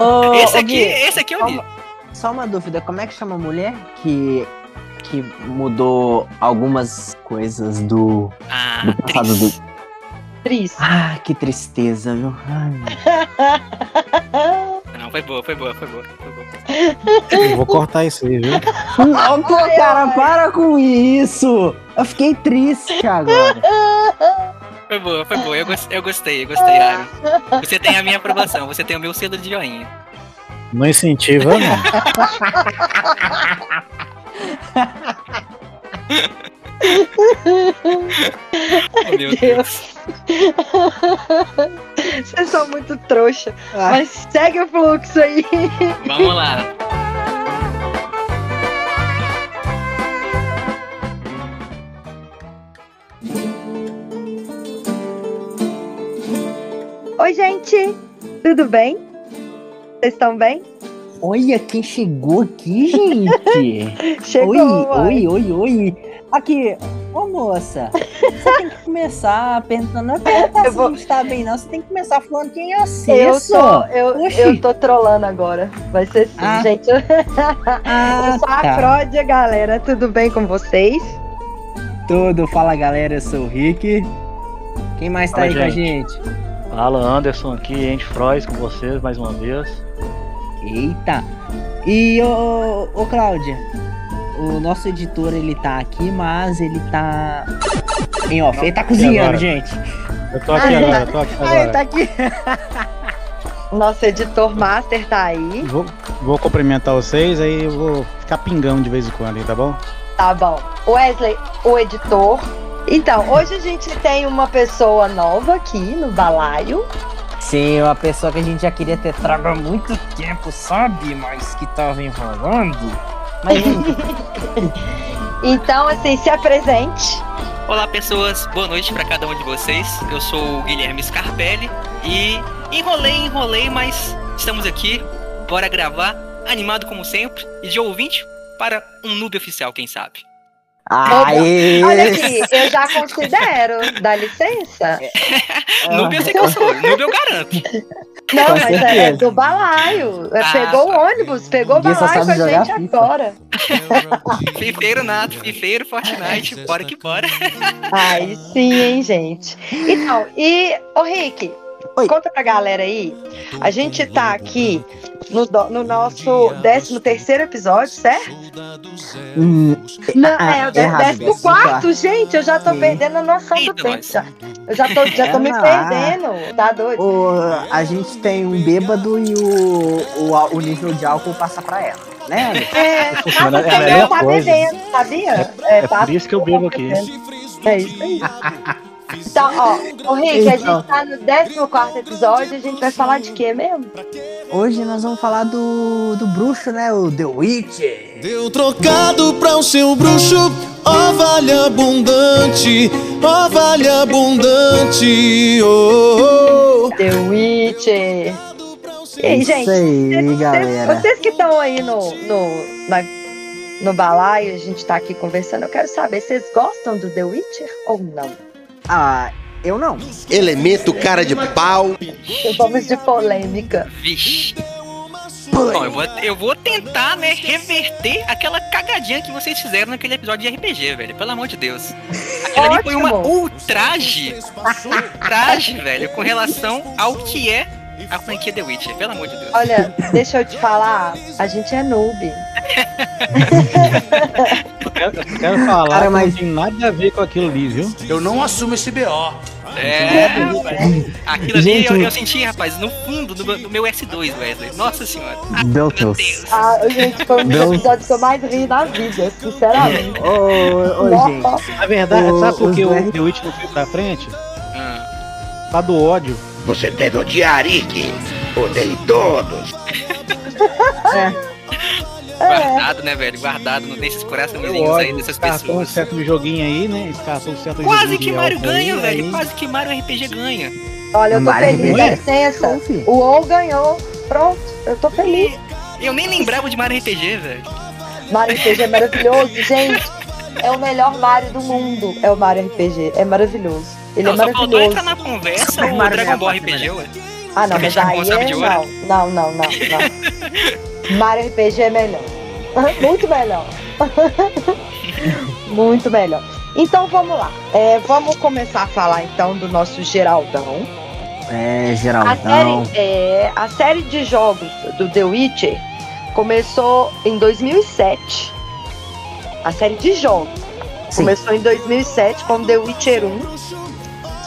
Ô, esse aqui, Gui, esse aqui é o Gui. Só uma dúvida, como é que chama a mulher que, que mudou algumas coisas do, Ah, do passado atriz. do. Tris. Ah, que tristeza, viu? Ai, Não, foi boa, foi boa, foi boa. Foi boa. Eu vou cortar isso aí, viu? Não, pô, cara, para com isso! Eu fiquei triste agora. Foi boa, foi boa. Eu, eu gostei, eu gostei, Aaron. Você tem a minha aprovação, você tem o meu selo de joinha. Não incentiva, não. Oh, meu Deus. Deus. Vocês são muito trouxa. Ah. Mas segue o fluxo aí. Vamos lá. Oi, gente. Tudo bem? Vocês estão bem? Olha quem chegou aqui, gente! Chegou. oi, oi, oi, oi! Aqui, ô moça, você tem que começar perguntando, não é perguntar Eu se vou- a gente tá bem, não. Você tem que começar falando quem é você, Eu só. eu, Oxi. eu tô trolando agora. Vai ser assim, Ah. gente. Ah, eu sou a tá. Cródia, galera. Tudo bem com vocês? Tudo, fala galera, eu sou o Rick. Quem mais tá Fala, aí com a gente. Gente? Fala, Anderson aqui, Andy Frois com vocês mais uma vez. Eita! E ô, ô Cláudia, o nosso editor ele tá aqui, mas ele tá em off. Ele tá cozinhando, agora? gente. Eu tô aqui agora, eu tô aqui Ah, ele agora. tá aqui. Nosso editor master tá aí. Vou, vou cumprimentar vocês, aí eu vou ficar pingando de vez em quando aí, tá bom? Tá bom. Wesley, o editor. Então, hoje a gente tem uma pessoa nova aqui no balaio. Sim, uma pessoa que a gente já queria ter trago há muito tempo, sabe? Mas que tava enrolando. Mas Então, assim, se apresente. Olá, pessoas. Boa noite pra cada um de vocês. Eu sou o Guilherme Scarpelli e enrolei, enrolei, mas estamos aqui. Bora gravar, animado como sempre e de ouvinte para um noob oficial, quem sabe. Aê! Olha aqui, eu já considero. Dá licença? Eu sei que eu sou, noob eu garanto. Não, Com mas é do balaio. É, Ah, pegou o tá. ônibus, pegou o balaio com a gente FIFA. agora. Fifeiro nada, fifeiro, Fortnite, bora que bora. Aí sim, hein, gente. Então, e, ô Rick, Oi. conta pra galera aí. A gente tá aqui no, do- no nosso 13 terceiro episódio, certo? Hum, Não, Ah, é o errado, 14 décimo quarto, gente. Eu já tô Sim. perdendo a noção do tempo. Já. Eu já tô, já tô me perdendo. Tá doido? o- a gente tem um bêbado e o, o, o nível de álcool passa pra ela, né? É, Poxa, passa mas é a melhor tá coisa. bebendo, sabia? É passa por isso que eu bebo aqui. É isso aí. Então, ó, ô Rick, a Então. gente tá no 14 episódio, a gente vai falar de quê mesmo? Hoje nós vamos falar do, do bruxo, né? O The Witch. Deu trocado pra o seu bruxo, ó vale abundante, ó vale abundante, oh, oh. The Witcher. E aí, Isso gente, aí, vocês- galera. Vocês que estão aí no, no, na- no balaio, a gente tá aqui conversando, eu quero saber, vocês gostam do The Witcher ou não? Ah, eu não. Elemento cara de pau. Vamos de polêmica. Vixe. Bom, eu vou, eu vou tentar, né, reverter aquela cagadinha que vocês fizeram naquele episódio de RPG, velho. Pelo amor de Deus. Aquilo ali foi uma ultraje. Ultraje, velho, com relação ao que é a franquia The Witcher. Pelo amor de Deus. Olha, deixa eu te falar, a gente é noob. Eu quero, eu quero falar Cara, mas- não tem nada a ver com aquilo ali, viu? Eu não assumo esse BO. É, aquilo ali Gente, eu, o- eu senti, rapaz, no fundo do meu, do meu S2, Wesley. Nossa senhora. Ah, Meu meu Deus. Deus. Ah, gente, foi um dos episódios que eu mais ri na vida, sinceramente. Ô, ô, gente. Na verdade, O- sabe por que o The Witch não foi pra frente? Ah, Tá do ódio. Você deve odiar Rick. Odeie todos. guardado, né, velho? Guardado no desses coraçõezinhos aí dessas Descartou um pessoas. certo joguinho aí, né? Um certo Quase joguinho que Mario álcool aí, ganha, velho. aí- Quase que Mario RPG ganha. Olha, eu tô Mario feliz, dá licença. O OU ganhou. Pronto, eu tô feliz. Eu nem lembrava de Mario RPG, velho. Mario RPG é maravilhoso, gente. É o melhor Mario do mundo. É o Mario RPG. É maravilhoso. Ele Não, é só faltou maravilhoso. entrar na conversa o Mario Dragon Ball é a RPG, ué. Ah, não, mas aí é. Não, não, não, não, não. Mario RPG é melhor. Muito melhor. Muito melhor. Então vamos lá. É, vamos começar a falar então do nosso Geraldão. É, A Geraldão. série, é, a série de jogos do The Witcher começou em 2007. A série de jogos Sim. começou em 2007 com The Witcher 1,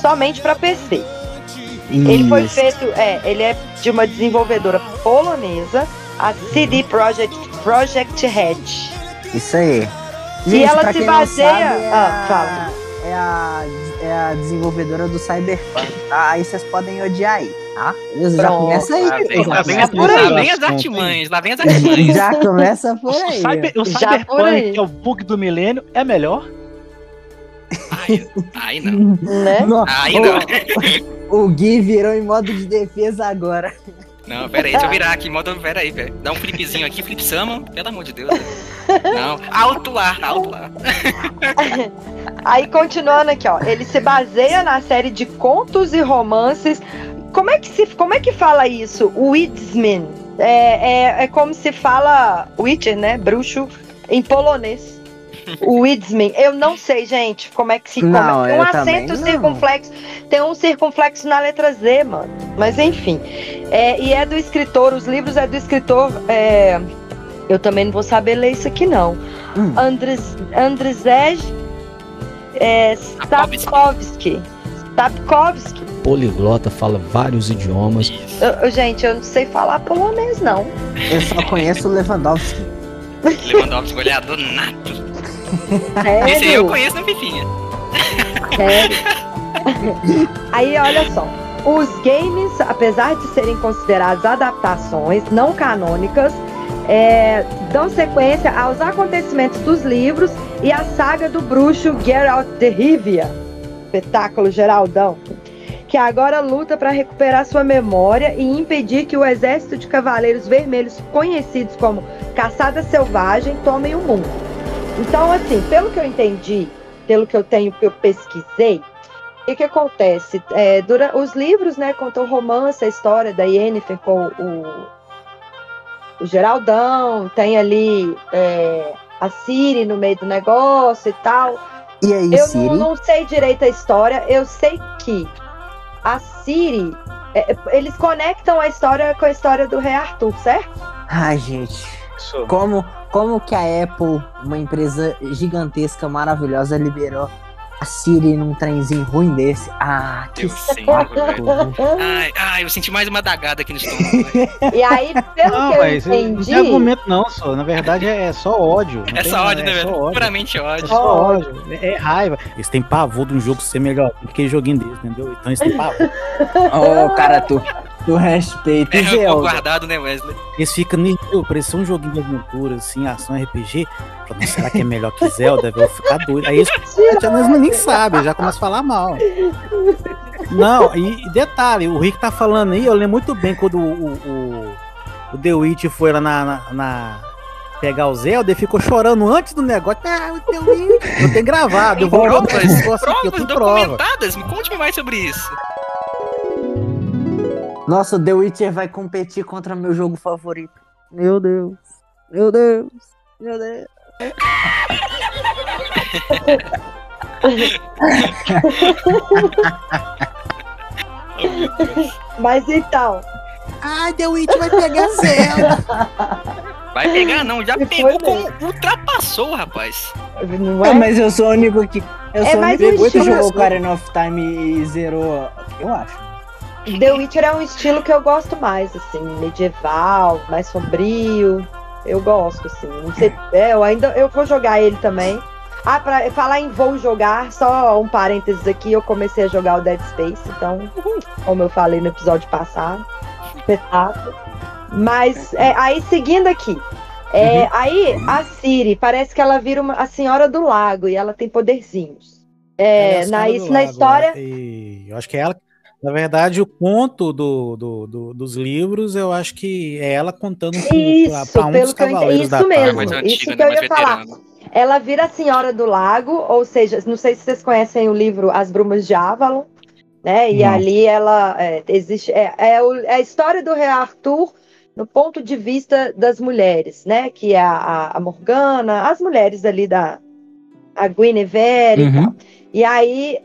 somente para PC. Ele foi Isso. feito, é, ele é de uma desenvolvedora polonesa, a CD Projekt Project Red. Isso aí. E ela pra se quem não baseia- sabe, é, Ah, a, fala. é, a, é a desenvolvedora do Cyberpunk, tá? Aí vocês podem odiar aí, tá? Beleza? Já Pronto. começa aí. Lá vem, É as artimanhas, lá vem as artimanhas. Já começa por O, aí. cyber, o por aí. Cyberpunk, que é o bug do milênio, é melhor. Aí, aí não. Né? Não, Aí não. o, o Gui virou em modo de defesa agora. Não, pera aí, deixa eu virar aqui, modo, pera aí, aí. Dá um flipzinho aqui, flip summon, pelo amor de Deus. Não, alto lá, alto lá. Aí continuando aqui, ó, ele se baseia na série de contos e romances. Como é que se, como é que fala isso? Witsman. É, é, é como se fala Witcher, né? Bruxo em polonês. Witsman. Eu não sei, gente, como é que se Não, come. Tem um acento não. circunflexo. Tem um circunflexo na letra Z, mano. Mas enfim. É, e é do escritor, os livros é do escritor. é, eu também não vou saber ler isso aqui, não. Hum. Andres, Andrzej é, Sapkowski. Sapkowski. Poliglota fala vários idiomas. Eu- eu- gente, eu não sei falar polonês, não. Eu só conheço o Lewandowski. Lewandowski, goleador nato. Sério? Esse aí eu conheço no Fifinha. Sério. Aí, olha só. Os games, apesar de serem considerados adaptações não canônicas, é, dão sequência aos acontecimentos dos livros e a saga do bruxo Geralt de Rivia, espetáculo Geraldão, que agora luta para recuperar sua memória e impedir que o exército de cavaleiros vermelhos, conhecidos como Caçada Selvagem, tomem o mundo. Então, assim, pelo que eu entendi, pelo que eu tenho, que eu pesquisei, o que, acontece? É, dura, os livros, né, contam o romance, a história da Yennefer com o, o Geraldão, tem ali é, a Ciri no meio do negócio e tal. E aí, Eu Siri? não, não sei direito a história, eu sei que a Ciri, é, eles conectam a história com a história do Rei Arthur, certo? Ai, gente. Como, como que a Apple, uma empresa gigantesca, maravilhosa, liberou a Siri num trenzinho ruim desse? Ah, que Deus saco. Ai, ai, eu senti mais uma dagada aqui no estômago. velho. E aí, pelo Não, que eu mas não entendi. tem argumento não, só. Na verdade é só ódio. não É tem- só ódio, né, é só velho? ódio. Puramente É ódio. só ódio. É, é raiva. Eles têm pavor de um jogo ser melhor do que joguinho desse, entendeu? Então eles têm pavor. Ô, cara, tu, tu respeita. É Zelda? guardado, né, Wesley? Eles ficam nível, parecia um joguinho de aventura, assim, ação RPG. Falam, "Mas será que é melhor que Zelda? Eu vou ficar doido. Aí eles já eles nem sabem, já começam a falar mal. Não, e, e detalhe, o Rick tá falando aí, eu lembro muito bem quando o, o, o The Witch foi lá na, na- na- pegar o Zelda, ele ficou chorando antes do negócio. Ah, o The Witch. Eu tenho gravado, eu vou Provas, negócio aqui, eu provas tenho prova. documentadas? Me conte mais sobre isso. Nossa, o The Witcher vai competir contra meu jogo favorito. Meu Deus. Meu Deus. Meu Deus. Mas então, Ai, The Witch vai pegar Zelda. Vai pegar, não, já pegou como ultrapassou, rapaz. não É, é? mas eu sou o único que. Eu É sou o mais único um que jogou Ocarina of Time e zerou. Eu acho. The Witcher é um estilo que eu gosto mais, assim, medieval, mais sombrio. Eu gosto, assim. Não sei, é, eu ainda eu vou jogar ele também. Ah, pra falar em vou jogar, só um parênteses aqui, eu comecei a jogar o Dead Space, então, como eu falei no episódio passado, espetáculo. Mas é, aí seguindo aqui. é, Aí a Siri parece que ela vira uma, a senhora do lago e ela tem poderzinhos. É, a na, isso na lago, história. é, eu acho que é ela. Na verdade, o conto do, do- do- dos livros, eu acho que é ela contando pra- Isso, um pelo que eu entendi. Isso mesmo. Tarde. isso que eu né, ia falar. Ela vira a Senhora do Lago, ou seja, não sei se vocês conhecem o livro As Brumas de Avalon. né? E Não. ali ela é, existe é, é, o- é a história do rei Arthur no ponto de vista das mulheres, né? Que é a, a- Morgana, as mulheres ali da a Guinevere e Uhum. tal. E aí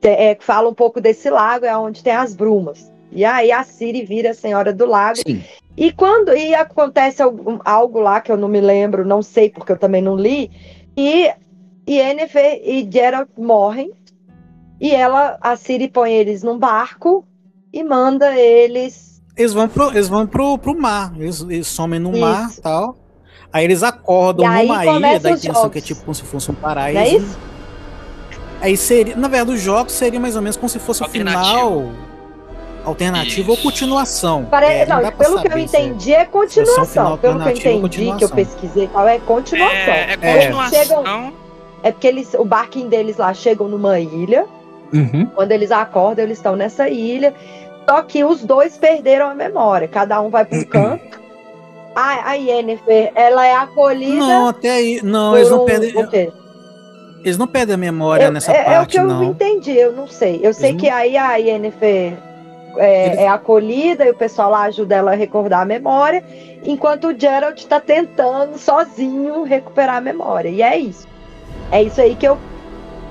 te- é, fala um pouco desse lago, é onde tem as brumas. E aí a Ciri vira a senhora do lago. Sim. E quando e acontece algum- algo lá que eu não me lembro, não sei porque eu também não li, e Yennefer e Geralt morrem. E ela, a Ciri põe eles num barco e manda eles. Eles vão pro, eles vão pro, pro mar. Eles, eles somem no mar Isso. e tal. Aí eles acordam E aí numa ilha da intenção jogos. que é tipo como se fosse um paraíso. Não é isso? Aí seria, na verdade, os jogos seriam mais ou menos como se fosse o final alternativo ou continuação. Pare- É, não, dá pra pelo que eu é- entendi, é continuação. final Pelo que eu entendi, que eu continuação. pesquisei e tal, é continuação. É, é É. continuação. É porque eles, o barquinho deles lá chegam numa ilha. Uhum. Quando eles acordam, eles estão nessa ilha. Só que os dois perderam a memória. Cada um vai para um canto. A, a Yennefer, ela é acolhida. Não, até aí. Não, eles não um- perdem. o? Eles não perdem a memória Eu- nessa é, é o parte, que eu não. entendi, eu não sei. Eu sei Eles que aí a Yennefer é, é acolhida e o pessoal lá ajuda ela a recordar a memória, enquanto o Geralt está tentando sozinho recuperar a memória. E é isso. É isso aí que eu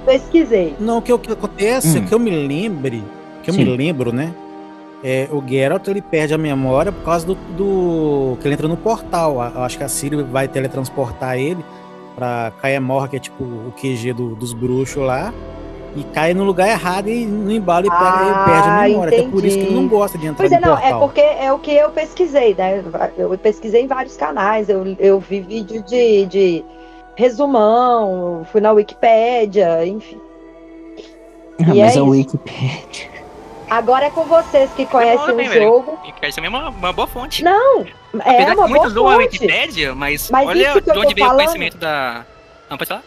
pesquisei. Não, o que, o que acontece, Hum. que eu me lembre, que eu Sim. me lembro, né? É, o Geralt ele perde a memória por causa do, do- que ele entra no portal. A- Eu acho que a Ciri vai teletransportar ele pra Caemorra, que é tipo o QG do- dos bruxos lá, e cai no lugar errado e no embalo e pega, Ah, perde a memória. Até por isso que ele entendi. não gosta de entrar Pois é, no não, é portal. porque é o que eu pesquisei, né? Eu pesquisei em vários canais, eu, eu vi vídeo de, de resumão, fui na Wikipédia, enfim. Ah, E mas é a isso. Wikipedia. Agora é com vocês que conhecem também, o velho. jogo. Wikipedia também é uma, uma boa fonte. Não, é Apesar uma boa a fonte. Wikipédia, mas, Mas olha de onde veio falando- o conhecimento da. Não, pode falar?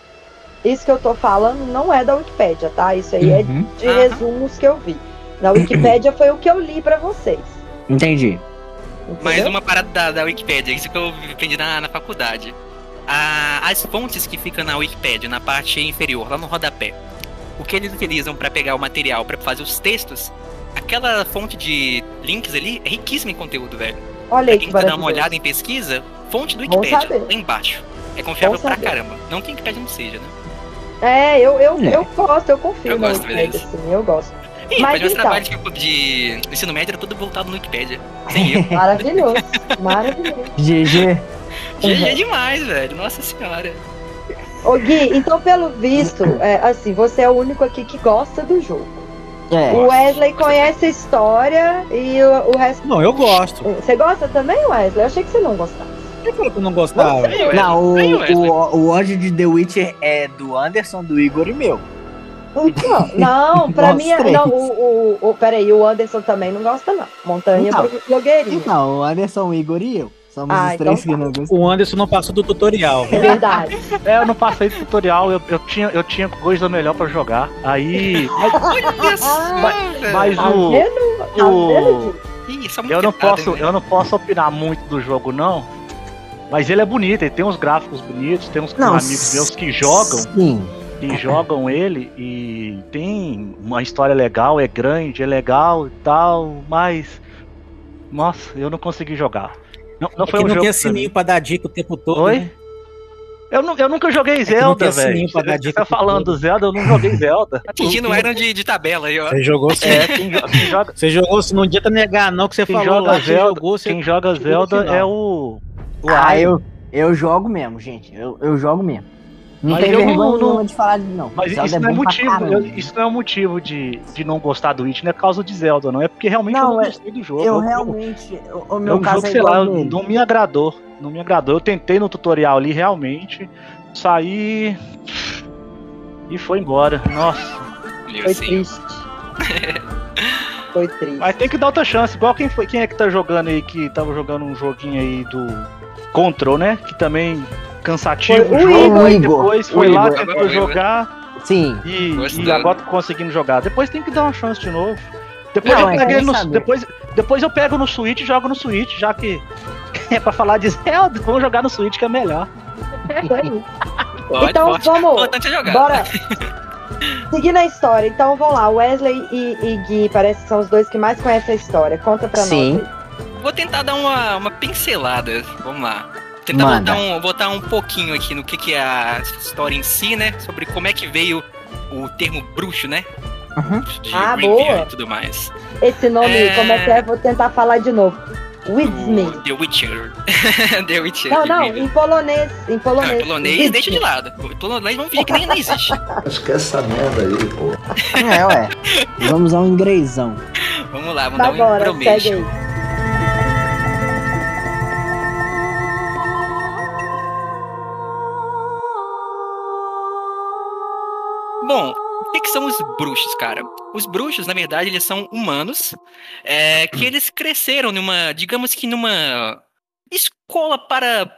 Isso que eu tô falando não é da Wikipédia, tá? Isso aí é Uhum. de Aham. resumos que eu vi. Na Wikipédia foi o que eu li pra vocês. Entendi. Mais uma parada da, da Wikipédia, isso que eu aprendi na, na faculdade. A- as fontes que ficam na Wikipédia, na parte inferior, lá no rodapé, o que eles utilizam para pegar o material, para fazer os textos, aquela fonte de links ali é riquíssima em conteúdo, velho. Olha Pra aí quem que quiser dar uma olhada em pesquisa, fonte do saber. lá embaixo. É confiável pra caramba. Não que a Wikipédia não seja, né? É, eu, eu, É. eu gosto, eu confio Eu gosto, Wikipédia, beleza. sim, eu gosto. Ih, Mas então. trabalhos tipo, de ensino médio era tudo voltado no Wikipédia. Sem erro. Maravilhoso, maravilhoso. GG. GG demais, velho. Nossa senhora. Ô Gui, então pelo visto, é, assim, você é o único aqui que gosta do jogo. É. O Wesley conhece a história e o, o resto. Não, eu gosto. Você gosta também, Wesley? Eu achei que você não gostava. Quem falou que eu não gostava? Não, o, o, o ódio de The Witcher é do Anderson, do Igor e meu. Então, não, pra Nós mim. é-. Não, o, o, o, peraí, o Anderson também não gosta, não. Montanha Então. blo- blogueirinha. Então, o Anderson, o Igor e eu. Somos Ah, os então três tá. que não gostam. O Anderson não passou do tutorial. É verdade. É, eu não passei do tutorial, eu, eu tinha, eu tinha coisa melhor pra jogar. Aí. Velho. Mas Tá o. vendo? Tá o- muito Eu não posso, eu não posso opinar muito do jogo, não. Mas ele é bonito, ele tem uns gráficos bonitos, tem uns Não, amigos meus que jogam, Sim. que jogam ele e tem uma história legal, é grande, é legal e tal, mas. Nossa, eu não consegui jogar. Não, não É foi que um não jogo. tem pra sininho pra dar dica o tempo todo. Oi? né? Eu, nu- eu nunca joguei não Zelda, tem velho. Você dica tá falando do Zelda, eu não joguei Zelda. Atingindo o Iron de, de tabela aí, ó. Você jogou sim. É, quem, quem joga, Você jogou, se não adianta negar, não, que você quem falou joga lá Zelda, jogou, você quem joga Zelda é o. O Ah, Iron. eu, eu jogo mesmo, gente. Eu, eu jogo mesmo. Não Mas tem eu não- vergonha não- de falar de não. Mas Zelda isso é não é motivo, eu- isso não é motivo de, de não gostar do It, não é causa de Zelda, não. É porque realmente eu Não, não é- gostei do jogo. Eu Eu- realmente. O, é meu um caso jogo, é sei igual lá, dele. não me agradou. Não me agradou. Eu tentei no tutorial ali, realmente. Saí. E foi embora. Nossa. Meu Foi senhor. triste. Foi triste. Mas tem que dar outra chance. Igual quem foi, quem é que tá jogando aí que tava jogando um joguinho aí do Control, né? Que também cansativo Foi o jogo. O Igor. depois O foi lá, Igor. tentou jogar Sim. e, e agora conseguindo jogar. Depois tem que dar uma chance de novo. Depois Não, eu é pego no, depois, depois eu pego no Switch e jogo no Switch, já que é pra falar de Zelda, vamos jogar no Switch que é melhor. Pode, então pode. Vamos. importante é jogar. Bora. Seguindo a história, então vamos lá. Wesley e, e Gui parece que são os dois que mais conhecem a história. Conta pra Sim. nós. aí. Vou tentar dar uma, uma pincelada. Vamos lá. Tentar botar um, botar um pouquinho aqui no que, que é a história em si, né? Sobre como é que veio o termo bruxo, né? Uhum. De Ah, boa. e tudo mais. Esse nome, É. como é que é? Vou tentar falar de novo. With me. O The Witcher. The Witcher. Não, não, em polonês. Em Não, polonês. em polonês, deixa de lado. O polonês vamos fingir que nem não existe. Esquece essa merda aí, pô. É, ué. Vamos ao inglêsão. Vamos lá, vamos Tá dar um agora, Bom, o que, que são os bruxos, cara? Os bruxos, na verdade, eles são humanos é, que eles cresceram numa, digamos que numa escola para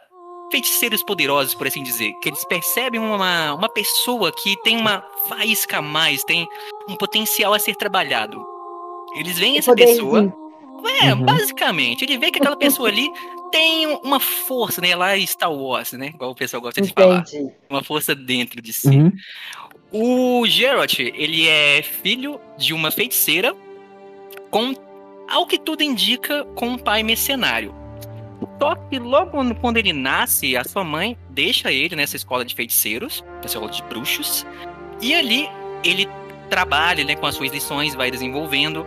feiticeiros poderosos, por assim dizer. Que eles percebem uma, uma pessoa que tem uma faísca a mais, tem um potencial a ser trabalhado. Eles veem essa pessoa. É, Uhum. basicamente. Ele vê que aquela pessoa ali tem uma força, né? Lá em Star Wars, né? Igual o pessoal gosta de falar. Entendi. Uma força dentro de si. Uhum. O Geralt, ele é filho de uma feiticeira com, ao que tudo indica, com um pai mercenário. Só que logo quando ele nasce, a sua mãe deixa ele nessa escola de feiticeiros, nessa escola de bruxos, e ali ele trabalha né, com as suas lições, vai desenvolvendo.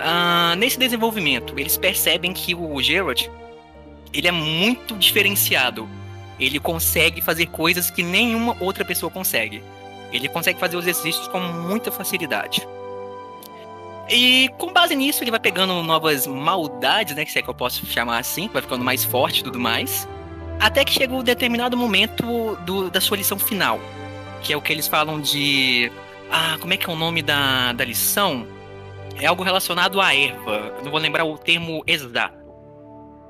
Ah, nesse desenvolvimento, eles percebem que o Geralt, ele é muito diferenciado. Ele consegue fazer coisas que nenhuma outra pessoa consegue. Ele consegue fazer os exercícios com muita facilidade. E com base nisso, ele vai pegando novas maldades, né? Se é que eu posso chamar assim, vai ficando mais forte e tudo mais. Até que chega um determinado momento do- da sua lição final. Que é o que eles falam de. Ah, como é que é o nome da, da lição? É algo relacionado à erva. Eu não vou lembrar o termo exato.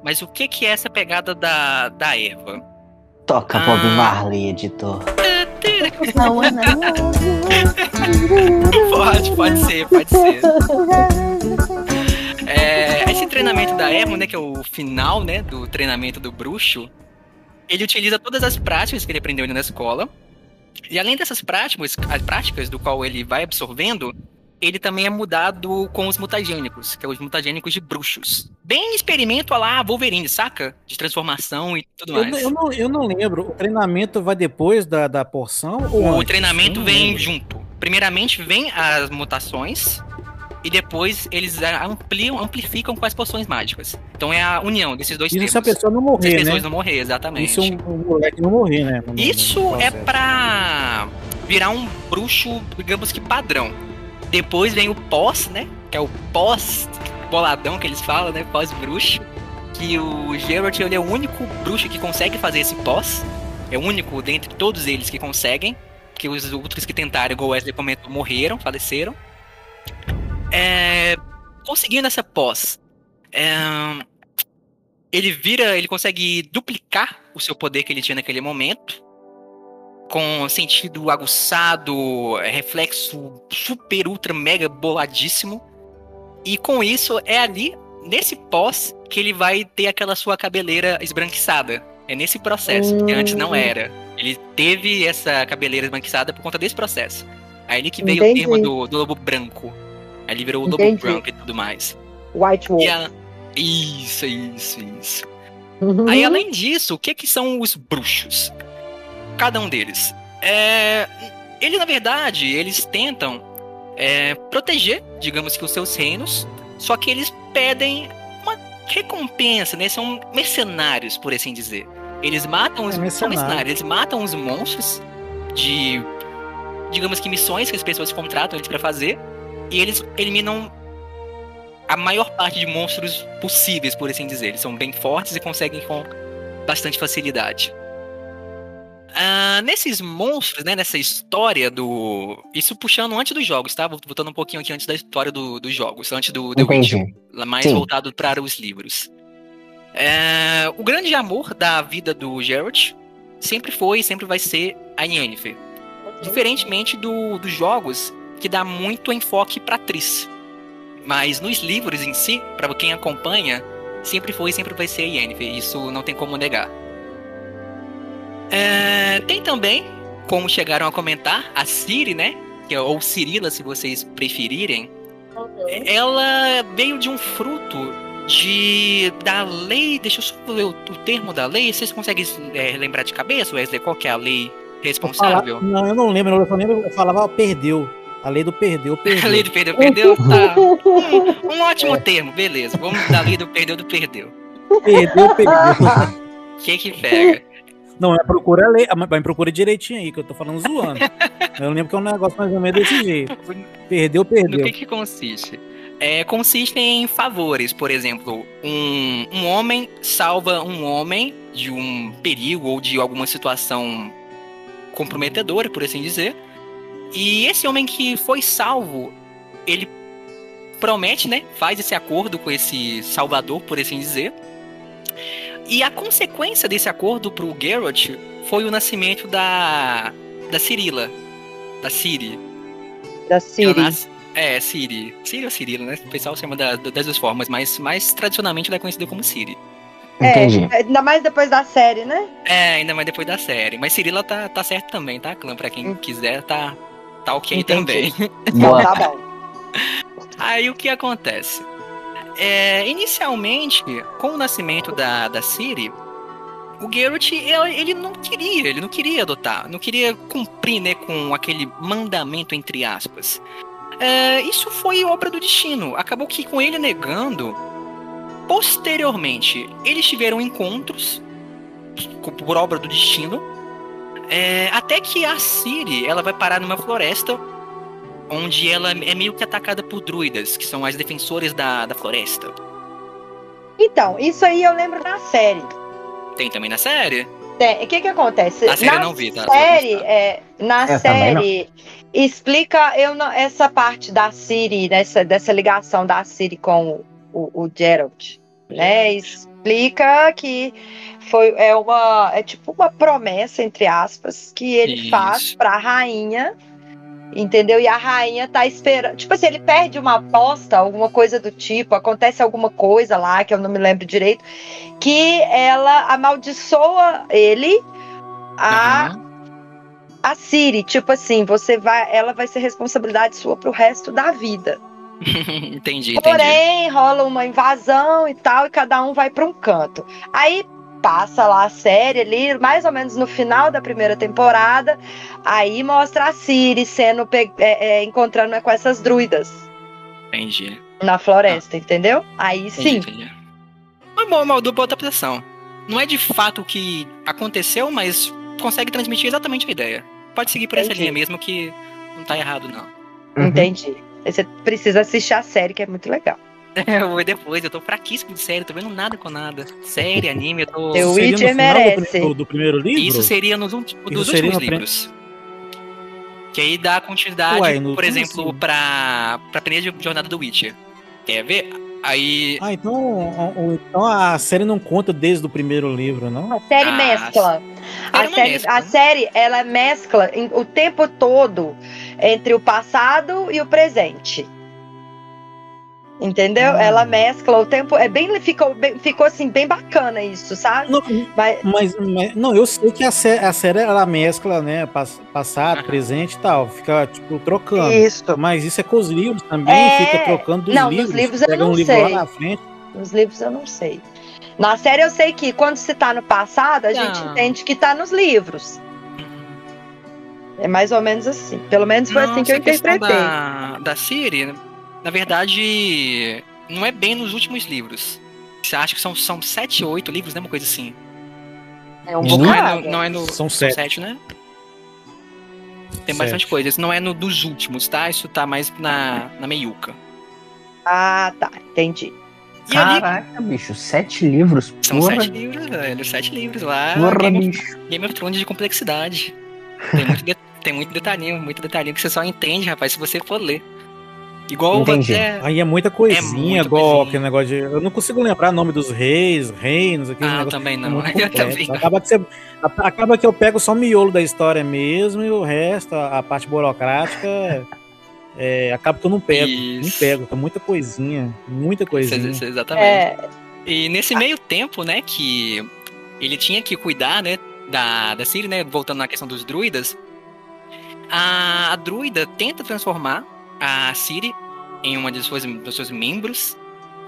Mas o que, que é essa pegada da, da erva? Toca Ah. Bob Marley, editor. Pode, pode ser, pode ser. É, esse treinamento da Ermo, né, que é o final, né, do treinamento do bruxo, ele utiliza todas as práticas que ele aprendeu ali na escola. E além dessas práticas, as práticas do qual ele vai absorvendo, ele também é mudado com os mutagênicos, que é os mutagênicos de bruxos. Bem experimento a lá Wolverine, saca? De transformação e tudo Eu, mais. eu não, eu não lembro. O treinamento vai depois da, da porção? Ou O antes? treinamento Eu não vem lembro. junto. Primeiramente vem as mutações e depois eles ampliam, amplificam com as poções mágicas. Então é a união desses dois Isso termos. se a pessoa não Se as morrer, pessoas né? não morrer, exatamente. Isso um, um moleque não morrer, né? No- Isso no é pra virar um bruxo, digamos que padrão. Depois vem o pós, né? Que é o pós boladão que eles falam, né? Pós-bruxo. Que o Geralt ele é o único bruxo que consegue fazer esse pós. É o único dentre todos eles que conseguem. Que os outros que tentaram, igual Wesley comentou, morreram, faleceram. É, conseguindo essa pós, é, ele vira, ele consegue duplicar o seu poder que ele tinha naquele momento com sentido aguçado, reflexo super, ultra, mega boladíssimo. E com isso, é ali, nesse pós, que ele vai ter aquela sua cabeleira esbranquiçada. É nesse processo, que antes não Hum. era. Ele teve essa cabeleira esbranquiçada por conta desse processo. Aí ele que veio Entendi. o termo do, do lobo branco. Aí ele virou o lobo branco e tudo mais. White Wolf. A- Isso, isso, isso. Uhum. Aí, além disso, o que, que são os bruxos? Cada um deles. É, ele, na verdade, eles tentam é, proteger, digamos que, os seus reinos, só que eles pedem uma recompensa, né? São mercenários, por assim dizer. Eles matam os É, mercenário. mercenários, eles matam os monstros de, digamos que, missões que as pessoas contratam eles pra fazer, e eles eliminam a maior parte de monstros possíveis, por assim dizer. Eles são bem fortes e conseguem com bastante facilidade. Ah, nesses monstros, né, nessa história do. Isso puxando antes dos jogos, tá? Voltando um pouquinho aqui antes da história do- dos jogos, antes do The Entendi. Witcher, lá mais Sim. voltado para os livros. É, o grande amor da vida do Geralt sempre foi e sempre vai ser a Yennefer. Diferentemente do, dos jogos, que dá muito enfoque pra atriz. Mas nos livros em si, pra quem acompanha, sempre foi e sempre vai ser a Yennefer. Isso não tem como negar. É, tem também, como chegaram a comentar, a Ciri, né? que é- ou Cirila, se vocês preferirem, ela veio de um fruto de da lei. Deixa eu só ver o, o termo da lei. Vocês conseguem é, lembrar de cabeça, Wesley? Qual que é a lei responsável? Falava- não, eu não lembro, eu só lembro, eu falava, ó, perdeu. A lei do perdeu, perdeu. A lei do perdeu, perdeu? Tá. Um, um ótimo termo, beleza. Vamos da lei do perdeu, do perdeu. Perdeu, perdeu. O que que pega? Não, é procura lei, mas procura direitinho aí, que eu tô falando zoando. eu lembro que é um negócio mais ou menos desse jeito. Perdeu, No perdeu. que que consiste? É, consiste em favores, por exemplo, um, um homem salva um homem de um perigo ou de alguma situação comprometedora, por assim dizer. E esse homem que foi salvo, ele promete, né? Faz esse acordo com esse salvador, por assim dizer. E a consequência desse acordo pro Geralt foi o nascimento da da Cirila, da Ciri. Da nasce- É, Siri. Siri ou Cirilo, né? O pessoal chama da- da- das duas formas, mas mais tradicionalmente ela é conhecida como Siri. Entendi. É, ainda mais depois da série, né? É, ainda mais depois da série. Mas Cirila tá, tá certo também, tá, clã? Pra quem quiser, tá, tá ok Entendi. também. Então Boa. tá bom. Aí o que acontece? É, inicialmente, com o nascimento da, da Ciri, o Geralt, ele, não queria, ele não queria adotar, não queria cumprir, né, com aquele mandamento, entre aspas. É, isso foi obra do destino. Acabou que com ele negando, posteriormente, eles tiveram encontros co- por obra do destino, é, até que a Ciri, ela vai parar numa floresta onde ela é meio que atacada por druidas, que são as defensores da, da floresta. Então, isso aí eu lembro na série. Tem também na série? Tem- O que que acontece? A série na eu não vi, tá? série, é, na Eu não. série explica eu não- essa parte da Siri, dessa, dessa ligação da Siri com o, o Geralt, né? Explica que foi é uma é tipo uma promessa entre aspas que ele Isso. faz para a rainha. Entendeu? E a rainha tá esperando. Tipo assim, ele perde uma aposta, alguma coisa do tipo, acontece alguma coisa lá que eu não me lembro direito, que ela amaldiçoa ele a Aham. a Siri, tipo assim, você vai, ela vai ser responsabilidade sua pro resto da vida. entendi, entendi. Porém, rola uma invasão e tal, e cada um vai para um canto. Aí passa lá a série ali, mais ou menos no final da primeira temporada, aí mostra a Siri sendo é, é, encontrando com essas druidas Entendi. na floresta, entendeu? Aí entendi, sim. entendi. Mas bom, uma dupla adaptação. Não é de fato o que aconteceu, mas consegue transmitir exatamente a ideia. Pode seguir por essa Entendi. linha mesmo que não tá errado, não. Uhum. Entendi. Aí Você precisa assistir a série, que é muito legal. Eu vou ver depois, eu tô fraquíssimo de série, tô vendo nada com nada. Série, anime, eu tô. Eu- Isso seria merece. Do, do primeiro livro? Isso seria nos últimos, dos seria últimos no pre- livros. Que aí dá continuidade, Ué, por exemplo, sim. pra, pra primeira jornada do Witcher. Quer ver? Aí. Ah, então, o- o- então a série não conta desde o primeiro livro, não? A série Ah, mescla. A série, mescla, a série, ela mescla o tempo todo entre o passado e o presente. Entendeu? Ah. Ela mescla o tempo. É bem, ficou, bem- ficou assim, bem bacana isso, sabe? Não, Mas, mas, mas- não, eu sei que a, sé a série ela mescla, né? pass- Passado, presente e tal. Fica, tipo, trocando. isso. Mas isso é com os livros também, É. fica trocando dos Não, nos livros. livros eu Pega não um livro sei. lá na frente. Nos livros eu não sei. Na série eu sei que quando se tá no passado, a gente Não. entende que tá nos livros. É mais ou menos assim. Pelo menos foi Não, assim que eu interpretei. Da, da Siri, na verdade, não é bem nos últimos livros. Você acha que são, são sete, oito livros, né? Uma coisa assim. É um Não Não é no, não é no- São são sete. sete, né? Tem Sete. bastante coisa. Isso não é no dos últimos, tá? Isso tá mais na, na meiuca. Ah, tá. Entendi. E ali Caraca, bicho, sete livros. são porra, sete livros, velho. Sete livros lá. porra, Game, of, bicho. Game of Thrones de complexidade. Tem muito, de- tem muito detalhinho, muito detalhinho que você só entende, rapaz, se você for ler. Igual Entendi. até. Aí é muita coisinha, muita igual coisinha. aquele negócio de. Eu não consigo lembrar o nome dos reis, reinos, aquele Ah, eu negócio. também é não. muito Eu também não. Acaba que, você, acaba que eu pego só o miolo da história mesmo e o resto, a, a parte burocrática, é, acaba que eu não pego. Não Isso. pego, é muita coisinha, muita coisinha. Ex- Exatamente. É, E nesse meio tempo, né, que ele tinha que cuidar, né, da, da Ciri, né, voltando na questão dos druidas, a, a druida tenta transformar a Ciri em uma de suas, dos seus membros.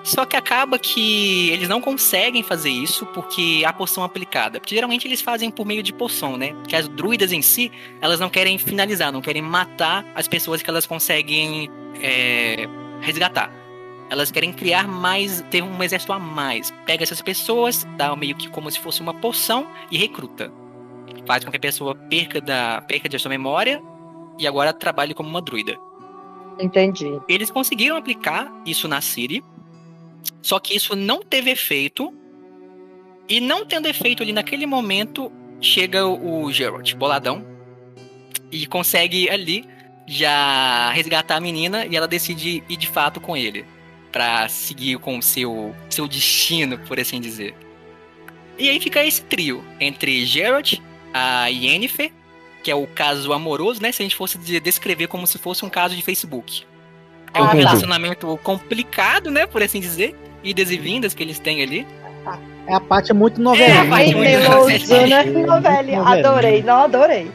Só que acaba que eles não conseguem fazer isso porque a poção aplicada. Porque geralmente eles fazem por meio de poção, né? Porque as druidas em si, elas não querem finalizar, não querem matar as pessoas que elas conseguem é, resgatar. Elas querem criar mais, ter um exército a mais. Pega essas pessoas, dá meio que como se fosse uma poção e recruta. Faz com que a pessoa perca, da, perca de sua memória e agora trabalhe como uma druida. Entendi. Eles conseguiram aplicar isso na Siri, só que isso não teve efeito. E não tendo efeito ali naquele momento, chega o Geralt, boladão, e consegue ali já resgatar a menina e ela decide ir de fato com ele para seguir com seu seu destino, por assim dizer. E aí fica esse trio entre Geralt, a Yennefer, que é o caso amoroso, né? Se a gente fosse descrever como se fosse um caso de Facebook. É um Ah, tá. relacionamento complicado, né? Por assim dizer. Idas e vindas que eles têm ali. É a parte muito É, a novela. parte muito né? Novelinha. Novelinha. Adorei, não adorei.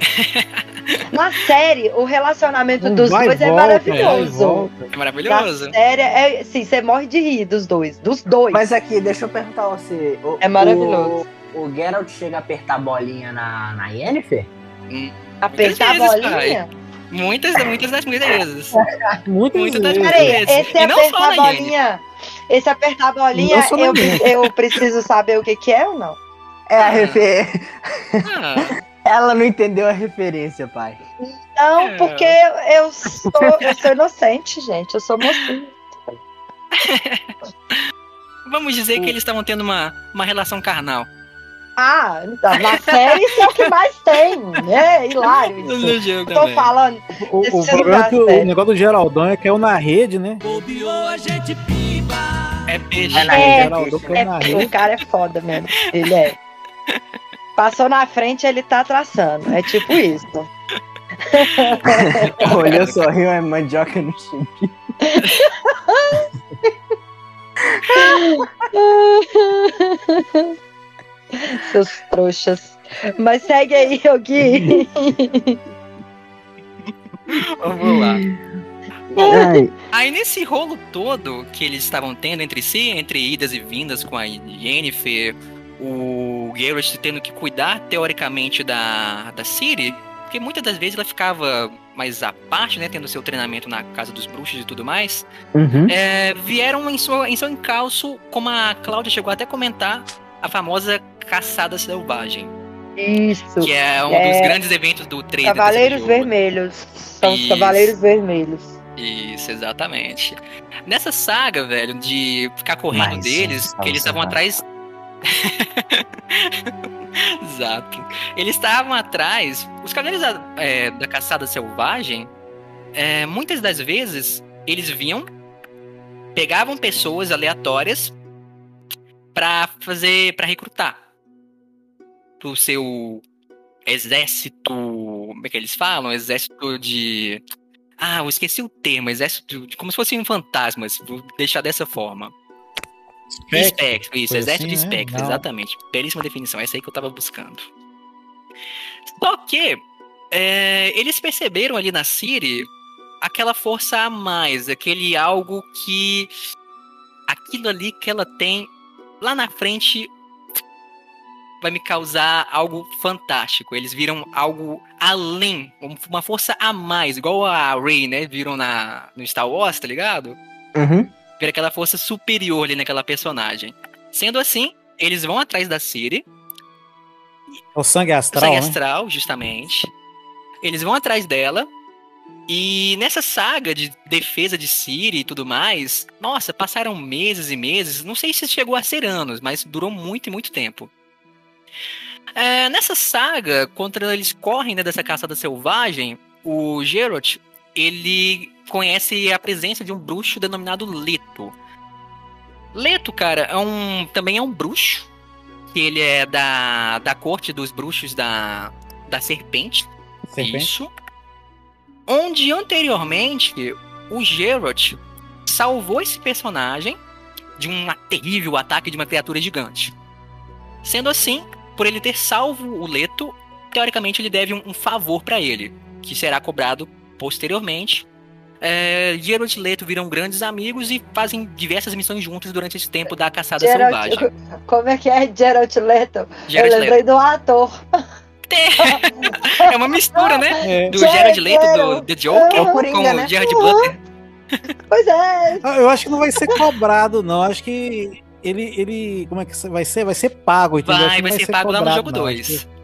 Na série, o relacionamento Um dos vai dois é volta, e maravilhoso. É Na maravilhoso. série, é, sim, você morre de rir dos dois. Dos dois. Mas aqui, deixa eu perguntar a você. O, É maravilhoso. O, o Geralt chega a apertar a bolinha na, na Yennefer? Apertar a Muitas vezes, bolinha? Muitas, muitas das muitas vezes. Muito Muitas das vezes. Peraí, vezes. esse E não só apertar a bolinha. Esse apertar a bolinha, eu, eu preciso saber o que, que é ou não? É a refer... Ah, Ela não entendeu a referência, pai. Não, É. porque eu sou, eu sou inocente, gente. Eu sou mocinha. vamos dizer que eles estavam tendo uma, uma relação carnal. Ah, então, na série isso é o que mais tem. É hilário isso. Tô falando. O, o problema é que o, o negócio do Geraldão é que caiu na rede, né? É peixe. É na É, o rede. Geraldão caiu É, na o rede. cara é foda mesmo. Ele é. Passou na frente, ele tá traçando. É tipo isso. Olhou, sorriu, é mandioca no chique. Seus trouxas. Mas segue aí, Gui. Vamos lá. Ai, Aí nesse rolo todo que eles estavam tendo entre si, entre idas e vindas com a Yennefer, o Geralt tendo que cuidar teoricamente da, da Ciri, porque muitas das vezes ela ficava mais à parte, né, tendo seu treinamento na casa dos bruxos e tudo mais, Uhum. é, vieram em, sua, em seu encalço, como a Cláudia chegou até a comentar, a famosa caçada selvagem, Isso. que é um É. dos grandes eventos do trailer. desse Cavaleiros jogo. Vermelhos. São os. Cavaleiros Vermelhos. Isso, exatamente. Nessa saga, velho, de ficar correndo Mas, deles, que eles estavam atrás. Exato. Eles estavam atrás. Os cavaleiros da, é, da caçada selvagem, é, muitas das vezes, eles vinham, pegavam pessoas aleatórias pra fazer. para recrutar pro seu exército. Como é que eles falam? Exército de. Ah, eu esqueci o termo, exército de, como se fossem fantasmas, vou deixar dessa forma. Espectro, isso, coisa exército de assim, né? espectro, exatamente. Belíssima definição, essa aí que eu tava buscando. Só que é, eles perceberam ali na Siri aquela força a mais, aquele algo que. Aquilo ali que ela tem lá na frente vai me causar algo fantástico. Eles viram algo além, uma força a mais, igual a Rey, né? Viram na, no Star Wars, tá ligado? Uhum. Ver aquela força superior ali naquela personagem. Sendo assim, eles vão atrás da Siri, o sangue o astral, sangue né? astral, justamente. Eles vão atrás dela. E nessa saga de defesa de Siri e tudo mais, nossa, passaram meses e meses. Não sei se chegou a ser anos, mas durou muito e muito tempo. É, nessa saga, quando eles correm né, dessa caçada selvagem, o Geralt ele conhece a presença de um bruxo denominado Leto. Leto, cara, é um, também é um bruxo. Que ele é da, da corte dos bruxos da, da serpente. Serpente. Isso. Onde anteriormente o Geralt salvou esse personagem de um terrível ataque de uma criatura gigante. Sendo assim, por ele ter salvo o Leto, teoricamente ele deve um, um favor pra ele. que será cobrado posteriormente. É, Geralt e Leto viram grandes amigos e fazem diversas missões juntos durante esse tempo da caçada Geralt, selvagem. como é que é Geralt Leto? Geralt Eu lembrei do ator. É uma mistura, né? É. Do Gerard Leto, do The Joker, É Coringa, com né? o Gerard Butler. Pois é. Eu acho que não vai ser cobrado, não. Acho que ele, ele. Como é que vai ser? Vai ser pago, entendeu? Vai, que vai não ser pago lá no cobrado, jogo não. 2. Acho que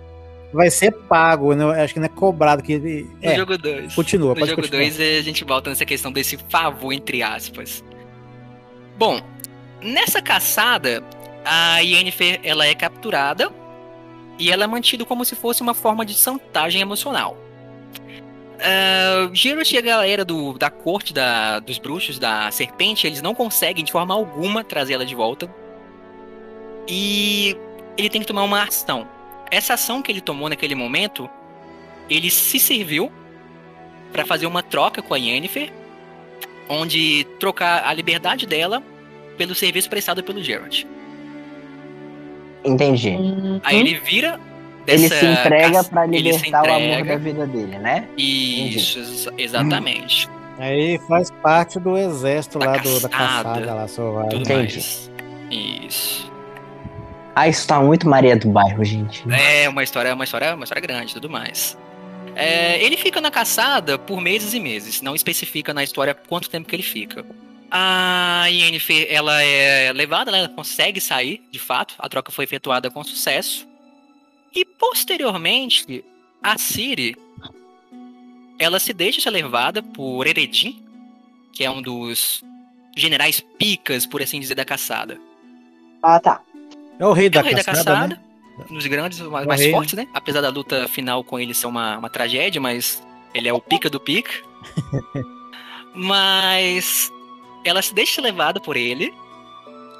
Vai ser pago, né? Acho que não é cobrado. Que ele... No é, jogo 2. continua, No jogo continuar. 2 a gente volta nessa questão desse favor, entre aspas. Bom, nessa caçada, a Yennefer ela é capturada e ela é mantida como se fosse uma forma de chantagem emocional. Uh, Geralt e a galera do, da corte da, dos bruxos, da serpente, eles não conseguem de forma alguma trazer ela de volta. E ele tem que tomar uma ação. Essa ação que ele tomou naquele momento, ele se serviu para fazer uma troca com a Yennefer, onde trocar a liberdade dela pelo serviço prestado pelo Geralt. Entendi. Aí ele vira Ele se entrega se libertar o amor entrega. da vida dele, né? Isso, ex- exatamente. Aí faz parte do exército Da lá do, da caçada, caçada lá, selvagem. Tudo Entendi. mais. Isso. Ah, isso tá muito Maria do Bairro, gente. É uma história, uma história, uma história grande, e tudo mais. É, ele fica na caçada por meses e meses. Não especifica na história quanto tempo que ele fica. A Yennefer, ela é levada, ela consegue sair, de fato. A troca foi efetuada com sucesso. E posteriormente, a Ciri, ela se deixa ser levada por Eredin, que é um dos generais picas, por assim dizer, da caçada. Ah, tá. É o rei É da o rei da caçada, caçada, né? um dos grandes, mais, É o mais rei, fortes, né? Apesar da luta final com ele ser uma, uma tragédia, mas ele é o pica do pica. mas ela se deixa ser levada por ele.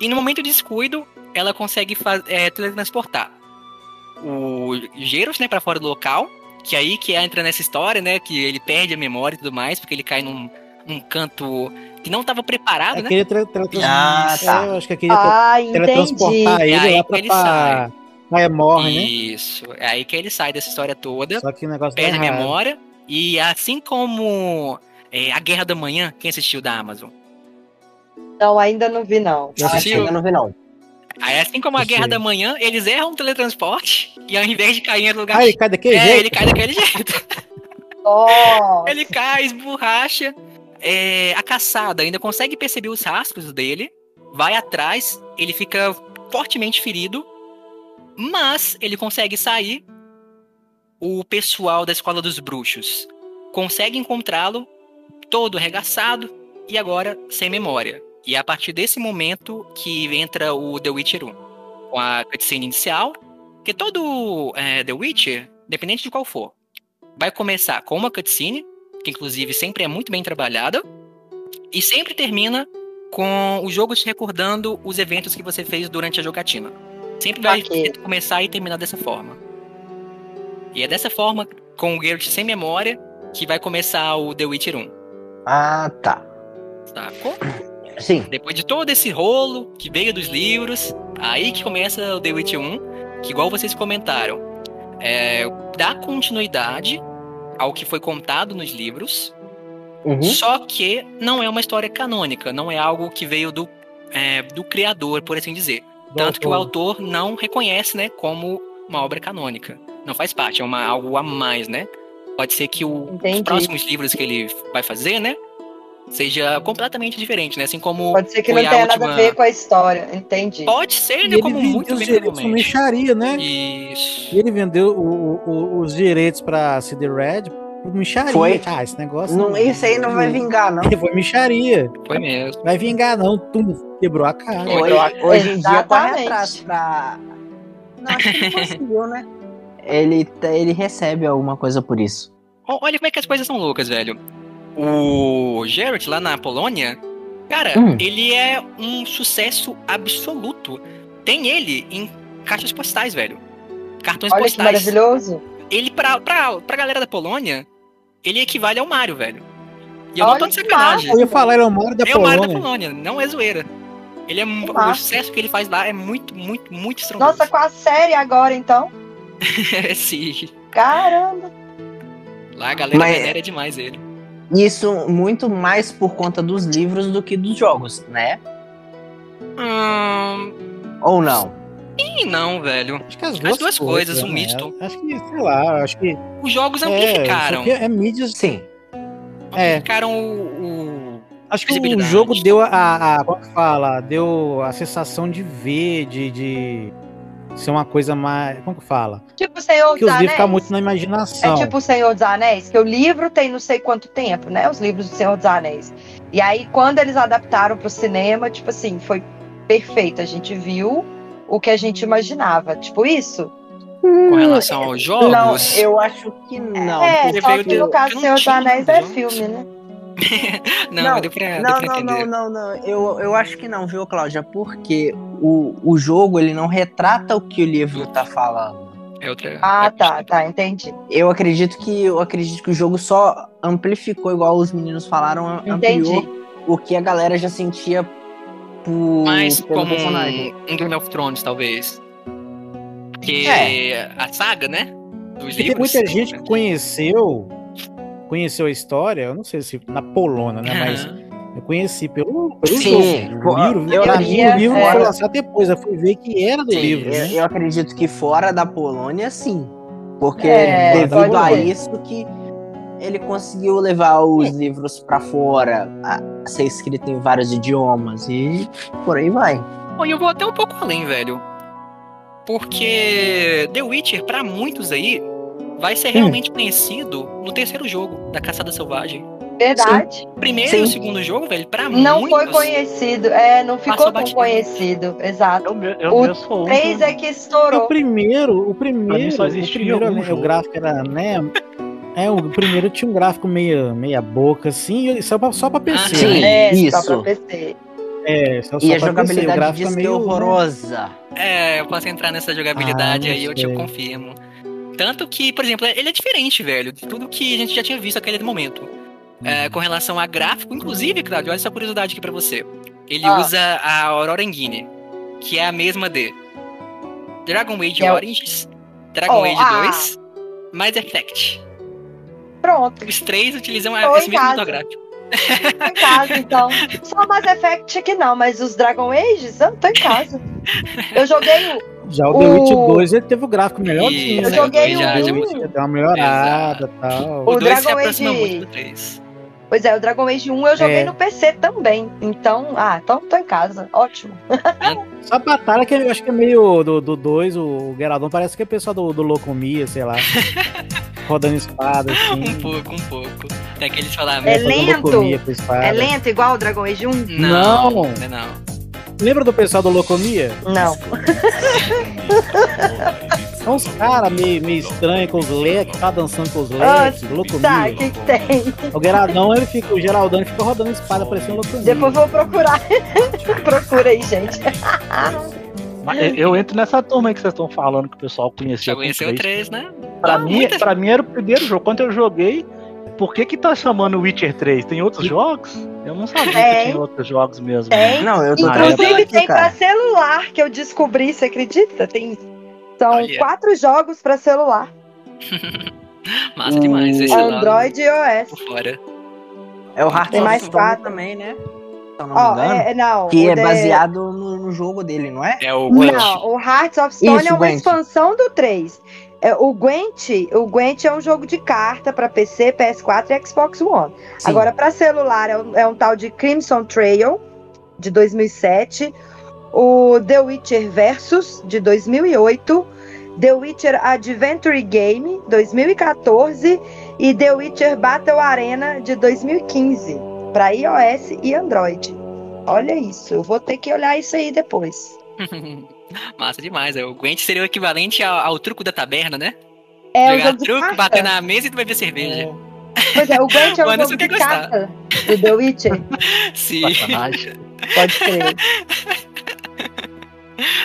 E no momento de descuido, ela consegue é, teletransportar o Geros, né, pra fora do local. Que aí que entra nessa história, né? Que ele perde a memória e tudo mais, porque ele cai num, num canto que não estava preparado, É né? queria tra tra Ah, tá. É, eu acho que queria tra Ah, teletransportar É ele aí lá pra, ele pra... sai. Aí morre, né? Isso. É aí que ele sai dessa história toda. Só que o negócio perde a memória. E assim como é, a Guerra da Manhã, quem assistiu da Amazon? Não, ainda não vi, não. Eu assisti- ainda não vi, não. Aí, assim como a. Guerra da Manhã, eles erram o teletransporte e ao invés de cair em lugar. Ah, ele cai daquele é, jeito? ele cai daquele jeito. Nossa. ele cai, esborracha. É, a caçada ainda consegue perceber os rastros dele, vai atrás, ele fica fortemente ferido, mas ele consegue sair. O pessoal da escola dos bruxos consegue encontrá-lo todo arregaçado e agora sem memória. E é a partir desse momento que entra o The Witcher 1, com a cutscene inicial, que todo é, The Witcher, independente de qual for, vai começar com uma cutscene, que inclusive sempre é muito bem trabalhada, e sempre termina com o jogo te recordando os eventos que você fez durante a jogatina. Sempre vai Ok. começar e terminar dessa forma. E é dessa forma, com o Geralt sem memória, que vai começar o The Witcher 1. Ah, tá. Sacou? Sim. Depois de todo esse rolo que veio dos livros, aí que começa o The Witcher 1, que igual vocês comentaram, é, dá continuidade ao que foi contado nos livros, Uhum. só que não é uma história canônica, não é algo que veio do, é, do criador, por assim dizer. Do Tanto que o autor. autor não reconhece, né, como uma obra canônica. Não faz parte, é uma, algo a mais, né? Pode ser que o- os próximos livros que ele vai fazer, né, seja completamente diferente, né? Assim como Pode ser que não tenha última- nada a ver com a história. Entendi. Pode ser, né? ele Como muito os bem direitos micharia, né? Isso. E ele vendeu o- o- os direitos pra CD Red por micharia. Foi. Ah, esse negócio. Não, isso aí não vai vingar, não. Foi micharia. Foi mesmo. Vai vingar, não. Tum, quebrou a cara. Foi. Hoje, hoje em dia corre Exatamente. atrás pra. Não, acho que não conseguiu, né? Ele, ele recebe alguma coisa por isso. Olha como é que as coisas são loucas, velho. O Geralt lá na Polônia, cara, Hum. ele é um sucesso absoluto. Tem ele em caixas postais, velho. Cartões Olha que postais. maravilhoso. Ele, pra, pra, pra galera da Polônia, ele equivale ao Mario, velho. E eu não tô Olha de que sacanagem. Eu ia falar, ele é o Mario da É o Mario da Polônia. Polônia, não é zoeira. Ele é o massa. sucesso que ele faz lá é muito, muito, muito estrondoso. Nossa, com a série agora, então. Sim. Caramba. Lá a galera Mas- venera demais ele. Isso muito mais por conta dos livros do que dos jogos, né? Hum, Ou não? sim, não, velho. Acho que as As duas, duas coisas, um né? misto. Acho que, sei lá, acho que. Os jogos É, amplificaram. aqui é mídias. Sim. É. Amplificaram o, o- Acho que o jogo deu a, a. Como que fala? Deu a sensação de ver, de, de ser uma coisa mais. Como que fala? Tipo o Senhor Que dos os livros ficam Anéis. muito na imaginação. É tipo o Senhor dos Anéis, que o livro tem não sei quanto tempo, né? Os livros do Senhor dos Anéis. E aí, quando eles adaptaram pro cinema, tipo assim, foi perfeito. A gente viu o que a gente imaginava. Tipo isso? com relação aos jogos. Não, eu acho que não. é, só que no caso do Senhor dos Anéis é filme, né? não, não, deu pra, deu Não, pra não, não, não, não. Eu, eu acho que não, viu, Cláudia? Porque o, o jogo ele não retrata o que o livro tá falando. É outra. Ah, é tá, tá, entendi. Eu acredito que eu acredito que o jogo só amplificou, igual os meninos falaram, Entendi. ampliou o que a galera já sentia por, Mais pelo como personagem. um, Game of Thrones, talvez. Porque É. a saga, né? Dos tem livros. muita gente que conheceu. Conheceu a história, eu não sei se na Polônia, né? Mas eu conheci pelo, pelo Sim, jogo. O livro, eu pra mim, o livro é. foi lançado depois. Eu fui ver que era do Sim, livro. eu, né? eu acredito que fora da Polônia, sim. Porque É, devido a isso que ele conseguiu levar os livros pra fora, a ser escrito em vários idiomas e por aí vai. Bom, e eu vou até um pouco além, velho. Porque The Witcher, pra muitos aí, vai ser realmente conhecido no terceiro jogo da Caçada Selvagem. Verdade. Primeiro Sim. e o segundo jogo, velho, pra Não muitos. foi conhecido. É, não ficou tão batido. conhecido. Exato. Eu, eu O. Três que- é que O estourou. primeiro, o Pra mim primeiro, só o primeiro né, o jogo. gráfico era, né? É, o primeiro tinha um gráfico meio meia boca, assim, e só pra, só pra PC, Ah, sim. né? É, Isso. só pra PC. É, só, E só a pra PC, o jogabilidade gráfico disso é é meio horrorosa. É, eu posso entrar nessa jogabilidade Ah, aí, eu te confirmo. Tanto que, por exemplo, ele é diferente, velho, de tudo que a gente já tinha visto naquele momento. É, Uhum. com relação a gráfico, inclusive, Claudio, olha essa curiosidade aqui pra você. Ele Ah. usa a Aurora Engine, que é a mesma de Dragon Age É Origins, Dragon Oh, Age ah. 2, Mass Effect. Pronto. Os três utilizam Tô esse mesmo motor gráfico. Tô em casa, então. Só Mass Effect que não, mas os Dragon Ages, eu tô em casa. Eu joguei o. Já o The O- Witch 2 ele teve o gráfico melhorzinho. Eu joguei já, o já muito- Deu uma melhorada e tal. O O 2 se Dragon aproxima Age- muito do 3. Pois é, o Dragon Age 1 eu joguei É. no PC também. Então, ah, então tô em casa. Ótimo. Só a batalha que eu acho que é meio do 2, do dois, o Geraldão parece que é o pessoal do, do Locomia, sei lá. rodando espada, assim. Um pouco, um pouco. Tem aqueles falar É lento. Locomia com espada. É lento igual o Dragon Age 1? Não, Não. não, é não. Lembra do pessoal do Locomia? Não. São uns caras meio, meio estranhos com os leques, tá dançando com os Ah, leques, Locomia. Tá, o que, que tem? O Geraldão, ele fica, o Geraldão ele fica rodando espada parecendo Locomia. Depois vou procurar. Procura aí, gente. Eu- entro nessa turma aí que vocês estão falando que o pessoal conhecia. Já conheceu o três. 3, né? Pra, Ah, mim, muita- pra mim era o primeiro jogo. Quando eu joguei, por que que tá chamando Witcher 3? Tem outros jogos? Eu não sabia Tem. que tinha outros jogos mesmo. Tem. Não, eu tô Inclusive tem pra cara. celular que eu descobri, você acredita? Tem. São Olha. quatro jogos pra celular. Massa demais esse lá Android e iOS. por fora. É o Heart Tem mais Stone quatro. também, né? Não me Ó, engano. é, não. que é de- baseado no, no jogo dele, não é? É o Gwent. Não, o Hearts of Stone Isso, é uma Gwent. expansão do 3. É, o Gwent, o Gwent é um jogo de carta pra PC, PS4 e Xbox One. Sim. Agora, pra celular, é um, é um tal de Crimson Trail, de 2007. O The Witcher Versus, de 2008. The Witcher Adventure Game, 2014. E The Witcher Battle Arena, de 2015. Pra iOS e Android. Olha isso, eu vou ter que olhar isso aí depois. Massa demais. é. O Gwent seria o equivalente ao, ao truco da taberna, né? É o Jogar jogo de truco, carta. bater na mesa e tu beber cerveja. Pois é, o Gwent é um Mano, jogo de carta do The Witcher. Sim. Sacanagem. Pode crer.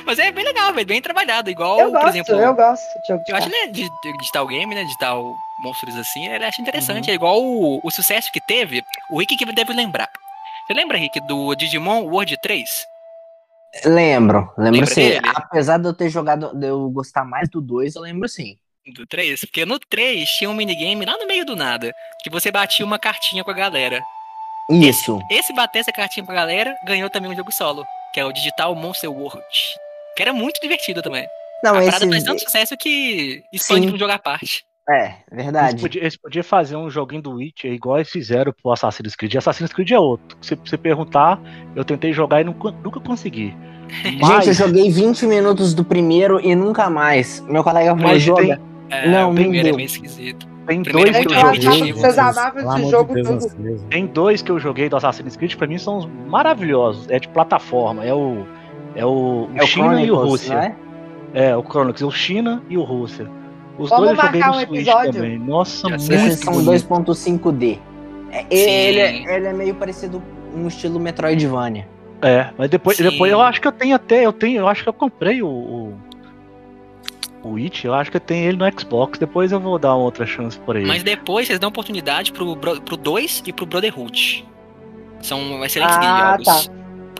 Mas é bem legal, velho. Bem trabalhado. Igual, Eu por gosto, exemplo. eu gosto de jogo de Eu acho né, de, de digital game, né? Digital monstros assim, ele acha Uhum. interessante. É igual o, o sucesso que teve. O Rick que deve lembrar. Você lembra, Rick, do Digimon World 3? Lembro, lembro Lembra sim. dele? Apesar de eu ter jogado, de eu gostar mais do 2, eu lembro sim. Do 3? Porque no 3 tinha um minigame lá no meio do nada. Que você batia uma cartinha com a galera. Isso. Esse bater essa cartinha com a galera ganhou também um jogo solo. Que é o Digital Monster World. Que era muito divertido também. Não, a esse. parada faz tanto sucesso que expande Sim. pra um jogo à parte. É, Eles verdade. podiam, eles podiam fazer um joguinho do Witcher igual eles fizeram pro Assassin's Creed. Assassin's Creed é outro. Se você perguntar, eu tentei jogar e nunca, nunca consegui. Gente, eu joguei 20 minutos do primeiro e nunca mais. Meu colega falou, Mas joga. tem- É, Não, o não primeiro é meio esquisito. Tem Primeiro dois é que eu joguei. vocês amavam esse jogo tudo. Tem dois que eu joguei do Assassin's Creed, pra mim são os maravilhosos. É de plataforma. É o. É o, o É o China e o Rússia. é? É, o Chronicles, o China e o Rússia. Os Vamos dois marcar um episódio? também. Nossa, muito Esses são bonito. 2.5D. É, Sim. Ele, é- ele é meio parecido um estilo Metroidvania. É, mas depois, Sim. depois eu acho que eu tenho até, eu tenho, eu acho que eu comprei o, o, o Witch, eu acho que eu tenho ele no Xbox, depois eu vou dar uma outra chance por ele. Mas depois vocês dão oportunidade pro, bro- pro 2 e pro Brotherhood. São excelentes Ah, jogos.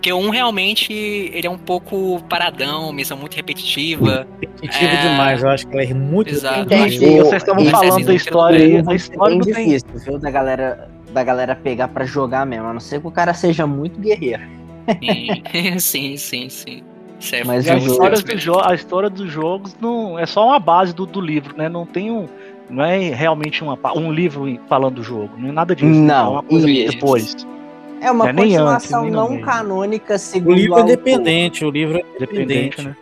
Porque um realmente ele é um pouco paradão, missão muito repetitiva. Repetitivo É. demais, eu acho que ela é muito Exato. repetitiva. E vocês estavam falando da história aí, Ele a é história bem não tem. difícil, viu? Da galera, da galera pegar pra jogar mesmo. A não ser que o cara seja muito guerreiro. Sim, sim, sim. sim. É Mas a história, do jo- a história dos jogos não é só uma base do, do livro, né? Não tem um. Não é realmente uma, um livro falando do jogo, não é nada disso. Não, é uma coisa isso. depois. É uma é continuação antes, não canônica, O segundo livro é o autor. independente, o livro é Independente, independente. né?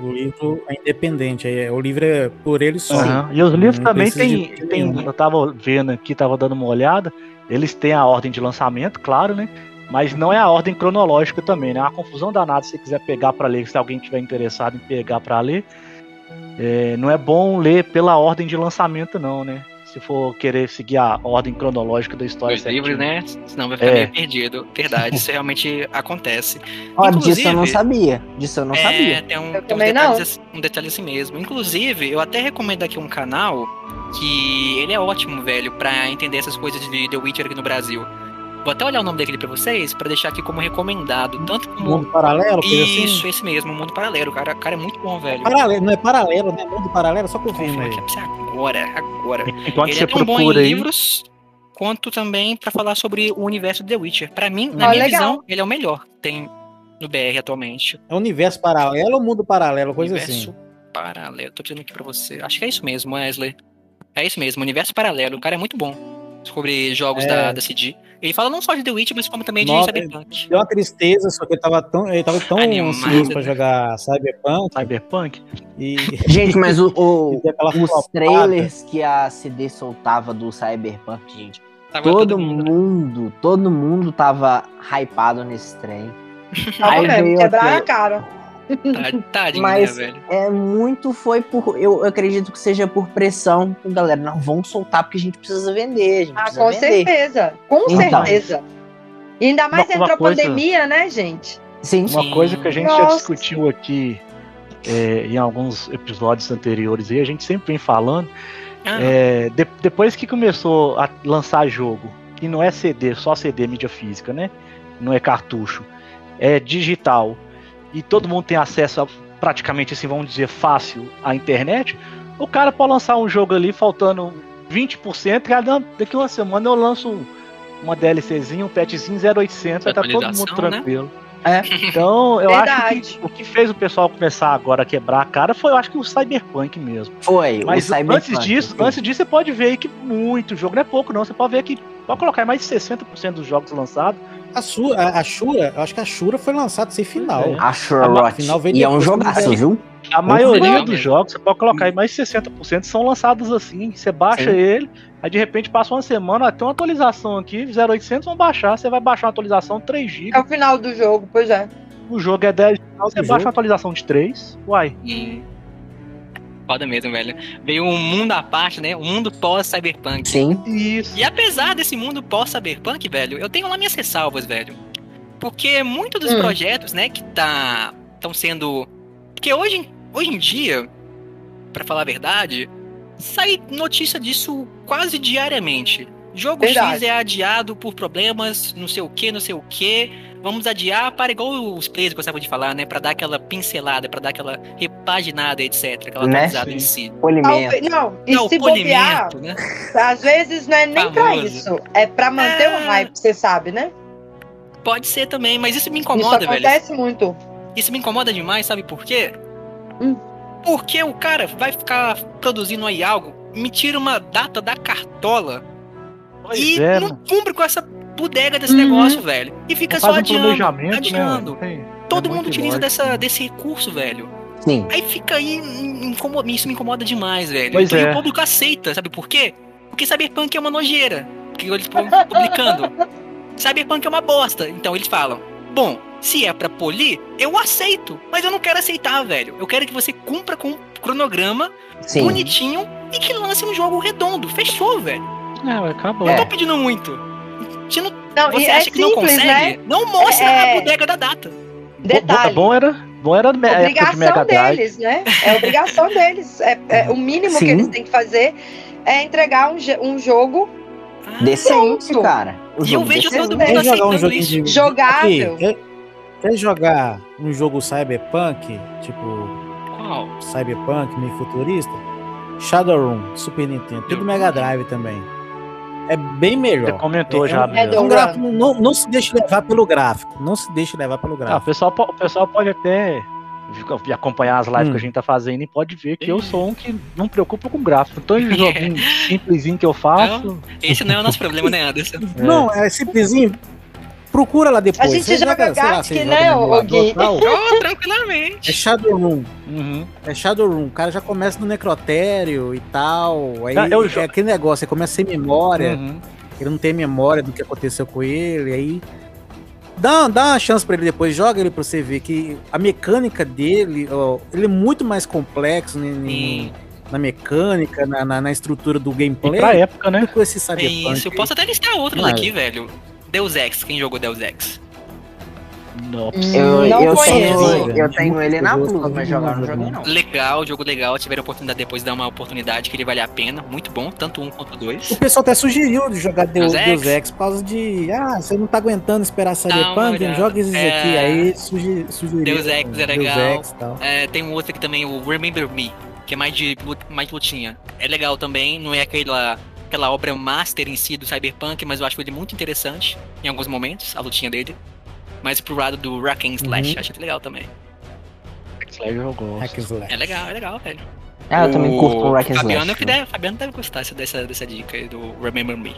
O livro é independente, é- o livro é por ele só. Aham. E os livros Não também tem, tem. Eu tava vendo aqui, tava dando uma olhada. Eles têm a ordem de lançamento, claro, né? Mas não é a ordem cronológica também, né? É uma confusão danada se você quiser pegar pra ler, se alguém tiver interessado em pegar pra ler. É, não é bom ler pela ordem de lançamento, não, né? Se for querer seguir a ordem cronológica da história. Os livros, né? Senão vai ficar É. meio perdido. Verdade, isso realmente acontece. Ó, disso eu não sabia. Disso eu não é, sabia. tem um, Eu tem detalhes, não. assim- um detalhe assim mesmo. Inclusive, eu até recomendo aqui um canal que ele é ótimo, velho, pra entender essas coisas de The Witcher aqui no Brasil. Vou até olhar o nome dele pra vocês, pra deixar aqui como recomendado. Tanto como. Mundo paralelo, coisa Isso, assim. esse mesmo, Mundo Paralelo. O cara, cara é muito bom, velho. Paralelo, não é paralelo, né? Mundo paralelo, só confirma aí. pra você agora, agora. Enquanto Ele é tão bom em aí. livros, quanto também pra falar sobre o universo de The Witcher. Pra mim, na Ó, minha legal. visão, ele é o melhor que tem no BR atualmente. É universo paralelo ou mundo paralelo, coisa universo assim. paralelo. Tô dizendo aqui pra você. Acho que é isso mesmo, Wesley. É isso mesmo, universo paralelo. O cara é muito bom sobre jogos É. da, da CD. Ele fala não só de The Witcher, mas como também de Nossa, Cyberpunk. Deu uma tristeza, só que eu tava tão, eu tava tão Animado. ansioso pra jogar Cyberpunk Cyberpunk. e Gente, mas o, o- e os flopada. trailers que a CD soltava do Cyberpunk, gente, Tava todo, mundo, né? mundo, todo mundo tava hypado nesse trem. Tava Aí mesmo, veio quebrar a cara. Tá- Tadinho, Mas- né, velho? É muito foi por. Eu acredito que seja por pressão. Galera, não vamos soltar porque a gente precisa vender. A gente Ah, precisa com vender. certeza. Com Então. certeza. E ainda mais Uma- uma entrou coisa- pandemia, né, gente? Sim, Uma Sim. coisa que a gente já Nossa. discutiu aqui é, em alguns episódios anteriores e a gente sempre vem falando. Ah, é, de- depois que começou a lançar jogo, que não é CD, só CD mídia física, né? Não é cartucho, é digital e todo mundo tem acesso a praticamente assim, vamos dizer, fácil à internet, o cara pode lançar um jogo ali faltando 20%, e ah, daqui uma semana eu lanço um- uma DLCzinha, um patchzinho 0800, vai estar todo mundo né? tranquilo. É. Então, eu acho que o que fez o pessoal começar agora a quebrar a cara foi, eu acho que o Cyberpunk mesmo. foi. Mas o Cyberpunk, antes disso, sim. antes disso, você pode ver aí que muito jogo, não é pouco não, você pode ver que pode colocar mais de 60% dos jogos lançados. A, Su, a, a Shura, eu acho que a Shura foi lançada sem final. É. A Sherlock. Afinal, veio E é um jogaço, viu? A maioria dos jogos, você pode colocar aí mais de 60% são lançados assim, você baixa Sim. ele, aí de repente passa uma semana, tem uma atualização aqui, 0800 vão baixar, você vai baixar uma atualização 3 É GB, o final do jogo, pois é. o jogo é 10 você O baixa jogo? uma atualização de 3, uai. e- Foda mesmo, velho. Veio um mundo à parte, né? Um mundo pós-cyberpunk. Sim. Isso. E apesar desse mundo pós-cyberpunk, velho, eu tenho lá minhas ressalvas, velho. Porque muitos dos Hum. projetos, né, que tá estão sendo porque hoje, hoje em dia, pra falar a verdade, sai notícia disso quase diariamente. Jogo X Verdade. é adiado por problemas, não sei o que, não sei o que. Vamos adiar para igual os players gostavam de falar, né? Pra dar aquela pincelada, pra dar aquela repaginada, etc. Aquela Né? atualizada em si. Polimento. Não, e Não, se bobear, polimento, né? às vezes não é nem pra Famoso. isso. É pra manter É. o hype, você sabe, né? Pode ser também, mas isso me Isso incomoda, velho. acontece muito. Isso me incomoda demais, sabe por quê? Hum. Porque o cara vai ficar produzindo aí algo, me tira uma data da cartola Pois e é, não cumpre com essa bodega desse Uhum. negócio, velho. E fica Não só um adiando, planejamento, né, adiando. mano? Tem- Todo é mundo utiliza dessa, desse recurso, velho. Sim. Aí fica aí, in- incomoda, isso me incomoda demais, velho. Pois e é. o público aceita, sabe por quê? Porque Cyberpunk é uma nojeira. Que eles estão publicando. Cyberpunk é uma bosta. Então eles falam: Bom, se é pra polir, eu aceito. Mas eu não quero aceitar, velho. Eu quero que você cumpra com um cronograma Sim. bonitinho e que lance um jogo redondo. Fechou, velho. É, ué, acabou. Não É. tô pedindo muito. Se não, Não, você é acha que não simples, consegue, né? não mostra É- a bodega da data. Detalhe. Bom, bom era, bom era época de obrigação Mega Drive. deles, né? É obrigação deles. É, é o mínimo Sim. que eles têm que fazer é entregar um, um jogo Ah, Decente, Pronto. cara. O E eu jogo vejo decente. todo mundo jogar um isso. de. Jogável. Aqui, quer, quer jogar um jogo cyberpunk, tipo Qual? cyberpunk, meio futurista? Shadowrun, Super Nintendo, tudo Mega Drive também. É bem Você melhor. comentou É, já. é. É É um gráfico, não, não se deixe levar pelo gráfico. Não se deixe levar pelo Ah, o, gráfico. pessoal, po- o pessoal pode até acompanhar as lives Hum. que a gente tá fazendo e pode ver que eu sou um que não me preocupa com gráfico. Então, esse joguinho simplesinho que eu faço. Esse não é o nosso problema, né, Anderson? Não, é simplesinho. Procura lá depois. A gente Você joga você joga né, no ô, emulador Gui? e. Oh, É tranquilamente. Shadowrun. Uhum. É Shadowrun. O cara já começa no necrotério e tal. Aí Ah, eu é jo- aquele negócio, você começa sem memória. Uhum. Ele não tem memória do que aconteceu com ele. Aí. Dá, dá uma chance pra ele depois, joga ele pra você ver que a mecânica dele, ó, ele é muito mais complexo né, Sim. na mecânica, na, na, na estrutura do E gameplay. pra época, né? que esse É cyberpunk. isso. Eu posso até listar outros aqui, velho. Deus Ex, quem jogou Deus Ex? Não. Eu, não eu, conheço. tenho, eu tenho ele na Plus, mas jogar não joguei não. Legal, jogo legal. Tiveram a oportunidade depois de dar uma oportunidade que ele vale a pena. Muito bom, tanto um quanto O dois. pessoal até sugeriu de jogar Deus, Deus Ex? Por causa de. Ah, você não tá aguentando esperar Cyberpunk, olhada. joga esses É. aqui. Aí sugi- sugeriu. Deus Ex é Deus legal. Ex tal. É, tem um outro aqui também, o Remember Me, que é mais de mais lutinha. É legal também, não é aquela, aquela obra master em si do Cyberpunk, mas eu acho ele muito interessante em alguns momentos, a lutinha dele. Mas pro lado do Rock and Slash, Uhum. acho que legal também. Slayer eu gosto. Hack Slash. É legal, é legal, velho. Ah, eu também curto o Rack and Fabiano, Slash. que deve, Fabiano deve gostar dessa- dessa, dica aí do Remember Me.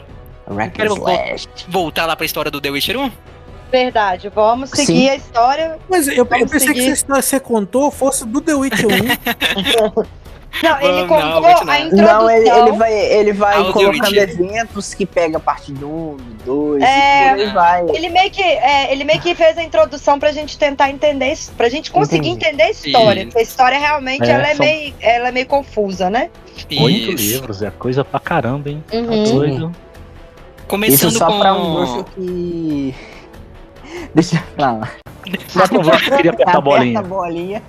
Rack and Slash. Voltar lá pra história do The Witcher 1? Verdade, vamos seguir Sim. a história. Mas eu, eu pensei que seguir. essa história que você contou fosse do The Witcher 1. Não, ele Betty, não. a introdução. Não, ele, ele vai, ele vai colocando eventos que pega a parte do 1, do 2, É. e por aí vai. Ele meio que, é, ele meio que fez a introdução pra gente tentar entender isso, pra gente conseguir Entendi. entender a história. Isso. Porque a história realmente É, ela é são- meio, ela é meio confusa, né? Oito Isso. livros, é coisa pra caramba, hein? Tá Uhum. doido. Isso Começando só com... pra um bruxo que... Deixa eu falar. Só pra você que queria apertar a bolinha. Aperta a bolinha.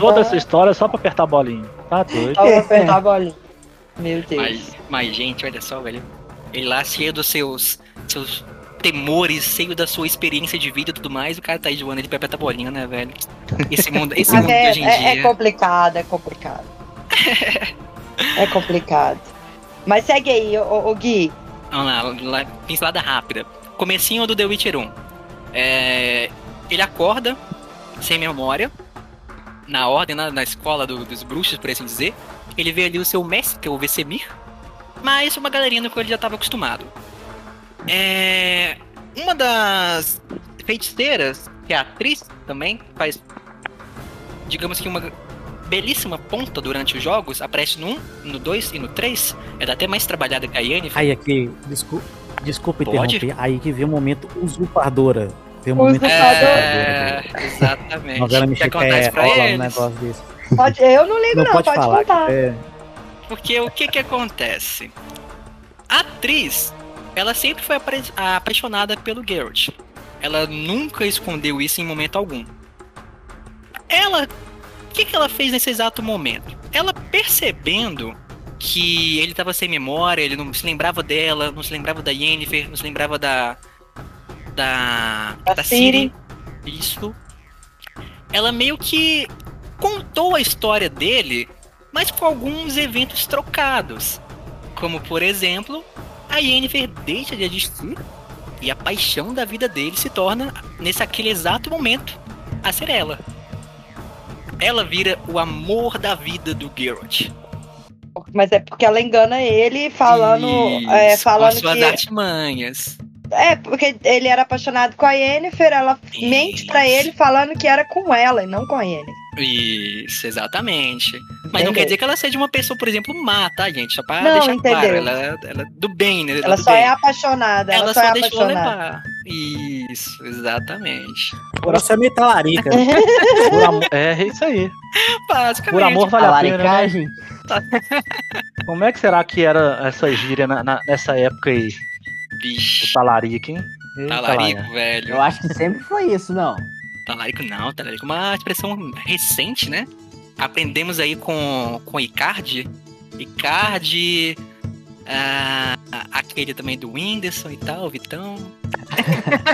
Toda essa história é só pra apertar a bolinha. Tá doido. Só pra apertar a bolinha. Meu Deus. Mas, mas, gente, olha só, velho. Ele lá cheio dos seus, seus temores, cheio da sua experiência de vida e tudo mais, o cara tá aí zoando ele pra apertar bolinha, né, velho? Esse mundo, esse mundo é, de hoje em é- é dia. complicado, é complicado. é complicado. Mas segue aí, ô, ô, Gui. Vamos lá, lá, pincelada rápida. Comecinho do The Witcher 1. É, ele acorda, sem memória, na ordem, na, na escola do- dos bruxos, por assim dizer. Ele vê ali o seu mestre, que é o Vesemir, mas uma galerinha no qual ele já estava acostumado. É, uma das feiticeiras, que é atriz também, faz, digamos que uma belíssima ponta durante os jogos, aparece no 1, no 2 e no 3. Ela é até mais trabalhada que a Yennefer. Aí aqui, desculpa, desculpa interromper. Aí que vem o momento usurpadora. Vem o momento Usurpadora. É, exatamente. Novela mexicana acontece é, rola um eles? negócio desse. Pode, eu não ligo, Não, não, pode, pode, falar. contar. É, Porque o que que acontece? A atriz, ela sempre foi apaixonada pelo Geralt. Ela nunca escondeu isso em momento algum. Ela, o que que ela fez nesse exato momento? Ela percebendo que ele estava sem memória, ele não se lembrava dela, não se lembrava da Yennefer, não se lembrava da da, Da da Ciri. Ciri. Isso. Ela meio que contou a história dele, mas com alguns eventos trocados. Como, por exemplo, a Yennefer deixa de existir e a paixão da vida dele se torna, nesse aquele exato momento, a ser ela. Ela vira o amor da vida do Geralt. Mas é porque ela engana ele falando, é, Isso, falando com suas que artimanhas. É porque ele era apaixonado com a Yennefer, ela mente pra Isso. ele falando que era com ela e não com a Yennefer. Isso, exatamente. Mas não Entendeu? quer dizer que ela seja uma pessoa, por exemplo, má, tá, gente? Só pra Não, deixar entendeu. claro. Ela, ela é do bem, né? Ela do só bem. é apaixonada, ela, Ela só, só é deixou apaixonada. levar. Isso, exatamente. Agora você é meio talarica. né? Por amor- É isso aí. Basicamente. Por amor vale a pena, né? Talaricagem. Como é que será que era essa gíria na- na- nessa época aí? Bicho, O talarico, hein? Talarico, Laia. velho. Eu acho que sempre foi isso, não. Talarico não, talarico é uma expressão recente, né? Aprendemos aí com, com Icardi. Icardi. ah, aquele também do Whindersson e tal, Vitão.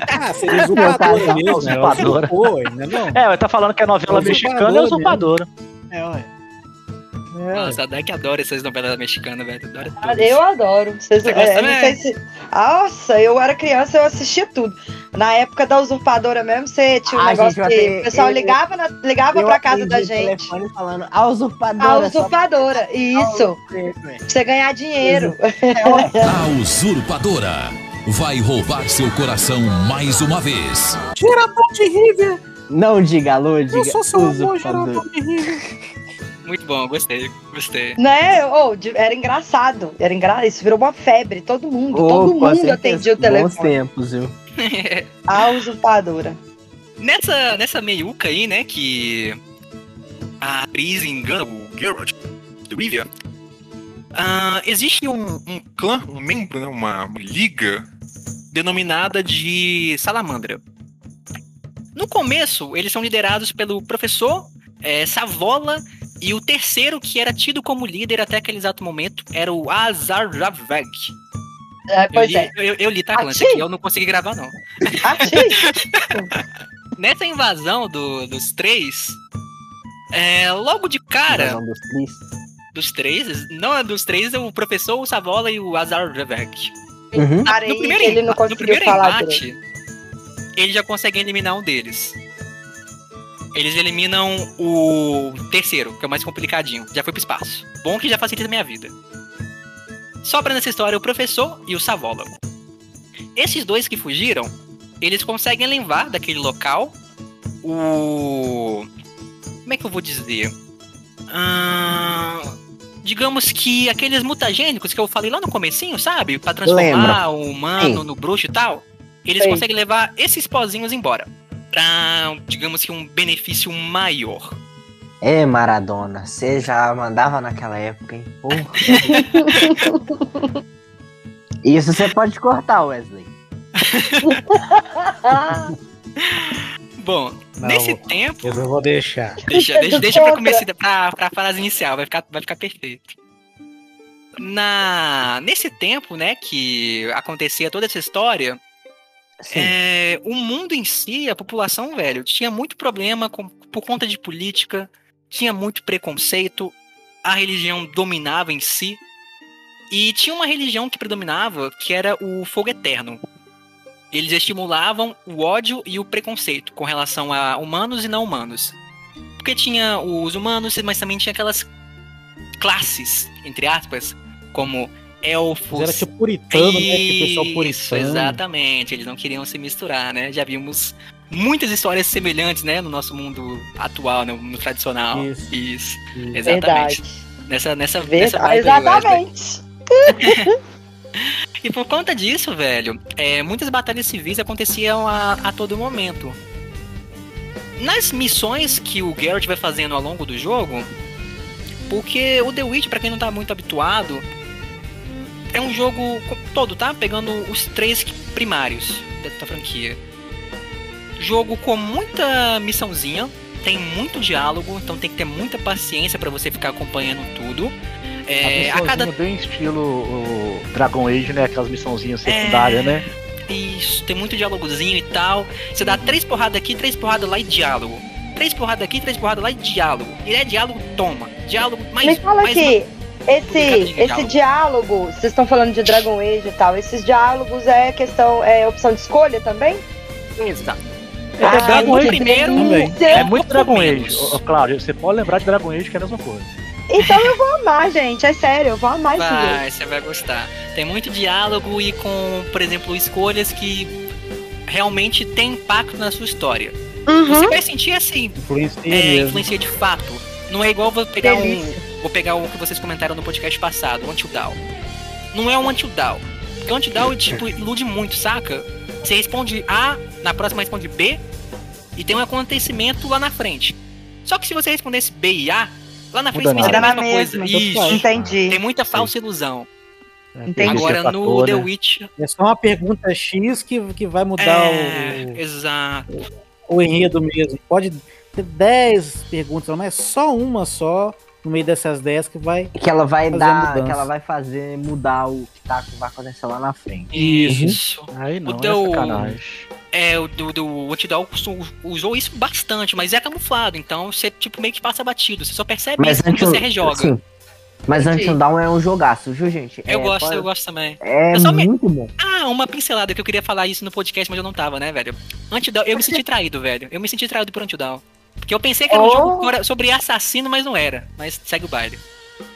Ah, seria usurpadora mesmo. né? usurpadora. Né? Não. É, tá falando que é novela mexicana, é usurpadora. É, ué. Nossa, a Dai adora essas novelas mexicanas, velho. Adora Ah, todas. Eu adoro. Vocês, Você gosta é, não sei se... Nossa, eu era criança, eu assistia tudo. Na época da usurpadora mesmo, você tinha um Ah, negócio gente, que o pessoal eu- ligava, na, ligava pra casa da gente. telefone falando, a usurpadora. A usurpadora, isso. Pra você ganhar dinheiro. A usurpadora vai roubar seu coração mais uma vez. Gerador de River. Não diga alô, diga Eu sou seu usurpador. gerador de River. Muito bom, gostei, gostei. Né? Oh, era engraçado. Era engra... Isso virou uma febre. Todo mundo, Oh, todo mundo atendia o Bons telefone. tempos, viu? A usurpadora. Nessa, nessa meiuca aí, né, que a atriz engana o Geralt de Rivia, ah, existe um, um clã, um membro, né, uma, uma liga denominada de Salamandra. No começo, eles são liderados pelo professor eh, Savola e o terceiro que era tido como líder até aquele exato momento era o Azar Raveg. É, Eu pois li, é. eu, eu li, tá, aqui eu não consegui gravar, não. Nessa invasão do- dos três, é, logo de cara, Invasão dos tris. dos três, não é dos três, é o professor, o Savola e o Azar Revek. Uhum. No primeiro, ele não no conseguiu primeiro falar embate, ele já consegue eliminar um deles. Eles eliminam o terceiro, que é o mais complicadinho. Já foi pro espaço. Bom que já facilita a minha vida. Sobra nessa história o professor e o Savola. Esses dois que fugiram, eles conseguem levar daquele local o. Como é que eu vou dizer? Ah, digamos que aqueles mutagênicos que eu falei lá no comecinho, sabe? Pra transformar o humano Sim. no bruxo e tal. Eles Sei. conseguem levar esses pozinhos embora. Pra, digamos que, um benefício maior. É, Maradona, você já mandava naquela época, hein? Porra. Isso você pode cortar, Wesley. Bom, Não, nesse tempo. Eu não vou deixar. Deixa, deixa, deixa pra começar, pra, pra frase inicial, vai ficar, vai ficar perfeito. Na, nesse tempo, né, que acontecia toda essa história. É, o mundo em si, a população, velho, tinha muito problema com- por conta de política, tinha muito preconceito, a religião dominava em si, e tinha uma religião que predominava, que era o fogo eterno. Eles estimulavam o ódio e o preconceito com relação a humanos e não humanos. Porque tinha os humanos, mas também tinha aquelas classes, entre aspas, como elfos. Era tipo puritano, né? Que pessoal Isso, puritano. exatamente. Eles não queriam se misturar, né? Já vimos muitas histórias semelhantes, né? No nosso mundo atual, no mundo tradicional. Isso. Isso, Isso. exatamente. Verdade. Nessa, nessa, nessa Verdade. Wesley. Exatamente. E por conta disso, velho, é, muitas batalhas civis aconteciam a, a todo momento. Nas missões que o Geralt vai fazendo ao longo do jogo, porque o The Witch, pra quem não tá muito habituado, é um jogo todo, tá? Pegando os três primários da, franquia. Jogo com muita missãozinha, tem muito diálogo, então tem que ter muita paciência pra você ficar acompanhando tudo. É, a cada bem estilo o Dragon Age, né? Aquelas missãozinhas secundárias, né? Isso, tem muito diálogozinho e tal. Você dá três porradas aqui, três porradas lá e diálogo. Três porradas aqui, três porradas lá e diálogo. Ele é diálogo, toma. Diálogo, mais Me fala mais aqui, esse, esse diálogo. vocês estão falando de Dragon Age e tal, esses diálogos é questão, é opção de escolha também? Exato. É, Ah, Dragon Age primeiro- Também. é muito Dragon Age. ô, Cláudio, você pode lembrar de Dragon Age que é a mesma coisa. Então eu vou amar, gente, é sério, eu vou amar esse jogo. Vai, você vai gostar. Tem muito diálogo e com, por exemplo, escolhas que realmente tem impacto na sua história. Uhum. Você vai sentir assim, Influencia é, influencia de fato. Não é igual vou pegar Delícia. um. Vou pegar o que vocês comentaram no podcast passado, o Until Dawn. Não é um Until Dawn. Porque o Until Dawn, tipo, ilude muito, saca? Você responde A, na próxima responde B, e tem um acontecimento lá na frente. Só que se você respondesse B e A, lá na frente seria a mesma coisa. mesma, Isso. Entendi. Tem muita falsa ilusão. É, Entendi. Agora no fator, The né? Witch. É só uma pergunta X que, que vai mudar É, exato. o, o enredo mesmo. Pode ter 10 perguntas, mas é só uma só no meio dessas 10 que vai. Que ela vai Fazer dar, mudança. que ela vai fazer mudar o que tá, que vai acontecer lá na frente. Isso. Aí não, O é teu-. É, o do, do Antidown usou isso bastante, mas é camuflado, então você tipo meio que passa batido. Você só percebe Mas isso quando Until, você rejoga. sim. Mas. Until Dawn é um jogaço, viu, gente? eu é, gosto, pode- eu gosto também. É Eu só me- muito bom. Ah, uma pincelada que eu queria falar isso no podcast, mas eu não tava, né, velho? Antidown, eu me senti traído, velho. Eu me senti traído por Antidown. Porque eu pensei que era um Oh. jogo fora- sobre assassino, mas não era. Mas segue o baile.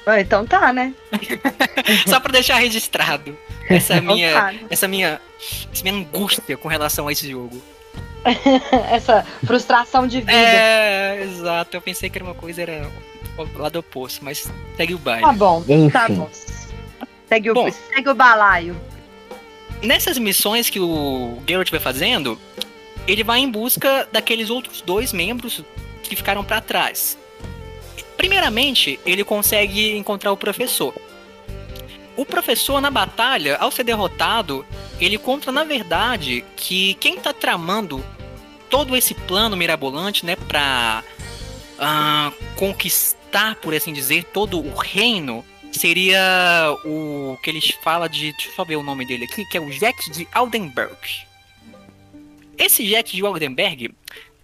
Ah, Então tá, né? Só pra deixar registrado. Essa Então minha, tá, né? essa minha, essa minha angústia com relação a esse jogo. Essa frustração de vida. É, exato. Eu pensei que era uma coisa, era o lado oposto, mas segue o baile. Tá bom, Enfim. tá bom. Segue o, Bom. segue o balaio. Nessas missões que o Geralt vai fazendo, ele vai em busca daqueles outros dois membros que ficaram pra trás. Primeiramente, ele consegue encontrar o professor. O professor na batalha, ao ser derrotado, ele conta na verdade que quem tá tramando todo esse plano mirabolante, né, pra ah, conquistar, por assim dizer, todo o reino, seria o que eles falam de. Deixa eu só ver o nome dele aqui, que é o Jack de Aldenberg. Esse Jack de Aldenberg,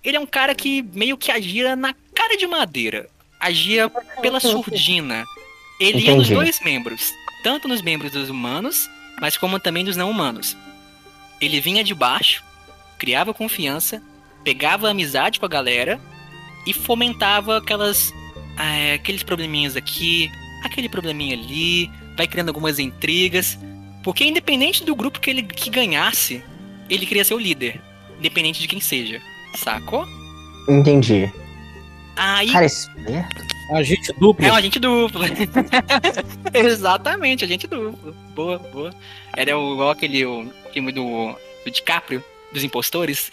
ele é um cara que meio que agia na cara de madeira. Agia pela surdina. Ele ia nos Entendi. dois membros. Tanto nos membros dos humanos, mas como também dos não humanos. Ele vinha de baixo, criava confiança, pegava amizade com a galera e fomentava aquelas. eh, aqueles probleminhas aqui, aquele probleminha ali, vai criando algumas intrigas. Porque independente do grupo que ele que ganhasse, ele queria ser o líder. Independente de quem seja. Sacou? Entendi. Aí Cara, esperto. Agente duplo. é um agente duplo. Exatamente, agente duplo. Boa, boa. Era o, igual aquele o filme do, do DiCaprio, dos impostores.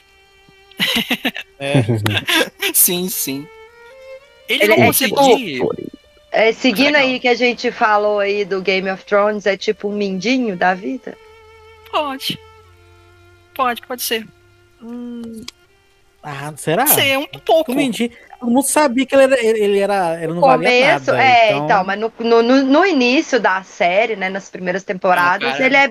É. Sim, sim. Ele, Ele não é conseguia. É, seguindo Legal. aí que a gente falou aí do Game of Thrones, é tipo um mindinho da vida? Pode. Pode, pode ser. Ah, será? Ser, um pouco. Eu menti. Todo mundo sabia que ele era. Ele, era ele não valia começo, nada. é, então... então, mas no, no, no- no início da série, né, nas primeiras temporadas, Ah, ele é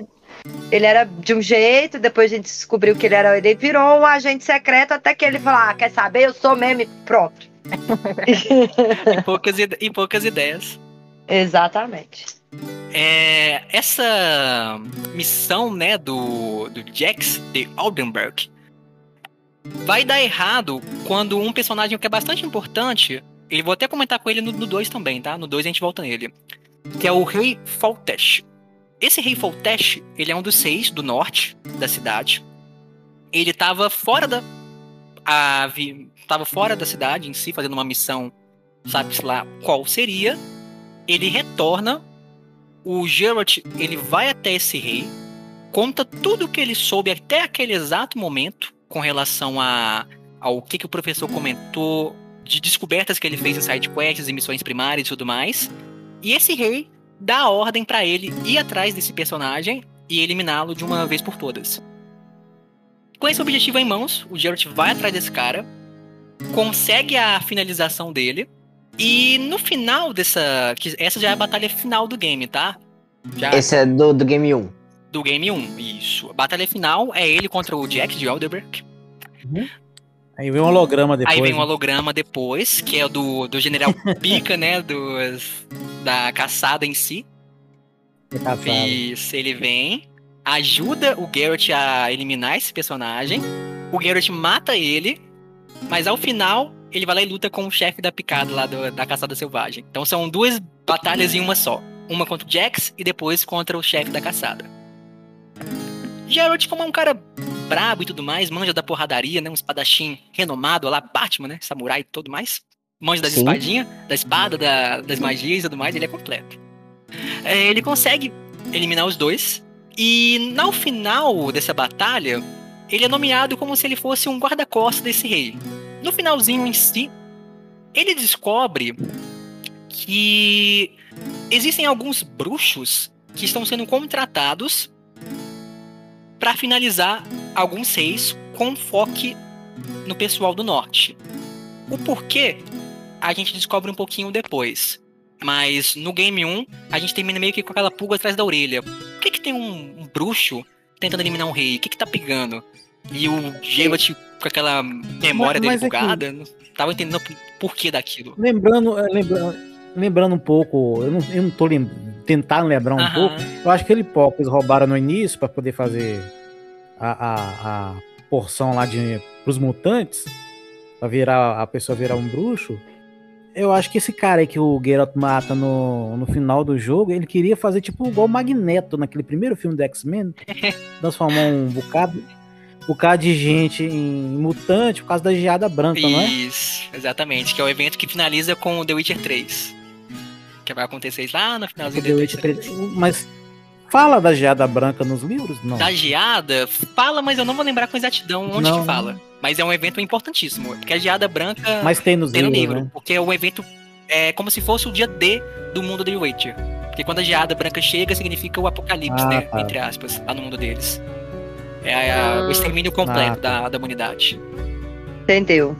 ele era de um jeito, depois a gente descobriu que ele era, ele virou um agente secreto até que ele falou, ah, quer saber, eu sou mesmo e pronto. E poucas, ide- e poucas ideias. Exatamente. É, essa missão, né, do, do Jax de Aldenberg vai dar errado quando um personagem que é bastante importante, e vou até comentar com ele no 2 também, tá? No 2 a gente volta nele. Que é o Rei Foltesh. Esse Rei Foltesh, ele é um dos seis do norte da cidade. Ele tava fora da. A, tava fora da cidade em si, fazendo uma missão, sabe-se lá qual seria. Ele retorna o Geralt ele vai até esse rei, conta tudo o que ele soube até aquele exato momento com relação a ao que, que o professor comentou, de descobertas que ele fez em side quests e missões primárias e tudo mais. E esse rei dá a ordem pra ele ir atrás desse personagem e eliminá-lo de uma vez por todas. Com esse objetivo em mãos, o Geralt vai atrás desse cara, consegue a finalização dele e no final dessa. Essa já é a batalha final do game, tá? Já Esse é do, do Game 1. Do game 1, isso. A batalha final é ele contra o Jack de Elderberg. Aí vem um holograma depois. Aí vem um né? holograma depois, que é o do, do General Pica, né? Dos, da caçada em si. Isso, ele vem, ajuda o Garrett a eliminar esse personagem. O Garrett mata ele, mas ao final ele vai lá e luta com o chefe da picada lá do- da caçada selvagem. Então são duas batalhas em uma só. Uma contra o Jax e depois contra o chefe da caçada. Geralt, como é um cara brabo e tudo mais, manja da porradaria, né? Um espadachim renomado lá, Batman, né? Samurai e tudo mais. Manja das espadinhas, da espada, da- das magias e tudo mais, ele é completo. É, ele consegue eliminar os dois. E no final dessa batalha, ele é nomeado como se ele fosse um guarda-costas desse rei. No finalzinho em si, ele descobre que existem alguns bruxos que estão sendo contratados para finalizar alguns reis com foco no pessoal do norte. O porquê a gente descobre um pouquinho depois. Mas no game 1, a gente termina meio que com aquela pulga atrás da orelha. Por que, que tem um, um bruxo tentando eliminar um rei? O que, que tá pegando? E o Geralt com aquela memória Mas- dele mas é que- bugada, não tava entendendo o porquê daquilo. Lembrando, é, lembra- lembrando um pouco, eu não, eu não tô lem- tentando lembrar um Aham. pouco. Eu acho que que eles roubaram no início pra poder fazer a, a, a porção lá de pros mutantes, pra virar a pessoa virar um bruxo. Eu acho que esse cara aí que o Geralt mata no, no final do jogo, ele queria fazer tipo igual o Magneto naquele primeiro filme do X-Men, transformar um bocado, bocado de gente em mutante por causa da geada branca, não é? Isso, exatamente. Que é o evento que finaliza com o The Witcher 3. Que vai acontecer lá no finalzinho do The Witcher 3. Mas fala da geada branca nos livros? Não. Da geada, fala, mas eu não vou lembrar com exatidão onde Não. que fala. Mas é um evento importantíssimo. Porque a geada branca Mas tem nos tem no livro. né? Porque é um evento é como se fosse o dia D do mundo do The Witcher. Porque quando a geada branca chega, significa o apocalipse, Ah, né? tá. Entre aspas, lá no mundo deles. É a- o extermínio completo Ah, tá. da, da humanidade. Entendeu?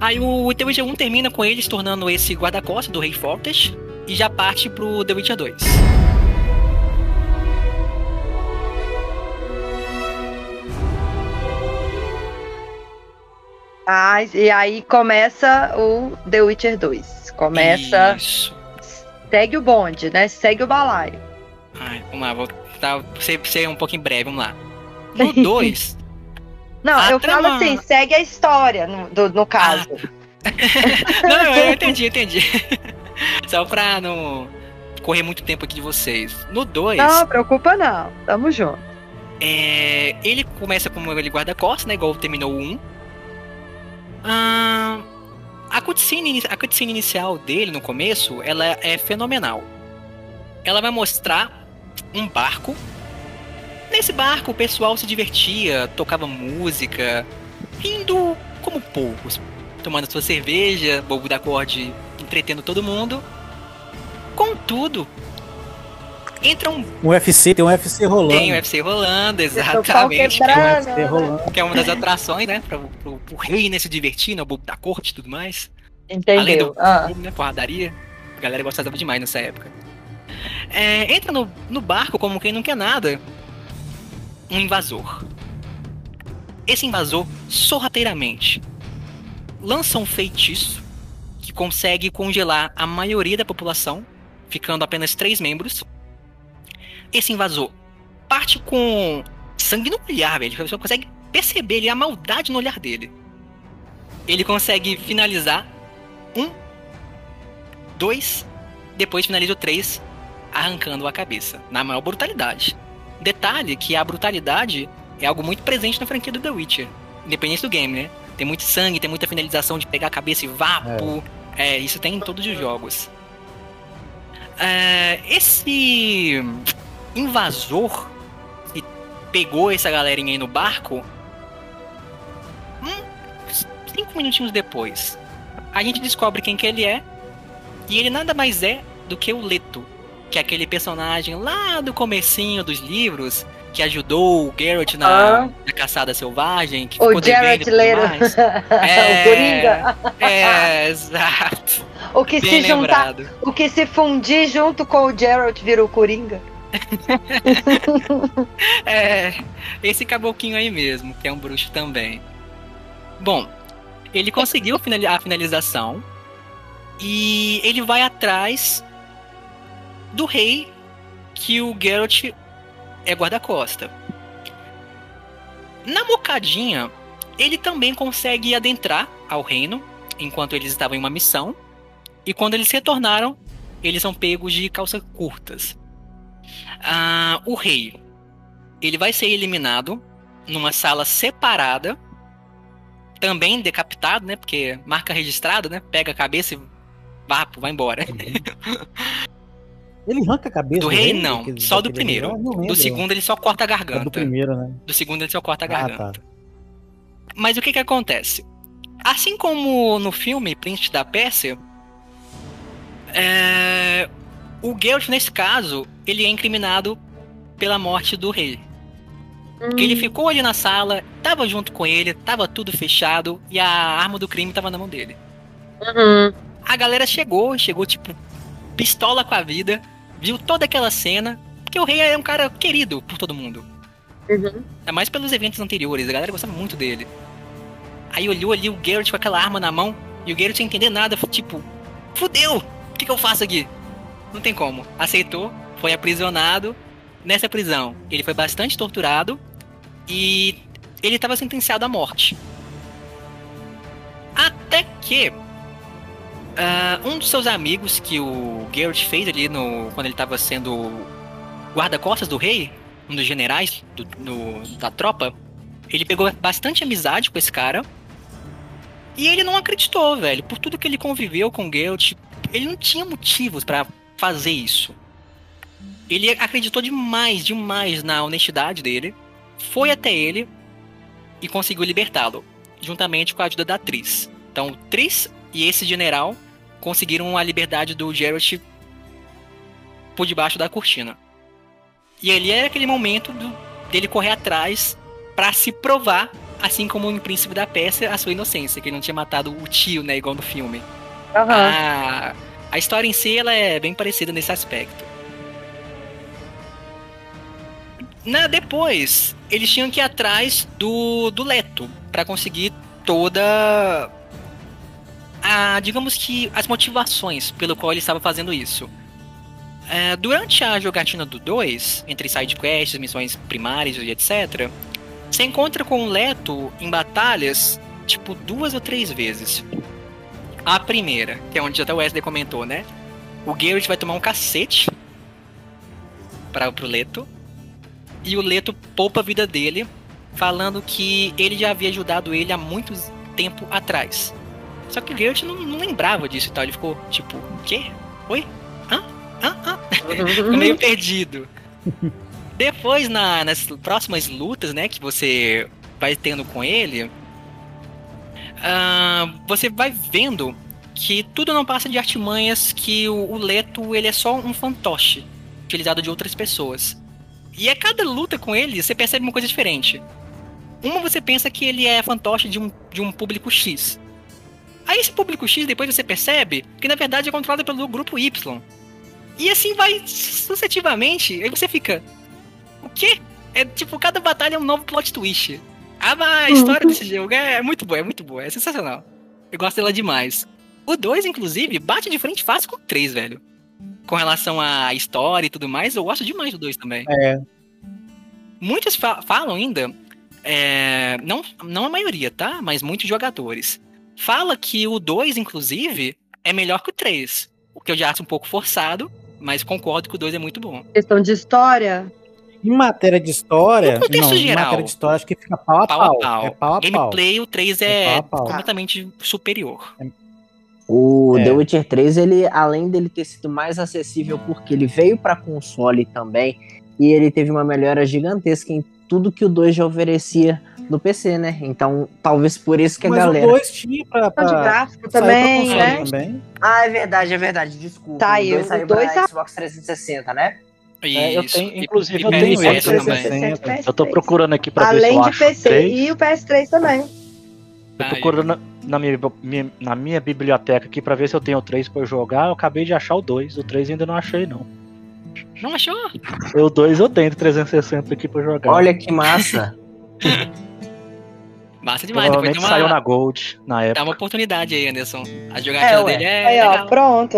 Aí o The Witcher 1 termina com ele se tornando esse guarda-costas do Rei Fortes e já parte pro The Witcher 2. Ah, e aí começa o The Witcher 2. Começa. Isso. Segue o bonde, né? Segue o balaio. Ai, vamos lá, vou tá, ser, ser um pouquinho breve, vamos lá. No 2, Não, A eu trama- falo assim, segue a história no, do- no caso. Não, eu, eu entendi, entendi. Só pra não correr muito tempo aqui de vocês. No 2, Não, preocupa não. Tamo junto. é, ele começa como ele guarda-costas, né? Igual terminou o 1. Ah, a, cutscene, a cutscene inicial dele, no começo, ela é fenomenal. Ela vai mostrar um barco. Nesse barco, o pessoal se divertia, tocava música, rindo como poucos, tomando sua cerveja, bobo da corte, entretendo todo mundo. Contudo, entra um Um UFC, tem um UFC rolando. tem o UFC rolando, exatamente. Que é, quebrando. UFC rolando. uma, que é uma das atrações, né? Pra, pro, pro rei né, se divertir, né? O bobo da corte e tudo mais. Além Entendeu? do Ah, né, porradaria. A galera gostava demais nessa época. É, entra no, no barco como quem não quer nada. Um invasor. Esse invasor, sorrateiramente, lança um feitiço que consegue congelar a maioria da população, ficando apenas três membros. Esse invasor parte com sangue no olhar, velho. Pessoa consegue perceber ali a maldade no olhar dele. Ele consegue finalizar um, dois, depois finaliza o três, arrancando a cabeça, na maior brutalidade. Detalhe que a brutalidade é algo muito presente na franquia do The Witcher, independente do game, né? Tem muito sangue, tem muita finalização de pegar a cabeça e vapo. É, isso tem em todos os jogos. É, esse invasor que pegou essa galerinha aí no barco, hum, cinco minutinhos depois, a gente descobre quem que ele é. E ele nada mais é do que o Leto, que é aquele personagem lá do comecinho dos livros que ajudou o Geralt na, Ah. na caçada selvagem, que O ficou Jared Leto. mais. o Coringa. É, exato. O que Bem se juntar, o que se fundir junto com o Geralt vira o Coringa. é, esse caboclinho aí mesmo, que é um bruxo também. Bom, ele conseguiu a finalização e ele vai atrás do rei que o Geralt é guarda-costa. Na mocadinha, ele também consegue adentrar ao reino enquanto eles estavam em uma missão. E quando eles retornaram, eles são pegos de calças curtas. Ah, o rei, ele vai ser eliminado numa sala separada, também decapitado, né? Porque marca registrada, né? Pega a cabeça e vapo, vai embora. Ele arranca a cabeça Do rei, dele, não, daquele- só do primeiro. Não Do lembro. segundo ele só corta a É garganta. do primeiro, né? Do segundo ele só corta a Ah, garganta. tá. Mas o que que acontece? Assim como no filme Príncipe da Pérsia, é, o Geralt, nesse caso, ele é incriminado pela morte do rei. Porque ele ficou ali na sala, tava junto com ele, tava tudo fechado e a arma do crime tava na mão dele. Uhum. A galera chegou, chegou tipo pistola com a vida, viu toda aquela cena, porque o rei é um cara querido por todo mundo. Uhum. Ainda mais pelos eventos anteriores, a galera gostava muito dele. Aí olhou ali o Geralt com aquela arma na mão, e o Geralt sem entender nada, tipo, fudeu, o que, que eu faço aqui? Não tem como. Aceitou, foi aprisionado. Nessa prisão, ele foi bastante torturado e ele estava sentenciado à morte. Até que ah, um dos seus amigos que o Geralt fez ali no quando ele estava sendo guarda-costas do rei, um dos generais do- da tropa, ele pegou bastante amizade com esse cara. E ele não acreditou, velho. Por tudo que ele conviveu com o Geralt, ele não tinha motivos pra fazer isso. Ele acreditou demais, demais na honestidade dele. Foi até ele e conseguiu libertá-lo, juntamente com a ajuda da Tris. Então, Tris e esse general conseguiram a liberdade do Geralt por debaixo da cortina. E ali era aquele momento do- dele correr atrás pra se provar, assim como em Príncipe da Pérsia, a sua inocência, que ele não tinha matado o tio, né, igual no filme. Aham. A, a história em si ela é bem parecida nesse aspecto. Na, depois, eles tinham que ir atrás do, do Leto pra conseguir toda a, digamos que as motivações pelo qual ele estava fazendo isso. É, durante a jogatina do 2, entre sidequests, missões primárias e etc., você encontra com o Leto em batalhas, tipo, duas ou três vezes. A primeira, que é onde até o Wesley comentou, né? O Geralt vai tomar um cacete para pro Leto. E o Leto poupa a vida dele, falando que ele já havia ajudado ele há muito tempo atrás. Só que o Geralt não, não lembrava disso e tal. Ele ficou tipo, quê? Oi? Hã? Hã? Hã? Ficou meio perdido. Depois, na- nas próximas lutas, né, que você vai tendo com ele, ah, você vai vendo que tudo não passa de artimanhas, que o, o Leto ele é só um fantoche utilizado de outras pessoas. E a cada luta com ele, você percebe uma coisa diferente. Uma você pensa que ele é fantoche de um, de um público X. Aí esse público X depois você percebe que na verdade é controlado pelo grupo Y. E assim vai sucessivamente. Aí você fica. O quê? É tipo, cada batalha é um novo plot twist. A, a história desse jogo é, é muito boa, é muito boa, é sensacional. Eu gosto dela demais. O 2, inclusive, bate de frente fácil com o 3, velho. Com relação à história e tudo mais, eu gosto demais do 2 também. É. Muitos fa- falam ainda, é, não, não a maioria, tá? Mas muitos jogadores. Fala que o 2, inclusive, é melhor que o 3. O que eu já acho um pouco forçado, mas concordo que o 2 é muito bom. Questão de história. Em matéria de história, No contexto não, em geral. matéria de história acho que fica pau a Pau pau. a pau. É pau a pau. Gameplay, o 3 É é, pau pau. completamente superior. O É. The Witcher 3, ele, além dele ter sido mais acessível porque ele veio para console também, e ele teve uma melhora gigantesca em tudo que o 2 já oferecia no PC, né? Então, talvez por isso que a Mas galera. o 2 tinha pra, Questão de pra gráfico pra também, console né? também. Ah, é verdade, é verdade, desculpa. Tá aí, o 2 o saiu dois pra a- Xbox 360, né? É, eu Isso. tenho- inclusive, e eu PS3 tenho esse também. PS3. Eu tô procurando aqui pra ver se Além eu de acho PC três. e o PS3 também. Eu tô procurando na minha, minha- na minha biblioteca aqui pra ver se eu tenho o 3 pra eu jogar. Eu acabei de achar o 2. O 3 ainda não achei, não. Não achou? Eu dois eu tenho 360 aqui pra jogar. Olha que massa. Massa demais. Depois Provavelmente tem uma, saiu na Gold na dá época. uma oportunidade aí, Anderson. A É, jogatina ué. dele é. Aí, ó, legal. pronto,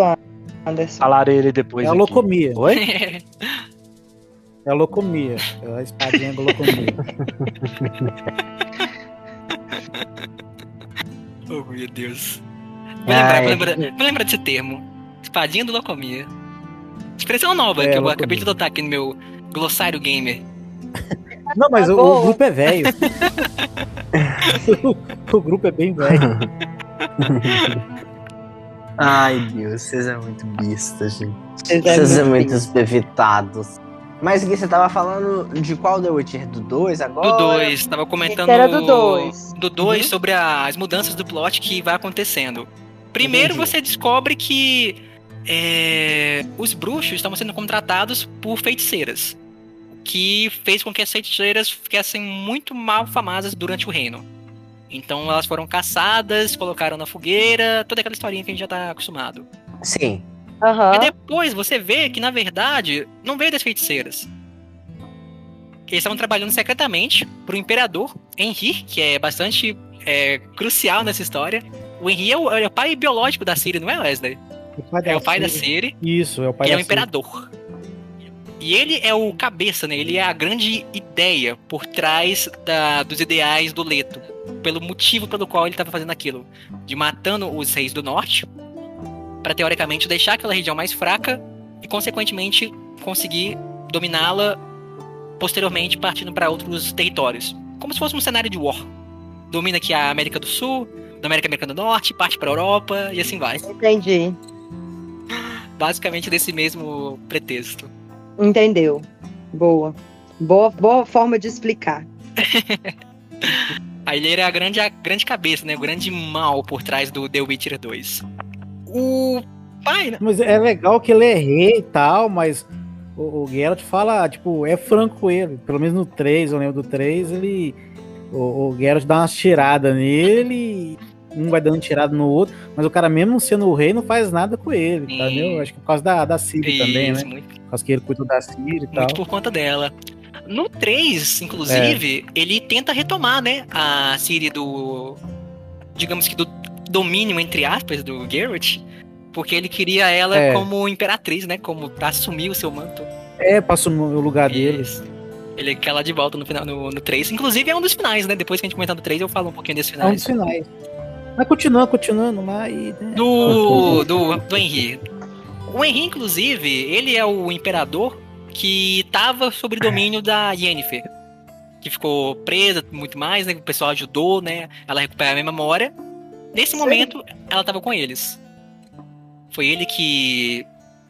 Anderson. Falarei ele depois. É a locomia. Oi? É a locomia. É a espadinha da locomia. oh, meu Deus. Vou lembrar, é. vou lembrar, vou lembrar desse termo. Espadinha do Locomia. Expressão nova É, que eu locomia. acabei de adotar aqui no meu glossário gamer. Não, mas o, Boa. o grupo é velho. o, grupo é bem velho. Ai, Deus, vocês é muito besta, gente. Vocês é Vocês é muito muito evitados. Mas aqui você tava falando de qual The Witcher? Do 2 agora? Do 2, tava comentando. Era do dois. Do 2 Uhum. sobre as mudanças do plot que vai acontecendo. Primeiro Entendi. você descobre que é, os bruxos estavam sendo contratados por feiticeiras. Que fez com que as feiticeiras ficassem muito mal famosas durante o reino. Então elas foram caçadas, colocaram na fogueira, toda aquela historinha que a gente já tá acostumado. Sim. Aham. E depois você vê que, na verdade, não veio das feiticeiras. Que eles estavam trabalhando secretamente pro imperador Henry, que é bastante é, crucial nessa história. O Henry é o, é o pai biológico da Ciri, não é, Wesley? É o pai da Ciri, Isso, é o pai que é da o Ciri. E ele é o cabeça, né? Ele é a grande ideia por trás da- dos ideais do Leto. Pelo motivo pelo qual ele estava fazendo aquilo. De matando os reis do norte. Pra teoricamente deixar aquela região mais fraca. E consequentemente conseguir dominá-la. Posteriormente partindo para outros territórios. Como se fosse um cenário de war. Domina aqui a América do Sul. Da América, América do Norte. Parte pra Europa. E assim vai. Entendi. Basicamente desse mesmo pretexto. Entendeu. Boa. Boa, boa forma de explicar. Aí ele era a grande, a grande cabeça, né? O grande mal por trás do The Witcher 2. O pai, né? Mas é legal que ele é rei e tal, mas o, o Geralt fala, tipo, é franco ele. Pelo menos no 3, eu lembro do 3, ele. O, o Geralt dá umas tiradas nele, um vai dando tirada no outro, mas o cara, mesmo sendo o rei, não faz nada com ele, Sim. entendeu? Acho que por causa da, da Ciri também, né? Muito, Por causa que ele cuidou da Ciri e tal. muito por conta dela. No 3, inclusive, ele tenta retomar, né? A Ciri do. Digamos que do domínio, entre aspas, do Geralt. Porque ele queria ela É. como imperatriz, né? Como pra assumir o seu manto. É, passou no lugar deles. Ele quer ela de volta no final no, no 3. Inclusive é um dos finais, né? Depois que a gente comentar do 3, eu falo um pouquinho desses É um dos finais. Mas continuando, continuando lá e. né? do, do, do Henry. O Henry, inclusive, ele é o imperador que estava sob domínio da Yennefer. Que ficou presa muito mais, né? O pessoal ajudou, né? Ela recuperar a memória. Nesse momento, ela estava com eles. Foi ele que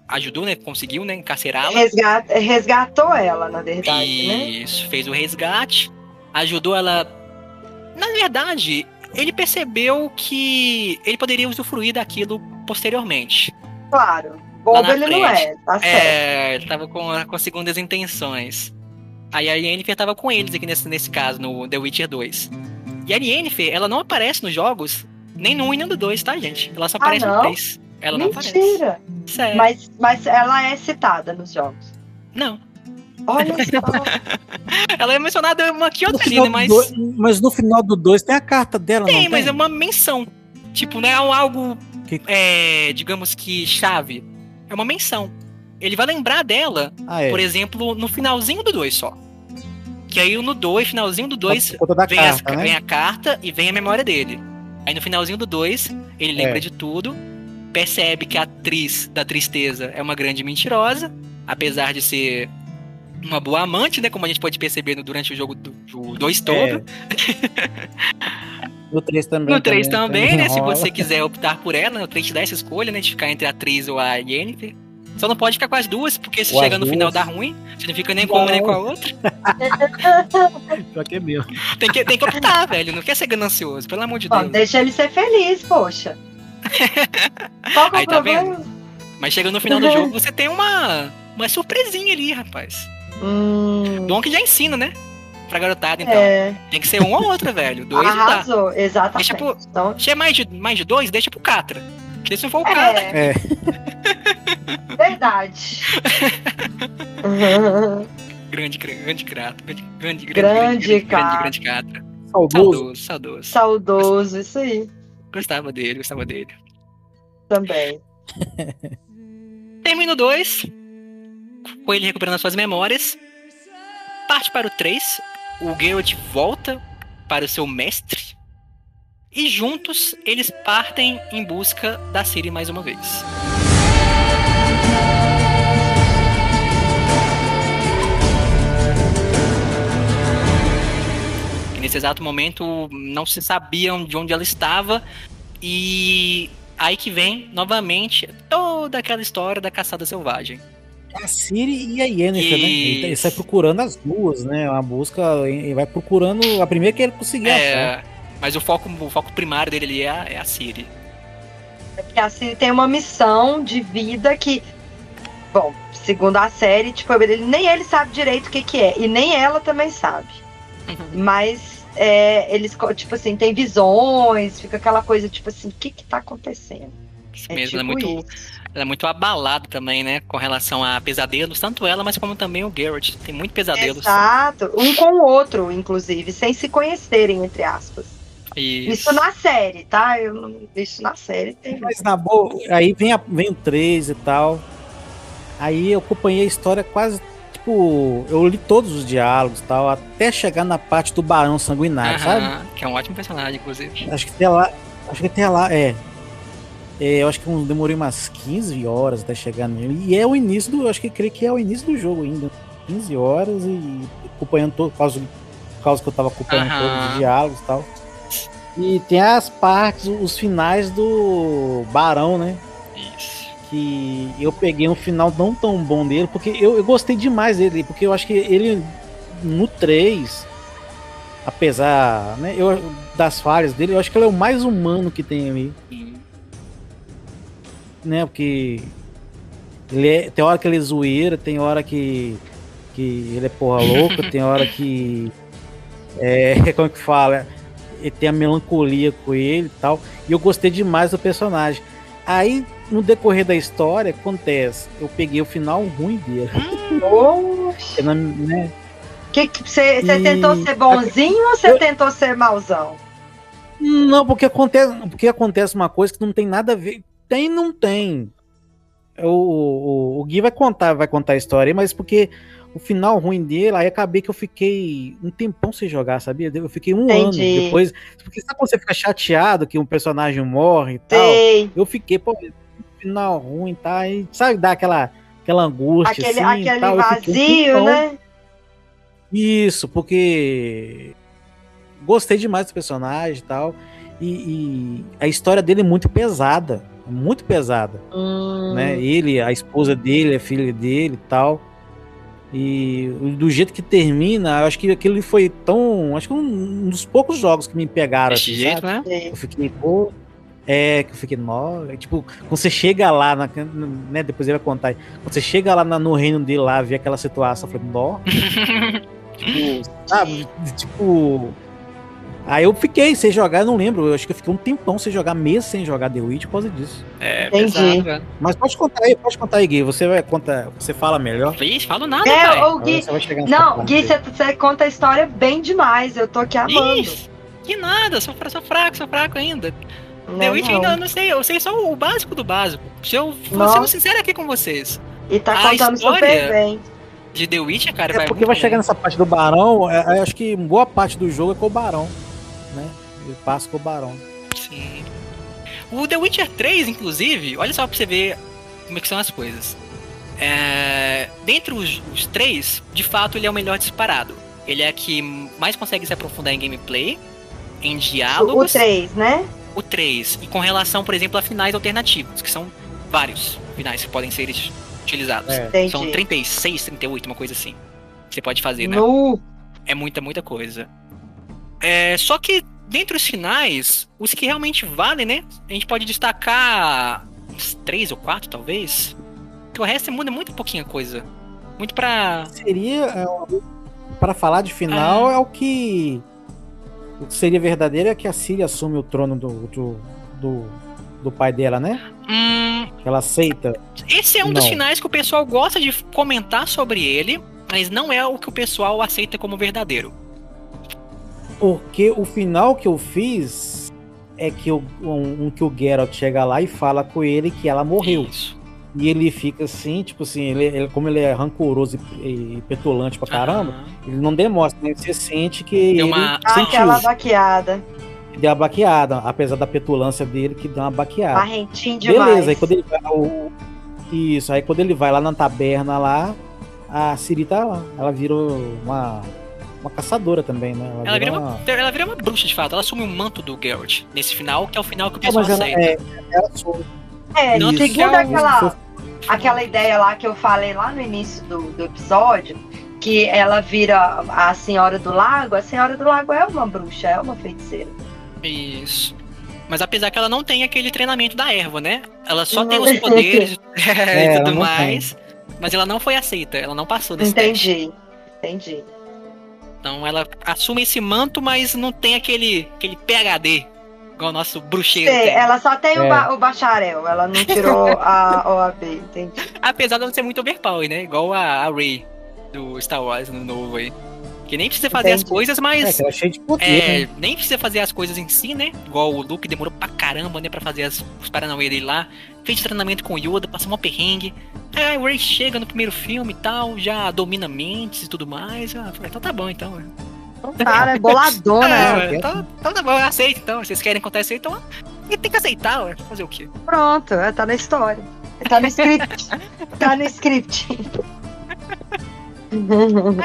ajudou, né? Conseguiu, né? Encarcerá-la. Resgat- resgatou ela, na verdade, né? Isso, fez o resgate, ajudou ela. Na verdade, ele percebeu que ele poderia usufruir daquilo posteriormente. Claro. Bobo ele não é, frente. tá certo. É, ele tava com, com segundas intenções. Aí a Yennefer tava com eles aqui nesse, nesse caso, no The Witcher 2. E a Yennefer, ela não aparece nos jogos, nem no 1 e nem no 2, tá, gente? Ela só Ah, aparece no não? 3. Ela não aparece. Mentira. Mas, mas ela é citada nos jogos. Não. Olha só. Ela é mencionada uma aqui No outra ali, né? do Mas. dois- mas no final do 2 tem a carta dela, Tem, não mas tem? é uma menção. Tipo, não é algo, Que- é, digamos que chave. É uma menção. Ele vai lembrar dela, Ah, é. por exemplo, no finalzinho do 2 só. Que aí no 2, finalzinho do 2, Por conta da vem, né? vem a carta e vem a memória dele. Aí no finalzinho do 2, ele lembra É. de tudo, percebe que a atriz da tristeza é uma grande mentirosa, apesar de ser uma boa amante, né? Como a gente pode perceber no- durante o jogo do 2 todo. É. No 3 também. No 3 também, né? Se você quiser optar por ela, no 3 te dá essa escolha, né? De ficar entre a atriz ou a Yennefer. Só não pode ficar com as duas, porque se Ou chega as no final dá ruim. Você não fica nem com uma nem com a outra. Pior que é meu. Tem que, tem que optar, velho. Não quer ser ganancioso, pelo amor de Ó, Deus. deixa ele ser feliz, poxa. Qual que é Aí o tá problema? Mas chega no final do jogo, você tem uma, uma surpresinha ali, rapaz. Hum, Bom que já ensina, né? Pra garotada, então. é, Tem que ser um ou outro, velho. Dois não dá. arrasou, exatamente. Deixa pro- Então, Se é mais de, mais de dois, deixa pro Catra. Porque se for o Catra, é, É. Verdade. Grande, grande crato. Grande, grande, grande, Grande grande, Catra. grande, grande Catra. Saudoso. Saudoso, saudoso. Saudoso, isso aí. Gostava dele, gostava dele. Também. Termina o 2. Com ele recuperando as suas memórias. Parte para o 3. O Geralt volta para o seu mestre. E juntos eles partem em busca da Ciri mais uma vez. Nesse exato momento não se sabiam de onde ela estava. E aí que vem novamente toda aquela história da caçada selvagem. A Siri e a Yennefer, né? Ele, ele Isso. sai procurando as duas, né? Uma busca, ele vai procurando a primeira que ele conseguir achar. É, mas o foco, o foco primário dele ali é a, é a Ciri. É porque a Ciri tem uma missão de vida que, bom, segundo a série, tipo, ele, nem ele sabe direito o que, que é. E nem ela também sabe. Mas é, eles, tipo assim, tem visões, fica aquela coisa, tipo assim, o que que tá acontecendo? Isso É mesmo, tipo ela, é muito, isso. ela é muito abalada também, né? Com relação a pesadelos, tanto ela, mas como também o Garrett. Tem muito pesadelos. Exato. Um com o outro, inclusive, sem se conhecerem, entre aspas. Isso. Isso na série, tá? Eu não, isso na série tem. Mas na boa, aí vem, a, vem o 3 e tal. Aí eu acompanhei a história quase. Tipo, eu li todos os diálogos e tal, até chegar na parte do Barão Sanguinário, sabe? Aham, Que é um ótimo personagem, inclusive. Acho que até lá. Acho que até lá, é. É, eu acho que eu demorei umas 15 horas até chegar nele. E é o início do. eu Acho que creio que é o início do jogo ainda. 15 horas e acompanhando todo. Por causa, por causa que eu tava acompanhando todos os diálogos e tal. E tem as partes, os finais do Barão, né? Isso. Que eu peguei um final não tão bom dele, porque eu, eu gostei demais dele, porque eu acho que ele no 3, apesar né, eu, das falhas dele, eu acho que ele é o mais humano que tem ali. Né? Porque ele é, tem hora que ele é zoeira, tem hora que, que ele é porra louca, tem hora que é, como é que fala? Ele tem a melancolia com ele e tal. E eu gostei demais do personagem. Aí, no decorrer da história, acontece, eu peguei o final ruim dele. É na- né? Que que você você E- tentou ser bonzinho ou você Eu- tentou ser mauzão? Não, porque acontece, porque acontece uma coisa que não tem nada a ver. Tem, não tem. O, o, o Gui vai contar, vai contar a história aí, mas porque o final ruim dele, aí acabei que eu fiquei um tempão sem jogar, sabia? Eu fiquei um ano Entendi. depois. Porque sabe quando você fica chateado que um personagem morre e tal? Sei. Eu fiquei, pô, final ruim, tá? E sabe, dá aquela, aquela angústia, Aquele, assim, aquele tal. Um vazio, tempão- né? isso, porque gostei demais do personagem e tal. E, e a história dele é muito pesada. Muito pesada. Hum, Né? Ele, a esposa dele, a filha dele e tal. E do jeito que termina, eu acho que aquilo foi tão. Acho que um dos poucos jogos que me pegaram. Desse assim, jeito, sabe? né? Eu fiquei, pô. É, que eu fiquei, nó. é, Tipo, quando você chega lá, na, né? Depois ele vai contar. aí, Quando você chega lá na- no reino dele lá, vê aquela situação, eu falei, nó. tipo, sabe? Tipo. Aí eu fiquei sem jogar, eu não lembro. Eu acho que eu fiquei um tempão sem jogar, meses sem jogar The Witch por causa disso. É, Entendi. pesado, velho. Mas pode contar aí, pode contar aí, Gui. Você vai contar, você fala melhor. Vixe, falo nada, É, pai. ô Gui. Não, Gui, você- você conta a história bem demais. Eu tô aqui amando. Ixi, que nada, sou, sou fraco, sou fraco ainda. Não, The Witch não. ainda eu não sei, eu sei só o básico do básico. Se eu for sendo sincero aqui com vocês, E tá A contando história- super bem. de The Witch, cara, É vai porque muito vai chegar bem. nessa parte do Barão, é, é, acho que boa parte do jogo é com o Barão, né? Ele passa com o Barão. Sim. O The Witcher 3, inclusive, olha só pra você ver como é que são as coisas. É, dentre os, os três, de fato, ele é o melhor disparado. Ele é que mais consegue se aprofundar em gameplay, em O diálogos. 3, né? o 3. E com relação, por exemplo, a finais alternativos, que são vários finais que podem ser utilizados. É. Entendi. São 36, 38, uma coisa assim. Que você pode fazer, né? No. É muita, muita coisa. É, só que, dentre os finais, os que realmente valem, né? A gente pode destacar uns três ou quatro, talvez. Que o resto muda muito pouquinha coisa. Muito pra. Seria, é, para falar de final, é o que o que seria verdadeiro é que a Síria assume o trono do, do, do, do pai dela, né? Hum, ela aceita. esse é um dos Não. finais que o pessoal gosta de comentar sobre ele, mas não é o que o pessoal aceita como verdadeiro. Porque o final que eu fiz é que o, um, um que o Geralt chega lá e fala com ele que ela morreu. Isso. E ele fica assim, tipo assim, ele, ele- como ele é rancoroso e, e petulante pra caramba, Aham. ele não demonstra, né? Você sente que Deu ele uma- Ah, sentiu, aquela baqueada. deu uma baqueada, apesar da petulância dele que deu uma baqueada. Barrentinho demais. Beleza, aí quando ele vai ao- Isso, aí quando ele vai lá na taberna lá, a Siri tá lá. Ela vira uma, uma caçadora também, né? Ela vira, uma, ela vira uma bruxa de fato, ela assume o manto do Geralt nesse final, que é o final que o Não, pessoal mas ela, aceita. é, ela sou- É, Não, tem segundo é aquela, aquela ideia lá que eu falei lá no início do, do episódio, que ela vira a Senhora do Lago, a Senhora do Lago é uma bruxa, é uma feiticeira. Isso. Mas apesar que ela não tem aquele treinamento da erva, né? Ela só Não. tem os poderes É, e ela tudo não mais. Mas ela não foi aceita, ela não passou desse teste. Entendi, entendi. Então ela assume esse manto, mas não tem aquele, aquele PHD, igual o nosso bruxeiro Sei, tem. ela só tem o, É. ba- o bacharel, ela não tirou a OAB, entendi. Apesar de não ser muito overpower, né? Igual a, a Rey do Star Wars no novo aí. Que nem precisa fazer as Entendi. coisas, é, mas. que ela é cheia de poder, É, né? nem precisa fazer as coisas em si, né? Igual o Luke demorou pra caramba, né? Pra fazer as, os paranauê dele lá. Fez treinamento com o Yoda, passou uma perrengue. Aí a Rey chega no primeiro filme e tal, já domina mentes e tudo mais. Ah, falei, então tá bom, então. Cara, é boladona É, ué, então, então tá bom, eu aceito então. Vocês querem contar isso aí, então. E tem que aceitar, ué. Fazer o quê? Pronto, é, tá na história. Tá no script. tá no script.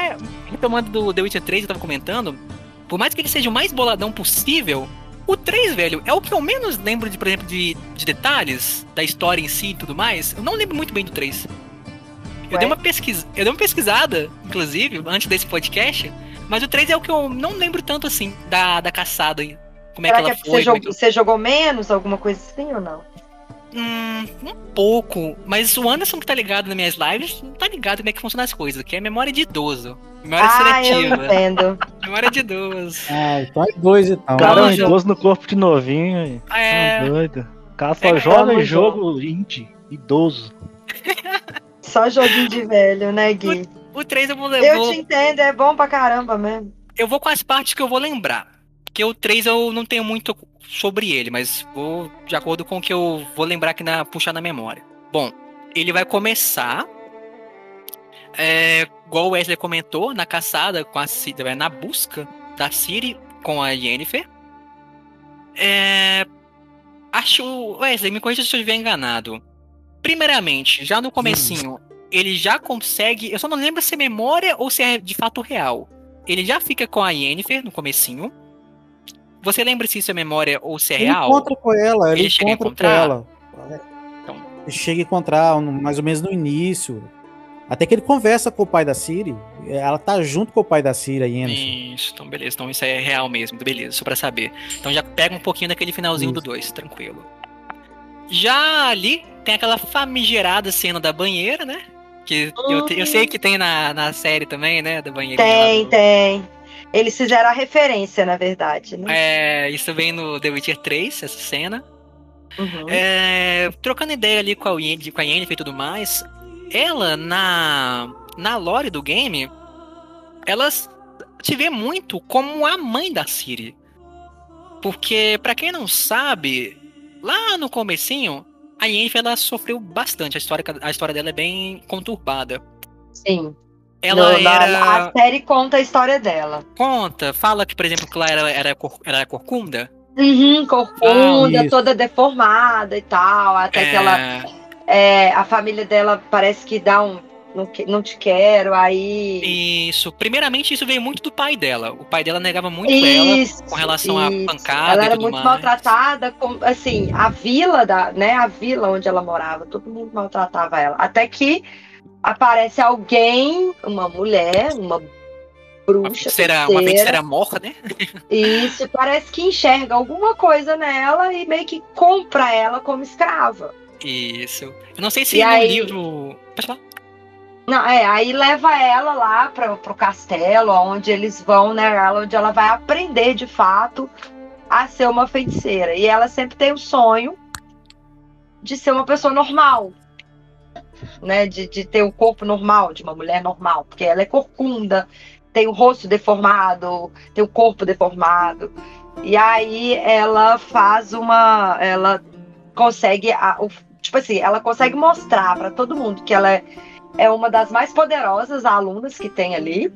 É, retomando do The Witcher 3, eu tava comentando, por mais que ele seja o mais boladão possível, o 3, velho, é o que eu menos lembro, de, por exemplo, de, de detalhes da história em si e tudo mais. Eu não lembro muito bem do 3. Eu Ué? dei, uma pesquisa, eu dei uma pesquisada, inclusive, antes desse podcast, mas o 3 é o que eu não lembro tanto assim da, da caçada. Como é Será que que, ela é porque foi. você, é jogou, você jogou menos, alguma coisa assim ou não? Hum, um pouco. Mas o Anderson que tá ligado nas minhas lives não tá ligado como é que funciona as coisas, que é memória de idoso. Memória ah, eu seletiva. entendo. Memória de idoso. Ah, então é dois então. Cara, é um Não, idoso no corpo de novinho. É. Tá doido. O cara só É, joga vamos jogo indie, idoso. Só joguinho de velho, né, Gui? O 3 eu vou Eu vou- te entendo, é bom pra caramba mesmo. eu vou com as partes que eu vou lembrar. Porque o 3 eu não tenho muito sobre ele, mas vou de acordo com o que eu vou lembrar aqui na puxar na memória. Bom, ele vai começar é, igual o Wesley comentou, na caçada com a Ciri, na busca da Ciri com a Yennefer. É, acho, Wesley, me corrija se eu estiver enganado. Primeiramente, já no comecinho, ele já consegue, eu só não lembro se é memória ou se é de fato real. Ele já fica com a Yennefer no comecinho. Você lembra se isso é memória ou se é Ele real? encontra com ela, ele, Ele chega a encontra com encontrar? ela. Então. Ele chega a encontrar mais ou menos no início. Até que ele conversa com o pai da Siri. Ela tá junto com o pai da Siri, a Yennefer. Isso, então beleza. Então isso é real mesmo, beleza, só pra saber. Então já pega um pouquinho daquele finalzinho do 2, tranquilo. Já ali tem aquela famigerada cena da banheira, né? Que eu, te- eu sei que tem na, na série também, né? Da banheira. Tem, tem. Eles fizeram a referência, na verdade, né? É, isso vem no The Witcher 3, essa cena. Uhum. É, trocando ideia ali com a, Yen, com a Yennefer e tudo mais, ela na, na lore do game, ela se vê muito como a mãe da Ciri. Porque, pra quem não sabe, lá no comecinho, a Yennefer ela sofreu bastante. A história, a história dela é bem conturbada. Sim. Ela No- era. A série conta a história dela. Conta, fala que, por exemplo, que lá era, era, cor- era corcunda. Uhum, corcunda, Ah, toda deformada e tal. Até que ela. É, é, a família dela parece que dá um. Não, não te quero, aí. Isso. Primeiramente, isso veio muito do pai dela. O pai dela negava muito Isso, ela com relação à isso. pancada Ela e era tudo muito mais. maltratada, com, assim, a vila da, né, a vila onde ela morava, todo mundo maltratava ela. Até que aparece alguém, uma mulher, uma Uma bruxa, feiticeira, uma feiticeira, morra, né? isso, parece que enxerga alguma coisa nela e meio que compra ela como escrava. Isso. Eu não sei se E no aí- livro. Pode falar? Não, é, aí leva ela lá para pro castelo, onde eles vão, né? ela- Onde ela vai aprender de fato a ser uma feiticeira. E ela sempre tem o sonho de ser uma pessoa normal. Né, de, de ter o corpo normal, de uma mulher normal, porque ela é corcunda, tem o rosto deformado, tem o corpo deformado. E aí ela faz uma. Ela consegue. A, o, tipo assim, ela consegue mostrar para todo mundo que ela é, é uma das mais poderosas alunas que tem ali.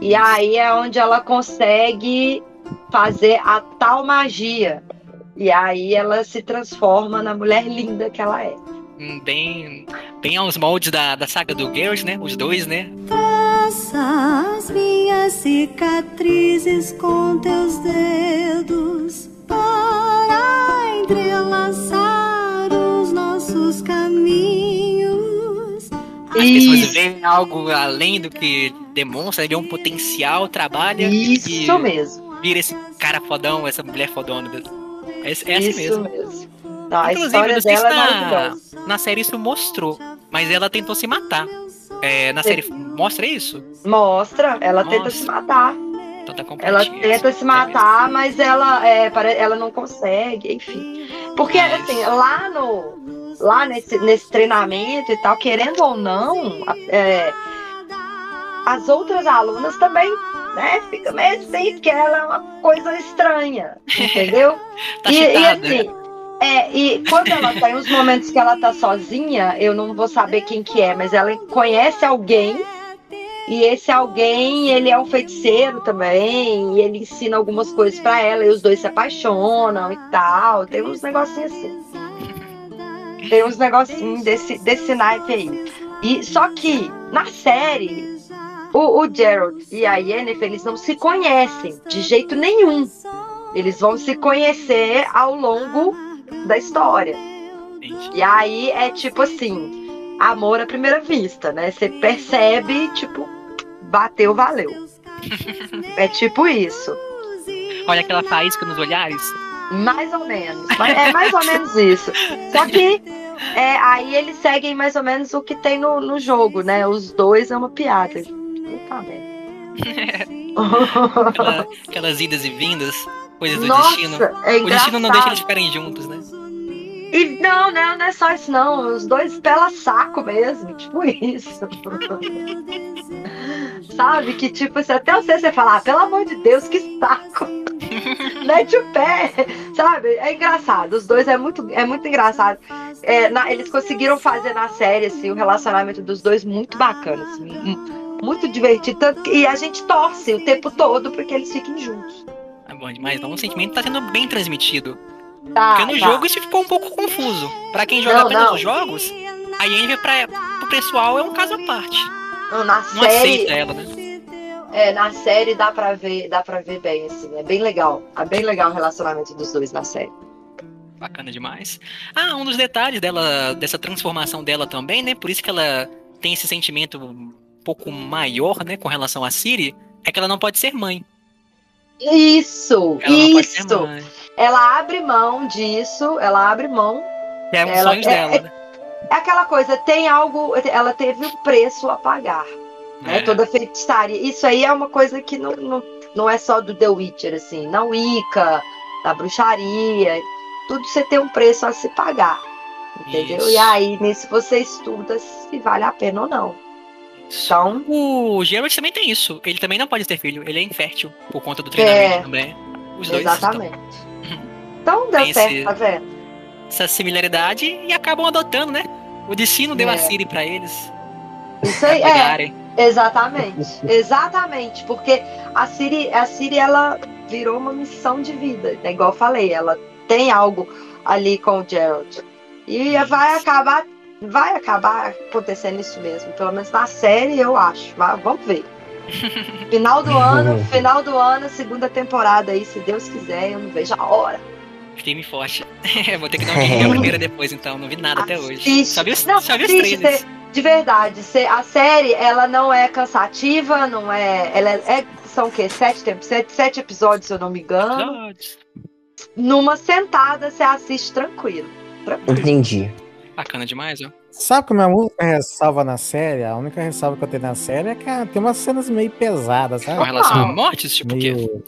E aí é onde ela consegue fazer a tal magia. E aí ela se transforma na mulher linda que ela é. Bem, bem aos moldes da, da saga do Girls, né? Os dois, né? Traça as minhas cicatrizes com teus dedos para entrelaçar os nossos caminhos. As pessoas Isso. veem algo além do que demonstra, vê um potencial, trabalha Isso e mesmo. vira esse cara fodão, essa mulher fodona. É, é assim Isso mesmo. mesmo. Não, a Inclusive, história não sei se dela é na, na série isso mostrou, mas ela tentou se matar. É, na série mostra isso? Mostra, ela tenta Nossa. se matar. Então tá Ela tenta se matar, mas ela, é, ela não consegue, enfim. Porque, assim, lá no. Lá nesse, nesse treinamento e tal, querendo ou não, é, as outras alunas também, né? Fica meio assim, porque ela é uma coisa estranha, entendeu? Tá e, e assim, é, e quando ela tá em uns momentos que ela tá sozinha, eu não vou saber quem que é, mas ela conhece alguém e esse alguém, ele é um feiticeiro também, e ele ensina algumas coisas pra ela, e os dois se apaixonam e tal. Tem uns negocinhos assim. Tem uns negocinhos desse, desse naipe aí. E, só que, na série, o, o Gerald e a Yennefer, eles não se conhecem de jeito nenhum. Eles vão se conhecer ao longo da história. E aí é tipo assim, amor à primeira vista, né? Você percebe, tipo, bateu, valeu. É tipo isso. Olha aquela faísca nos olhares. Mais ou menos. É mais ou menos isso. Só que é, aí eles seguem mais ou menos o que tem no, no jogo, né? Os dois é uma piada. Puta merda. Aquela- aquelas idas e vindas, coisas do Nossa, destino. é o destino não deixa eles ficarem juntos, né? E não, não, não é só isso, não. Os dois pela saco mesmo, tipo isso. Sabe? Que tipo, até você, você falar, ah, pelo amor de Deus, que saco. Mete o pé, sabe? É engraçado. Os dois é muito, é muito engraçado. É, na- eles conseguiram fazer na série assim, o relacionamento dos dois muito bacana, assim, mu- muito divertido. Tanto e a gente torce o tempo todo para que eles fiquem juntos. É bom demais. Então o sentimento tá sendo bem transmitido. Tá, Porque no tá. jogo isso ficou um pouco confuso. Pra quem joga Não, apenas não. os jogos, a Yennefer pra, pro pessoal é um caso à parte. Não, na Não série, aceita ela, né? É, na série dá pra ver, dá para ver bem, assim, é bem legal. É bem legal o relacionamento dos dois na série. Bacana demais. Ah, um dos detalhes dela, dessa transformação dela também, né? Por isso que ela tem esse sentimento um pouco maior, né, com relação a Siri, é que ela não pode ser mãe. Isso, Ela isso. Ela abre mão disso, ela abre mão. É um Ela- sonho é- dela, é- né? É aquela coisa, tem algo, ela teve um preço a pagar, né? É. Toda feitiçaria. Isso aí é uma coisa que não, não, não é só do The Witcher, assim, na Wicca, na bruxaria, tudo você tem um preço a se pagar. Entendeu? Isso. E aí, nisso você estuda se vale a pena ou não. Então, O Geralt também tem isso. Ele também não pode ter filho. Ele é infértil por conta do treinamento É. também. Os dois exatamente. Então deu Tem certo, esse- tá vendo? estão essa similaridade e acabam adotando, né? O destino deu É. a Siri pra eles. Isso aí, é. Exatamente, exatamente, porque a Siri, a Siri ela virou uma missão de vida, né? igual eu falei, ela tem algo ali com o Gerald e vai acabar, vai acabar acontecendo isso mesmo, pelo menos na série eu acho, Vai- vamos ver. Final do ano, final do ano, segunda temporada aí, se Deus quiser, eu não vejo a hora. Firme e forte. Vou ter que dar um link a primeira depois, então. Não vi nada até hoje. Assiste. Só vi os, Não, só vi os assiste, trailers. cê- de verdade, cê- a série ela não é cansativa, não é, ela é, é- são o quê? Sete, sete, sete episódios, se eu não me engano. Episódios. Numa sentada você assiste tranquilo. tranquilo. Entendi. Bacana demais, ó. Sabe que a minha única ressalva na série, a única ressalva que eu tenho na série é que ah, tem umas cenas meio pesadas, sabe? Com relação a Ah. mortes, tipo o quê? Meio...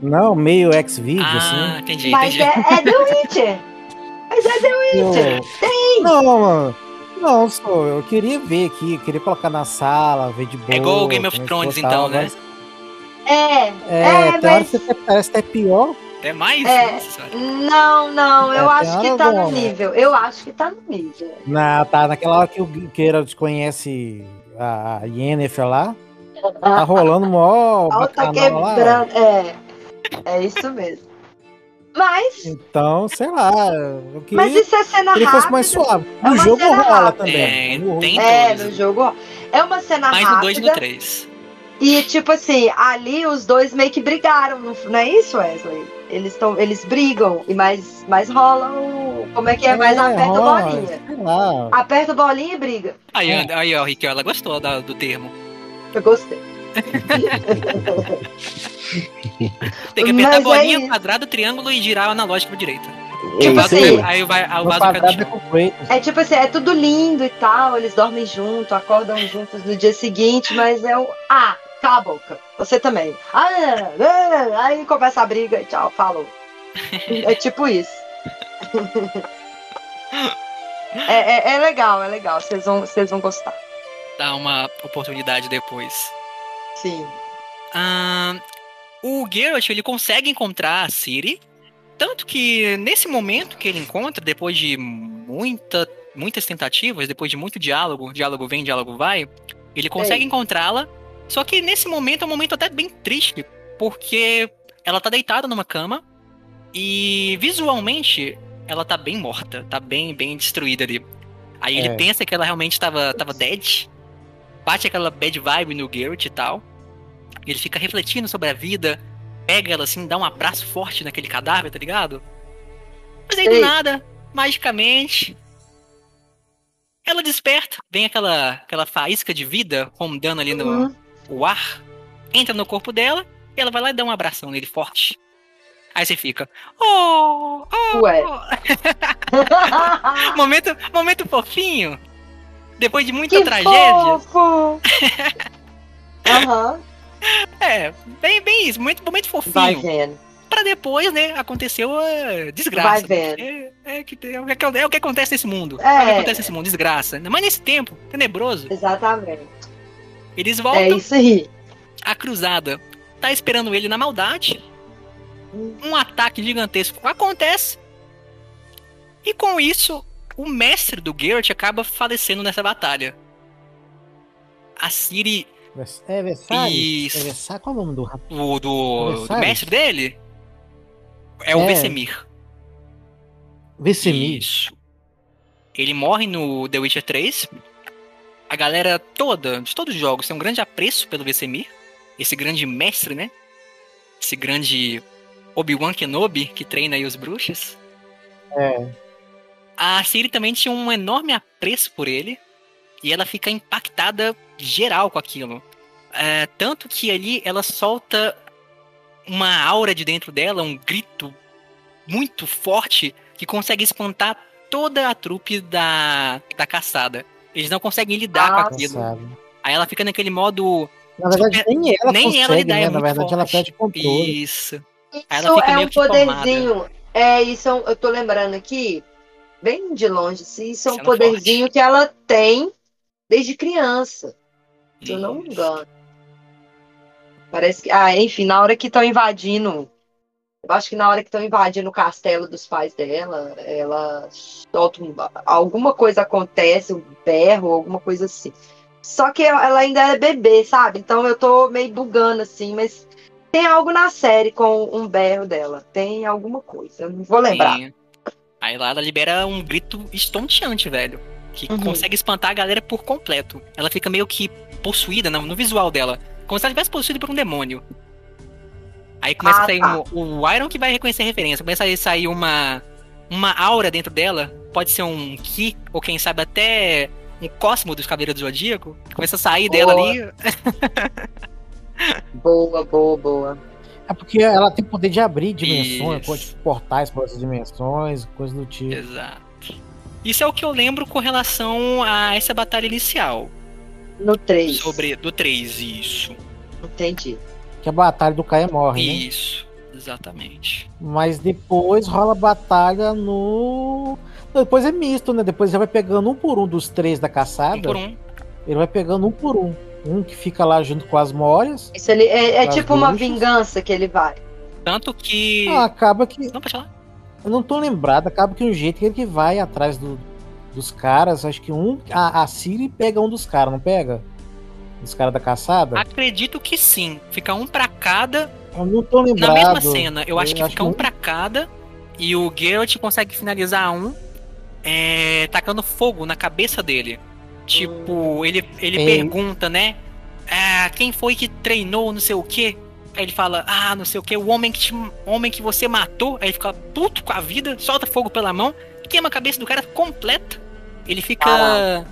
Não, meio X-Video, Ah, assim. entendi, Mas entendi. é, é The Witcher. Mas é The Witcher. Eu- Tem. Não, mano. Não, sou. Eu queria ver aqui, eu queria colocar na sala, ver de boa. É igual o Game of é Thrones, for, tal, então, né? mas- É, É, é, tem hora mas. parece até pior. Até mais? É. Não, não, eu É, acho que tá no né? nível. Eu acho que tá no nível. Na, tá, naquela hora que o Geralt conhece a, Yennefer lá, tá rolando mó tá quebrando. É, é isso mesmo. Mas, Então, sei lá, eu queria, mas isso é cena que fosse mais rápida. suave. É No uma jogo rola rápida. também. É, No- tem É, no jogo. É uma cena Mais no 2 e no rápida. 3. E, tipo assim, ali os dois meio que brigaram, não, não é isso, Wesley? Eles, tão, eles brigam, e mais, mais rola o. Como é que é? Mais aperta rola, a bolinha. Aperta a bolinha e briga. Aí, É. aí ó, Riquel, ela gostou da- do termo. Eu gostei. Tem que apertar Mas a bolinha, é quadrado, triângulo e girar o analógico pra direita. É Tipo assim, aí vai, aí o No vaso é com Kratos. É tipo assim, é tudo lindo e tal, eles dormem junto, acordam juntos no dia seguinte, mas é o. Ah, cala a boca. Você também. Ah, ah, aí começa a briga e tchau, falou. É tipo isso. É, é, é legal, é legal. Vocês vão, vocês vão gostar. Dá uma oportunidade depois. Sim. Ah, o Geralt, ele consegue encontrar a Ciri. Tanto que nesse momento que ele encontra, depois de muita, muitas tentativas, depois de muito diálogo, diálogo vem, diálogo vai, ele consegue encontrá-la. Só que nesse momento é um momento até bem triste, porque ela tá deitada numa cama e visualmente ela tá bem morta, tá bem, bem destruída ali. Aí ele É. pensa que ela realmente tava, tava dead, bate aquela bad vibe no Geralt e tal. Ele fica refletindo sobre a vida, pega ela assim, dá um abraço forte naquele cadáver, tá ligado? Mas aí do nada, magicamente, ela desperta, vem aquela, aquela faísca de vida rondando ali no Uhum. O ar, entra no corpo dela e ela vai lá e dá um abração nele forte. Aí você fica, oh, oh, Ué. momento, momento fofinho. Depois de muita que tragédia. fofo! Aham, É, bem, bem isso, momento, momento fofinho. vai vendo. Pra depois, né, aconteceu a desgraça. Vai vendo. É, é que, é, o que, é o que acontece nesse mundo. É. É o que acontece nesse mundo, desgraça. Mas nesse tempo, tenebroso, Exatamente. Eles É voltam, isso aí. a cruzada tá esperando ele na maldade. Um ataque gigantesco acontece. E com isso, o mestre do Geralt acaba falecendo nessa batalha. A Ciri, Vers- É Versalhes? Isso. É Versalhes? Qual é o nome do rapaz? o do, do mestre dele, é o É. Vesemir. Vesemir. Isso. Ele morre no The Witcher 3. A galera toda, de todos os jogos, tem um grande apreço pelo Vesemir. Esse grande mestre, né? Esse grande Obi-Wan Kenobi que treina aí os bruxos. É. A Ciri também tinha um enorme apreço por ele. E ela fica impactada geral com aquilo. É, tanto que ali ela solta uma aura de dentro dela, um grito muito forte que consegue espantar toda a trupe da, da caçada. Eles não conseguem lidar Ah, com aquilo. Sabe? Aí ela fica naquele modo. Na verdade, Super- nem ela nem consegue, ela lidar, né? é Na verdade, ela forte. perde controle. Isso. Isso Aí ela fica é meio um poderzinho. É, isso é um- eu tô lembrando aqui, bem de longe, assim, isso é um Sendo poderzinho que ela tem desde criança, se eu não me engano. Parece que. Ah, enfim, na hora que estão invadindo. Eu acho que na hora que estão invadindo o castelo dos pais dela, ela solta um, alguma coisa acontece, um berro, alguma coisa assim. Só que ela ainda é bebê, sabe? Então eu tô meio bugando assim, mas tem algo na série com um berro dela. Tem alguma coisa, eu não vou lembrar. Sim. Aí lá ela libera um grito estonteante, velho. Que Uhum. consegue espantar a galera por completo. Ela fica meio que possuída no, no visual dela. Como se ela tivesse possuída por um demônio. Aí começa Ah, a sair tá. um- o Iron que vai reconhecer a referência. Começa a sair uma, uma aura dentro dela. Pode ser um Ki, ou quem sabe até um Cosmo dos Cavaleiros do Zodíaco. Começa a sair dela Boa. ali. Boa, boa, boa. É porque ela tem poder de abrir dimensões, Isso. pode portais para outras dimensões, coisa do tipo. Exato. Isso é o que eu lembro com relação a essa batalha inicial. No 3. Sobre. Do 3, isso. Entendi. Que a batalha do Caia morre, né? Isso, exatamente. Mas depois rola a batalha no. Depois é misto, né? Depois ele vai pegando um por um dos três da caçada. Um por um. Ele vai pegando um por um. Um que fica lá junto com as Morias. Isso ele, é, é tipo uma vingança que ele vai. Tanto que. Ah, acaba que. Não, pode falar. Eu não tô lembrado, acaba que um jeito que ele que vai atrás do- dos caras. Acho que um. A, a Siri pega um dos caras, não pega? Dos caras da caçada? Acredito que sim. Fica um pra cada. Eu não tô Na lembrado. mesma cena, eu acho que Eu fica um não- pra cada. E o Geralt consegue finalizar um. é, tacando fogo na cabeça dele. Tipo, ele, ele É. pergunta, né? Ah, quem foi que treinou, não sei o quê? Aí ele fala, ah, não sei o que, o homem que, te, homem que você matou. Aí ele fica puto com a vida, solta fogo pela mão, queima a cabeça do cara completa. Ele fica. Caraca.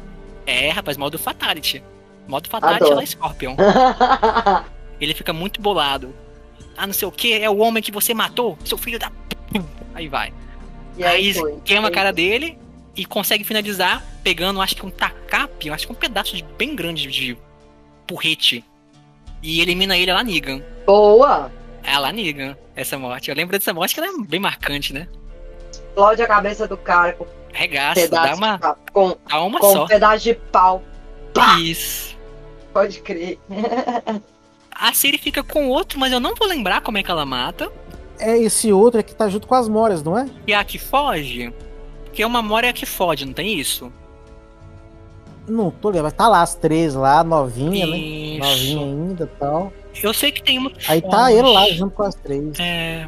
É, rapaz, modo Fatality. Modo Fatality Adoro. lá, Scorpion. Ele fica muito bolado. Ah, não sei o que, é o homem que você matou, seu filho da. Aí vai. E aí Aí foi. queima a cara dele e consegue finalizar pegando, acho que um tacape, acho que um pedaço de, bem grande de porrete. E elimina ele lá Negan. Boa! É Negan, essa morte. Eu lembro dessa morte que ela é bem marcante, né? Explode a cabeça do cara com Regaça, dá uma. Com, dá uma com só. um pedaço de pau. Isso. Pode crer. A Siri fica com outro, mas eu não vou lembrar como é que ela mata. É esse outro é que tá junto com as Morias, não é? E a que foge, que é uma Moria que foge, não tem isso? Não tô lembrando. Tá lá as três lá, novinha, né? Isso. Novinha ainda e tal. Eu sei que tem uma que Aí tá foge. ele lá junto com as três. É.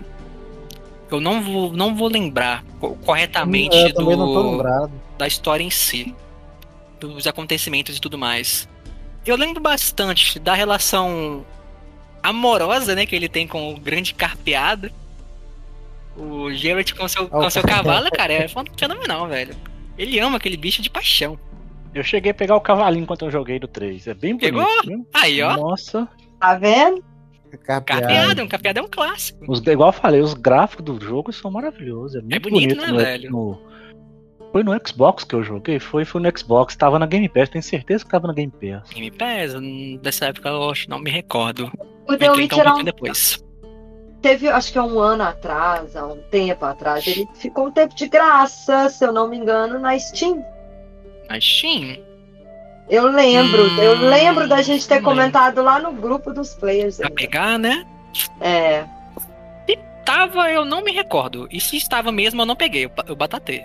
Eu não vou, não vou lembrar co- corretamente Eu também não tô do, da história em si, dos acontecimentos e tudo mais. Eu lembro bastante da relação amorosa, né, que ele tem com o grande carpeado. O Geralt com seu, com seu cavalo, cara, é fenomenal, velho. Ele ama aquele bicho de paixão. Eu cheguei a pegar o cavalinho enquanto eu joguei do 3. É bem bonito. Pegou? viu? Aí, ó. Nossa. Tá vendo? Carpeado, um carpeado é um clássico. Os, igual eu falei, os gráficos do jogo são maravilhosos. É muito bonito, bonito, né, no, velho? no- Foi no Xbox que eu joguei? Foi, foi no Xbox. Tava na Game Pass, tenho certeza que tava na Game Pass. Game Pass, hum, dessa época eu acho- não me recordo. O The entrei então um Witcher depois. teve, acho que há um ano atrás, há um tempo atrás, ele ficou um tempo de graça, se eu não me engano, na Steam. Mas Steam, Eu lembro, Hum, eu lembro da gente ter não lembro. comentado lá no grupo dos players. pra pegar, né? É, Tava, eu não me recordo. E se estava mesmo, eu não peguei, eu, eu batatei.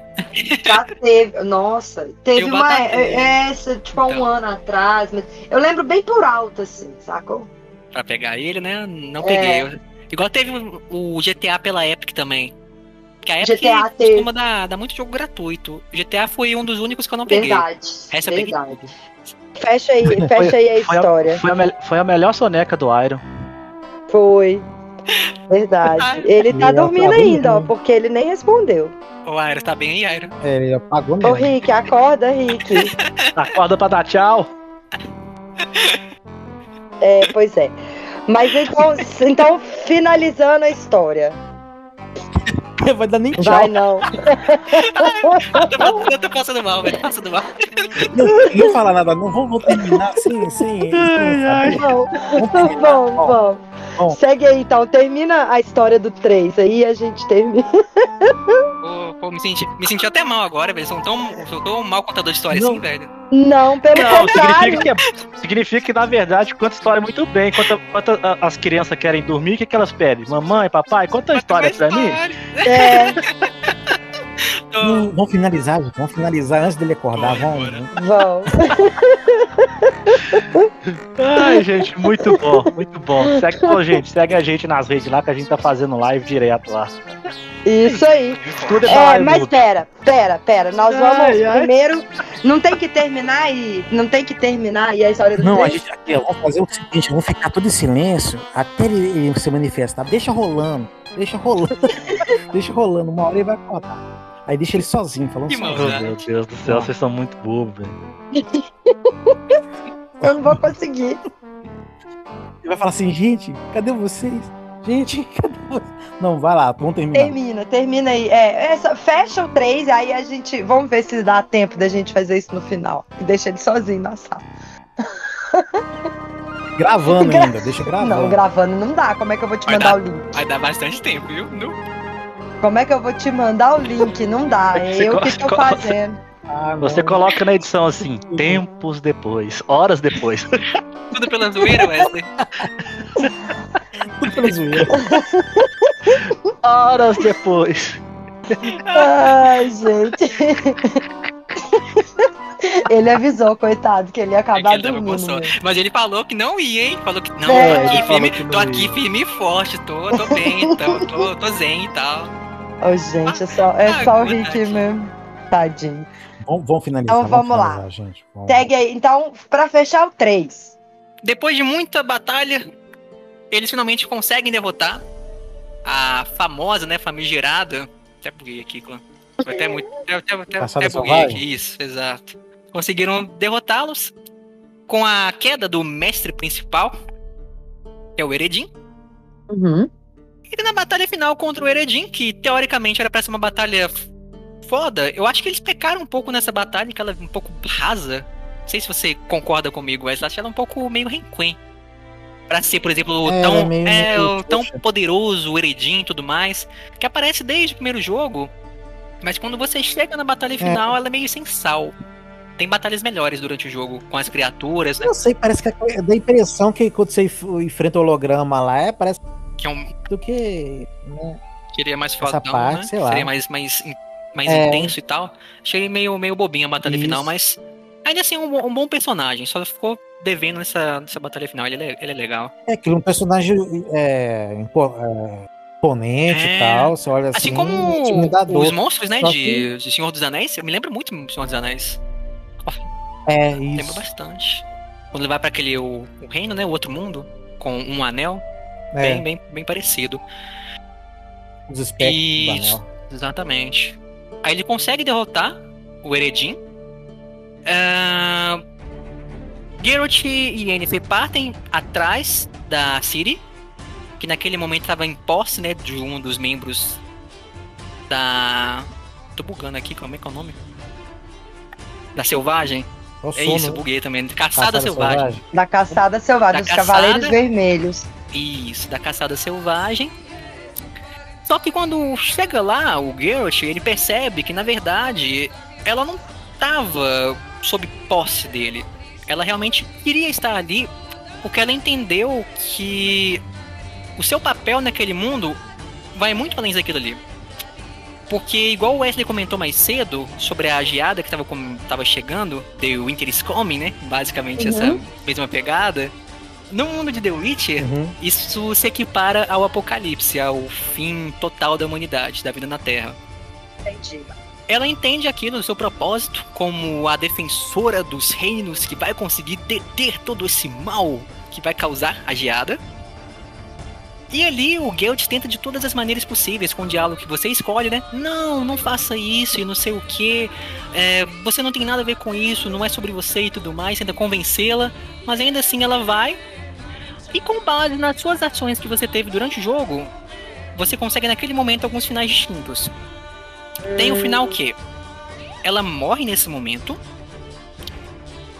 já teve, nossa, teve Eu uma, batatei. é, essa, tipo, há um Então. ano atrás, mas eu lembro bem por alto, assim, sacou? Pra pegar ele, né? Não É. peguei. Eu- Igual teve o GTA pela Epic também. Que a Epic GTA teve. costuma dar, dar muito jogo gratuito. O GTA foi um dos únicos que eu não peguei. Verdade, Essa eu peguei verdade. Fecha aí, Foi- fecha aí a Foi a, história. foi a foi a melhor soneca do Iron. Foi. Verdade. Ele tá Ele dormindo ainda, ó, porque ele nem respondeu. O Airo tá bem aí, Airo. É, ele apagou Ô, mesmo. Rick, acorda, Rick. Acorda pra dar tchau. É, pois é. Mas então, então finalizando a história. Vai dar nem tchau. Vai não. Eu tô passando mal, velho. Passando mal. Não, não vou falar nada, não. Vamos, terminar sem. sem, sem saber. Não. Vamos. Vamos. Bom. Segue aí então, termina a história do 3 aí a gente termina. Pô, pô, me, senti, me senti até mal agora, velho. Sou tão, sou tão mal contador de história Não. assim, velho. Não, pelo Não, contrário. significa que, é- significa que, na verdade, conta a história muito bem. Enquanto, enquanto a- as crianças querem dormir, o que, que elas pedem? Mamãe, papai, conta a história pra mim. É, Não, vamos finalizar, gente. Vamos finalizar antes dele acordar. Vamos. vamos. Ai, gente, muito bom, muito bom. Segue, pô, gente, segue a gente nas redes lá que a gente tá fazendo live direto lá. Isso aí. Tudo é, É, mas pera, pera, pera. Nós vamos Ai, ai. Não tem que terminar e. Não tem que terminar e a história do Não, a gente aqui, vamos fazer o seguinte, vamos ficar todo em silêncio até ele, ele se manifestar. Deixa rolando, deixa rolando, deixa rolando. Uma hora ele vai contar. Aí deixa ele sozinho, falando Que sozinho. Meu Deus do céu, vocês são muito bobos, velho. Eu não vou conseguir. Ele vai falar assim, gente, cadê vocês? Gente, cadê? Não, vai lá, vamos terminar. Termina, termina aí. É, essa, fecha o 3, aí a gente. Vamos ver se dá tempo da gente fazer isso no final. E deixa ele sozinho na sala. Gravando Gra- ainda, deixa gravando. Não, gravando não dá. Como é que eu vou te Vai mandar dar. o link? Vai dar bastante tempo, viu? No- Como é que eu vou te mandar o link? Não dá. É Você eu que gosta. fazendo. Ah, Você coloca na edição assim, tempos depois, horas depois. Tudo pela zoeira, Wesley. Tudo pela zoeira. horas depois. Ai, gente. Ele avisou, coitado, que ele ia É acabar com dormindo. Mas ele falou que não ia, hein? Falou que não, É, tô aqui, firme, tô aqui firme e forte, tô, tô bem, tô, tô, tô zen e tal. Ô, gente, é só, é Ah, só o. Rick mesmo. Tadinho. Vamos, vamos finalizar. Então, vamos lá. finalizar, Gente. Vamos. Segue aí. Então, pra fechar o 3. Depois de muita batalha, eles finalmente conseguem derrotar a famosa, né, famigerada. Até buguei aqui, clã. Até muito. Até, até, até, buguei aqui, isso, exato. Conseguiram derrotá-los com a queda do mestre principal, que é o Eredin. Uhum. E na batalha final contra o Eredin, que teoricamente era pra ser uma batalha foda, eu acho que eles pecaram um pouco nessa batalha, que ela é um pouco rasa. Não sei se você concorda comigo, mas acho ela um pouco meio renquen. Pra ser, por exemplo, É, tão, é é, tão poderoso, o Eredin e tudo mais, que aparece desde o primeiro jogo, mas quando você chega na batalha final, ela é meio sem sal. Tem batalhas melhores durante o jogo, com as criaturas, né? Eu sei, parece que é- dá a impressão que quando você enf- enfrenta o holograma lá, é, parece Que é um. do que. né? Queria mais Essa fodão, parte, né? sei lá. Seria mais, mais, mais É. intenso e tal. Achei meio, meio bobinha a batalha Isso. final, mas ainda assim um, bo- um bom personagem. Só ficou devendo nessa, nessa batalha final. Ele, é- ele é legal. É aquele um personagem é, impo- é, imponente É. e tal. Você olha assim. Assim como os monstros, né, de, de Senhor dos Anéis. Eu me lembro muito do Senhor dos Anéis. É, Lembro isso. bastante. Quando ele vai pra aquele o, o reino, né, o outro mundo, com um anel, É, bem, bem, bem parecido. os espectros anel. Exatamente. Aí ele consegue derrotar o Eredin. Ah, Geralt e Yennefer partem atrás da Ciri, que naquele momento estava em posse, né, de um dos membros da... Tô bugando aqui, como é que é o nome? Da Selvagem? É É isso, buguei também. Caçada, Caçada Selvagem. Da caçada selvagem, Da dos caçada. Cavaleiros Vermelhos. Isso, da caçada selvagem. Só que quando chega lá, o Geralt, ele percebe que na verdade ela não estava sob posse dele. Ela realmente queria estar ali porque ela entendeu que o seu papel naquele mundo vai muito além daquilo ali. Porque, igual o Wesley comentou mais cedo sobre a geada que estava chegando, The Winter is Coming, né? Basicamente essa Uhum. mesma pegada. No mundo de The Witcher, Uhum. isso se equipara ao apocalipse, ao fim total da humanidade, da vida na Terra. Entendi. Ela entende aquilo, o seu propósito, como a defensora dos reinos que vai conseguir deter todo esse mal que vai causar a geada. E ali o Geralt tenta de todas as maneiras possíveis, com o diálogo que você escolhe, né? Não, não faça isso e não sei o que. você não tem nada a ver com isso, não é sobre você e tudo mais. Tenta convencê-la, mas ainda assim ela vai. E com base nas suas ações que você teve durante o jogo, você consegue naquele momento alguns finais distintos. Tem o final que ela morre nesse momento.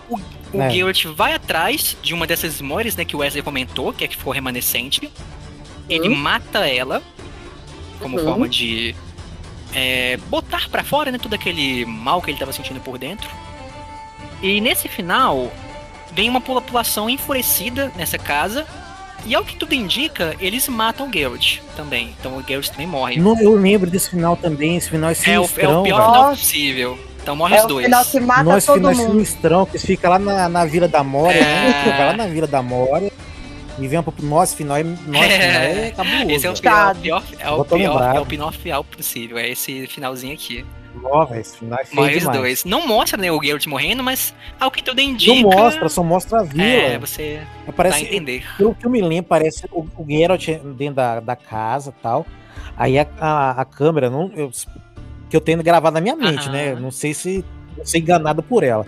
O, o É. Geralt vai atrás de uma dessas memórias, né, que o Wesley comentou, que é que for remanescente. Ele mata ela como Uhum. forma de é, botar pra fora, né, todo aquele mal que ele tava sentindo por dentro. E nesse final vem uma população enfurecida nessa casa. E ao que tudo indica, eles matam o Geralt também. Então o Geralt também morre. Não, eu lembro desse final também. Esse final é É o, é o sinistrão. pior velho. final possível. Então morre É os o dois. final que mata Nossa, todo final é mundo. sinistrão, que fica lá na, na Vila da Mória, É. né? Fica lá na Vila da Mória. E vem pro nosso final, é, nosso final é cabuloso. Esse é o pior, pior, é o pior, é o pior final possível. É esse finalzinho aqui. Final é demais. dois. Não mostra né, o Geralt morrendo, mas ao que tudo indica. Não mostra, só mostra a vila. É, você vai Parece, entender. pelo que eu me lembro, parece o, o Geralt dentro da, da casa e tal. Aí a, a, a câmera, não, eu, que eu tenho gravado na minha mente, né? Não sei se eu sei enganado por ela.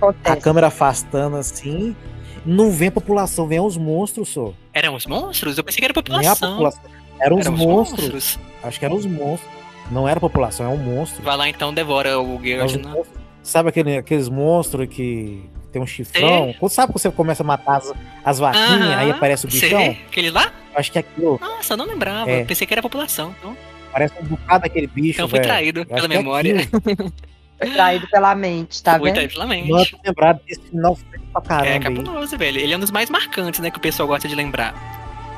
A Acontece. câmera afastando assim, não vem a população, vem os monstros só. Eram os monstros? Eu pensei que era a Nem a população. população. Eram os Eram monstros. Acho que eram os monstros. Não era a população, é um monstro. Vai lá então, devora o É Geralt. né? Sabe aquele, aqueles monstros que tem um chifrão? Quando sabe quando você começa a matar as, as vaquinhas, Aham. aí aparece o bichão? Sei. Aquele lá? Acho que aquilo. Nossa, eu não lembrava. É. Pensei que era a população. Então. Parece um bocado daquele bicho. Então fui velho. traído pela é memória. aquilo. Traído pela mente, tá Fui vendo? traído pela mente. Não lembrado desse final feio pra caramba. É cabuloso, velho. Ele é um dos mais marcantes, né? Que o pessoal gosta de lembrar.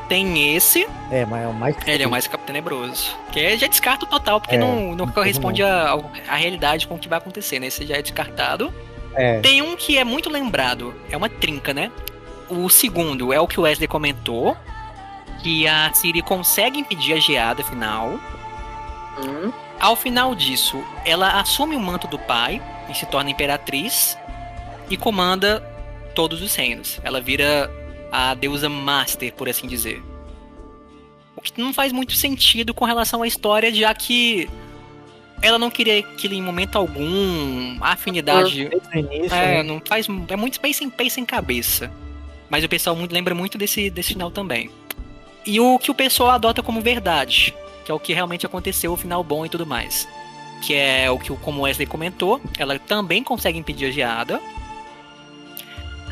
Tem esse, É, mas é o mais. ele é o mais tenebroso. Que é, já descarta o total, porque É, não, não corresponde à à realidade com o que vai acontecer, né? Esse já é descartado. É. Tem um que é muito lembrado, é uma trinca, né? O segundo é o que o Wesley comentou, que a Siri consegue impedir a geada final. Hum. Ao final disso, ela assume o manto do pai e se torna imperatriz e comanda todos os reinos. Ela vira a deusa master, por assim dizer. O que não faz muito sentido com relação à história, já que ela não queria que em momento algum a afinidade início, é, né? não faz. É muito pace em, pace em cabeça. Mas o pessoal muito, lembra muito desse, desse final também. E o que o pessoal adota como verdade, que é o que realmente aconteceu, o final bom e tudo mais. Que é o que, como Wesley comentou, ela também consegue impedir a geada.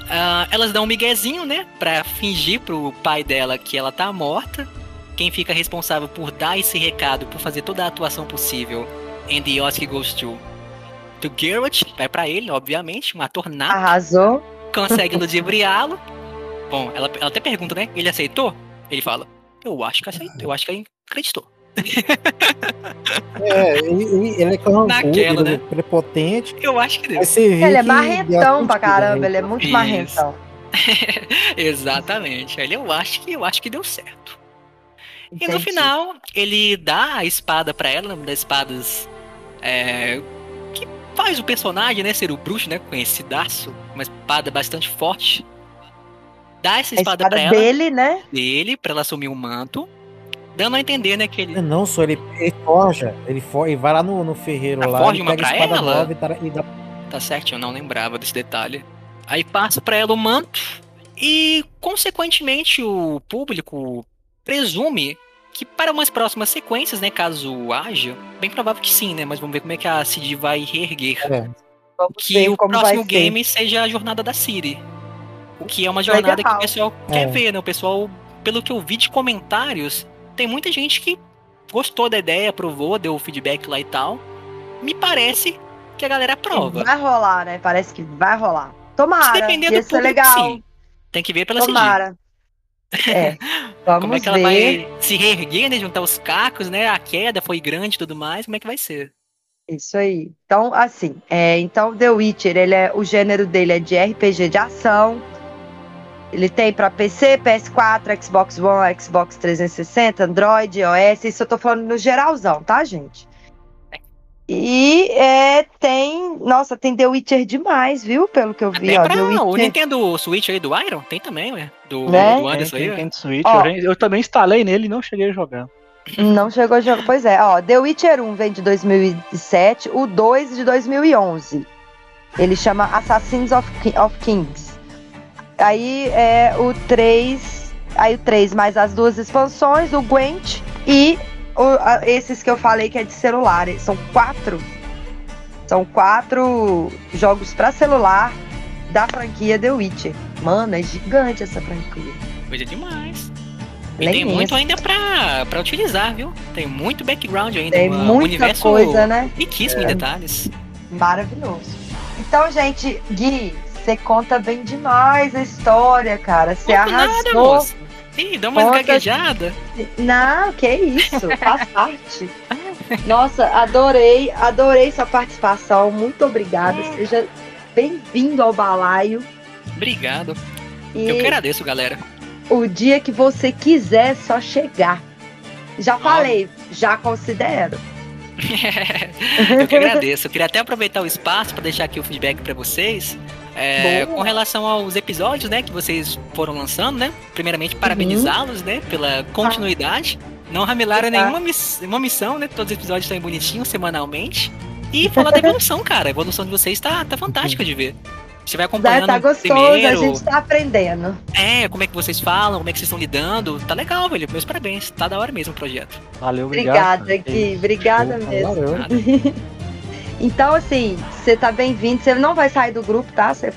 Ah, elas dão um miguezinho, né? Pra fingir pro pai dela que ela tá morta. Quem fica responsável por dar esse recado, por fazer toda a atuação possível, and the Oscar goes to, to Garrett, vai pra ele, obviamente, um ator nato Arrasou. consegue ludibriá-lo. Bom, ela, ela até pergunta, né? Ele aceitou? Ele fala, eu acho que aceitou, eu acho que ele acreditou. É, ele, ele- ele é carrancudo, Naquela, é né? prepotente. Eu acho que deu. Ele é marrentão deu pra caramba, ele é muito Isso. marrentão. Exatamente. Ele eu acho que eu acho que deu certo. E no Entendi. final, ele dá a espada pra ela, uma das espadas é, que faz o personagem, né, ser o bruxo, né, conhecidaço, uma espada bastante forte. Dá essa A espada, espada pra ela, dele, né? dele, pra ela assumir o manto, dando a entender, né, que ele Não, só ele, ele forja, ele, for, ele vai lá no, no ferreiro Ah, lá, forja uma pra espada ela? nova e, dá- e dá Tá certo, eu não lembrava desse detalhe. Aí passa pra ela o manto e, consequentemente, o público presume que para umas próximas sequências, né, caso haja, bem provável que sim, né, mas vamos ver como é que a CD vai reerguer. É. Que ver o próximo vai ser. game seja a jornada da Siri. O que é uma jornada que o pessoal É. quer ver, né? O pessoal, pelo que eu vi de comentários, tem muita gente que gostou da ideia, aprovou, deu o feedback lá e tal. Me parece que a galera aprova. Vai rolar, né? Parece que vai rolar. Tomara. Se depender do ser público, legal. sim. Tem que ver pela CD. Tomara. É. Vamos Como é que ela ver. vai se reerguer, né? Juntar os cacos, né? A queda foi grande e tudo mais. Como é que vai ser? Isso aí. Então, assim, é, então The Witcher, ele é, o gênero dele é de RPG de ação. Ele tem para PC, PS4, Xbox One, Xbox 360, Android, iOS. Isso eu tô falando no geralzão, tá, gente? E é, tem. Nossa, tem The Witcher demais, viu? Pelo que eu vi, Até ó. pra The o Witcher. Nintendo Switch aí do Iron? Tem também, ué. Do, Né? do Anderson aí, tem, tem Switch, Ó. eu, eu também instalei nele e não cheguei a jogar. Não chegou a jogar. Pois é, ó. The Witcher 1 vem de 2007, o 2 de 2011. Ele chama Assassins of, of Kings. Aí é o 3. Aí o 3 mais as duas expansões, o Gwent e o- a- esses que eu falei que é de celular. São quatro. São quatro jogos pra celular da franquia The Witcher. Mano, é gigante essa franquia. Coisa demais. E é tem muito ainda pra, pra utilizar, viu? Tem muito background ainda. Tem muita universo coisa, né? riquíssimo em detalhes. Maravilhoso. Então, gente, Gui, você conta bem demais a história, cara. Você nada, arrasou. moça. Ih, dá uma Conta- gaguejada. Não, que isso, faz parte. Nossa, adorei, adorei sua participação. Muito obrigada. Seja bem-vindo ao balaio. Obrigado. E Eu que agradeço, galera. o dia que você quiser, é só chegar. Já falei, já considero. Eu que agradeço. Eu queria até aproveitar o espaço para deixar aqui o feedback para vocês. É, com relação aos episódios, né, que vocês foram lançando, né? Primeiramente, parabenizá-los, né, pela continuidade. Não ramilaram nenhuma miss- uma missão, né? Todos os episódios estão bonitinhos semanalmente. E falar da evolução, cara. A evolução de vocês tá, tá fantástica de ver. Você vai Tá, acompanhando tá gostoso, primeiro. a gente tá aprendendo. É, como é que vocês falam, como é que vocês estão lidando. Tá legal, velho. Meus parabéns. Tá da hora mesmo o projeto. Valeu, obrigado. Obrigada. Gui. Obrigada mesmo. valeu. Então, assim, você tá bem-vindo. Você não vai sair do grupo, tá? Você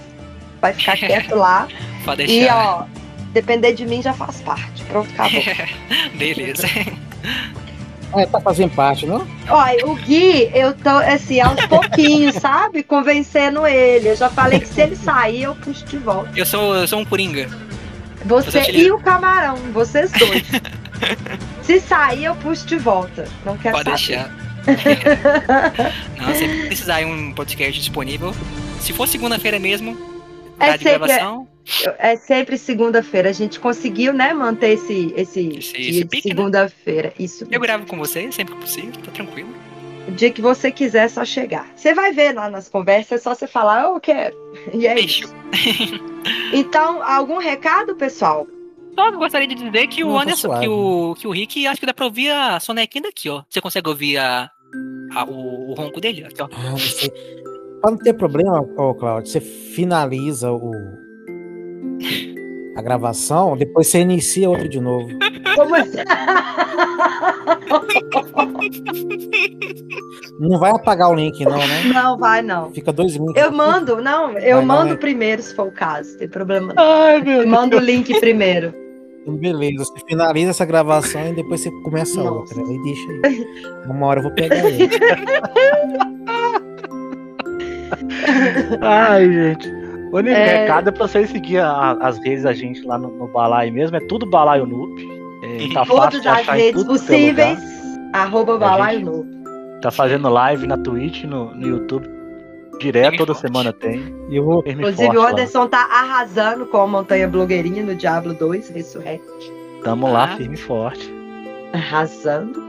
vai ficar quieto lá. Pode E, deixar. ó, depender de mim já faz parte. Pronto, acabou. Beleza. É, tá fazendo parte, não? Olha, o Gui, eu tô, assim, aos pouquinhos, sabe? Convencendo ele. Eu já falei que se ele sair, eu puxo de volta. Eu sou, eu sou um coringa. Você e o camarão, vocês dois. se sair, eu puxo de volta. Não quero Pode saber. deixar. Não, sempre precisar aí um podcast disponível. Se for segunda-feira mesmo, É de sempre- gravação, É sempre segunda-feira. A gente conseguiu, né, manter esse, esse, Esse- esse de né? segunda-feira. Isso. eu gravo com você sempre que possível, tá tranquilo. O dia que você quiser, é só chegar. Você vai ver lá nas conversas, é só você falar, eu quero. E é isso. Então, algum recado, pessoal? Só gostaria de dizer que o Não, tá Anderson, que o, que o Rick, acho que dá pra ouvir a sonequinha daqui, ó. Você consegue ouvir a, a- o, o ronco dele? Aqui, ó. Ah, não sei. Pra não ter problema, ô Claudio, você finaliza o a gravação, depois você inicia outro de novo. Como assim? Não vai apagar o link, não, né? Não, vai não. Fica dois links. Eu mando, não, eu Vai, mando vai. primeiro, se for o caso, tem problema não. Ai, meu Eu mando o link primeiro. Beleza, você finaliza essa gravação e depois você começa a Nossa. outra. Aí deixa aí. Uma hora eu vou pegar ele. Ai, gente. O único É. recado é pra vocês seguir a- as redes da gente lá no, no Balaio mesmo. É tudo Balaio Noob. É, tá Todas as redes possíveis, arroba balaio novo. Tá fazendo live na Twitch, no, no YouTube. Direto, toda semana tem. E eu vou. Firme Inclusive, forte o lá. Anderson tá arrasando com a Montanha Blogueirinha no Diablo 2, Resurrect. Tamo lá, Ah. firme e forte. Arrasando.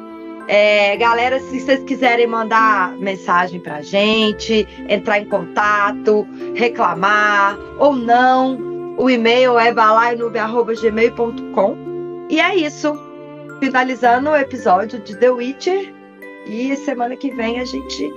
É, galera, se vocês quiserem mandar mensagem pra gente, entrar em contato, reclamar ou não, o e-mail é balaionube.gmail.com. E é isso. Finalizando o episódio de The Witcher. E semana que vem a gente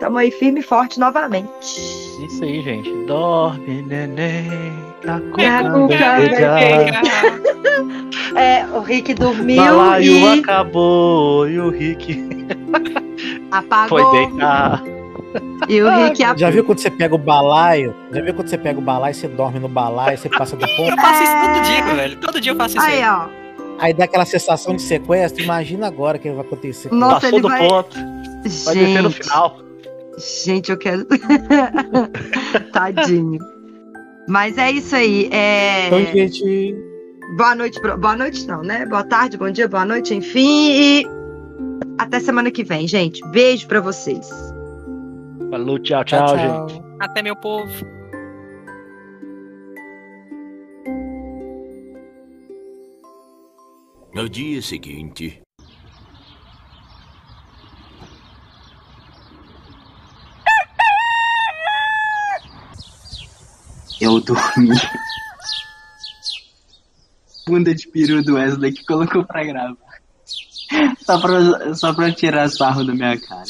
tamo aí firme e forte novamente. Isso aí, gente. Dorme, neném. Tá Cacu, É, o Rick dormiu Balaio e acabou. E o Rick apagou. foi deitar. E o Rick apagou. Já viu quando você pega o balaio? Já viu quando você pega o balaio, você dorme no balaio, você passa do ponto? Eu faço isso todo dia, velho. Todo dia eu faço isso aí. Aí, ó. Aí dá aquela sensação de sequestro. Imagina agora o que vai acontecer. com Nossa, Passou ele do vai- ponto. Vai descer no Gente, final. Gente, eu quero. Tadinho. Mas é isso aí. É... Então, gente, Boa noite, pro- boa noite não, né? Boa tarde, bom dia, boa noite, enfim. E até semana que vem, gente. Beijo pra vocês. Falou, tchau, tchau, gente. Até meu povo. No dia seguinte. Eu dormi. Bunda de peru do Wesley que colocou pra gravar. Só pra, só pra tirar sarro da minha cara.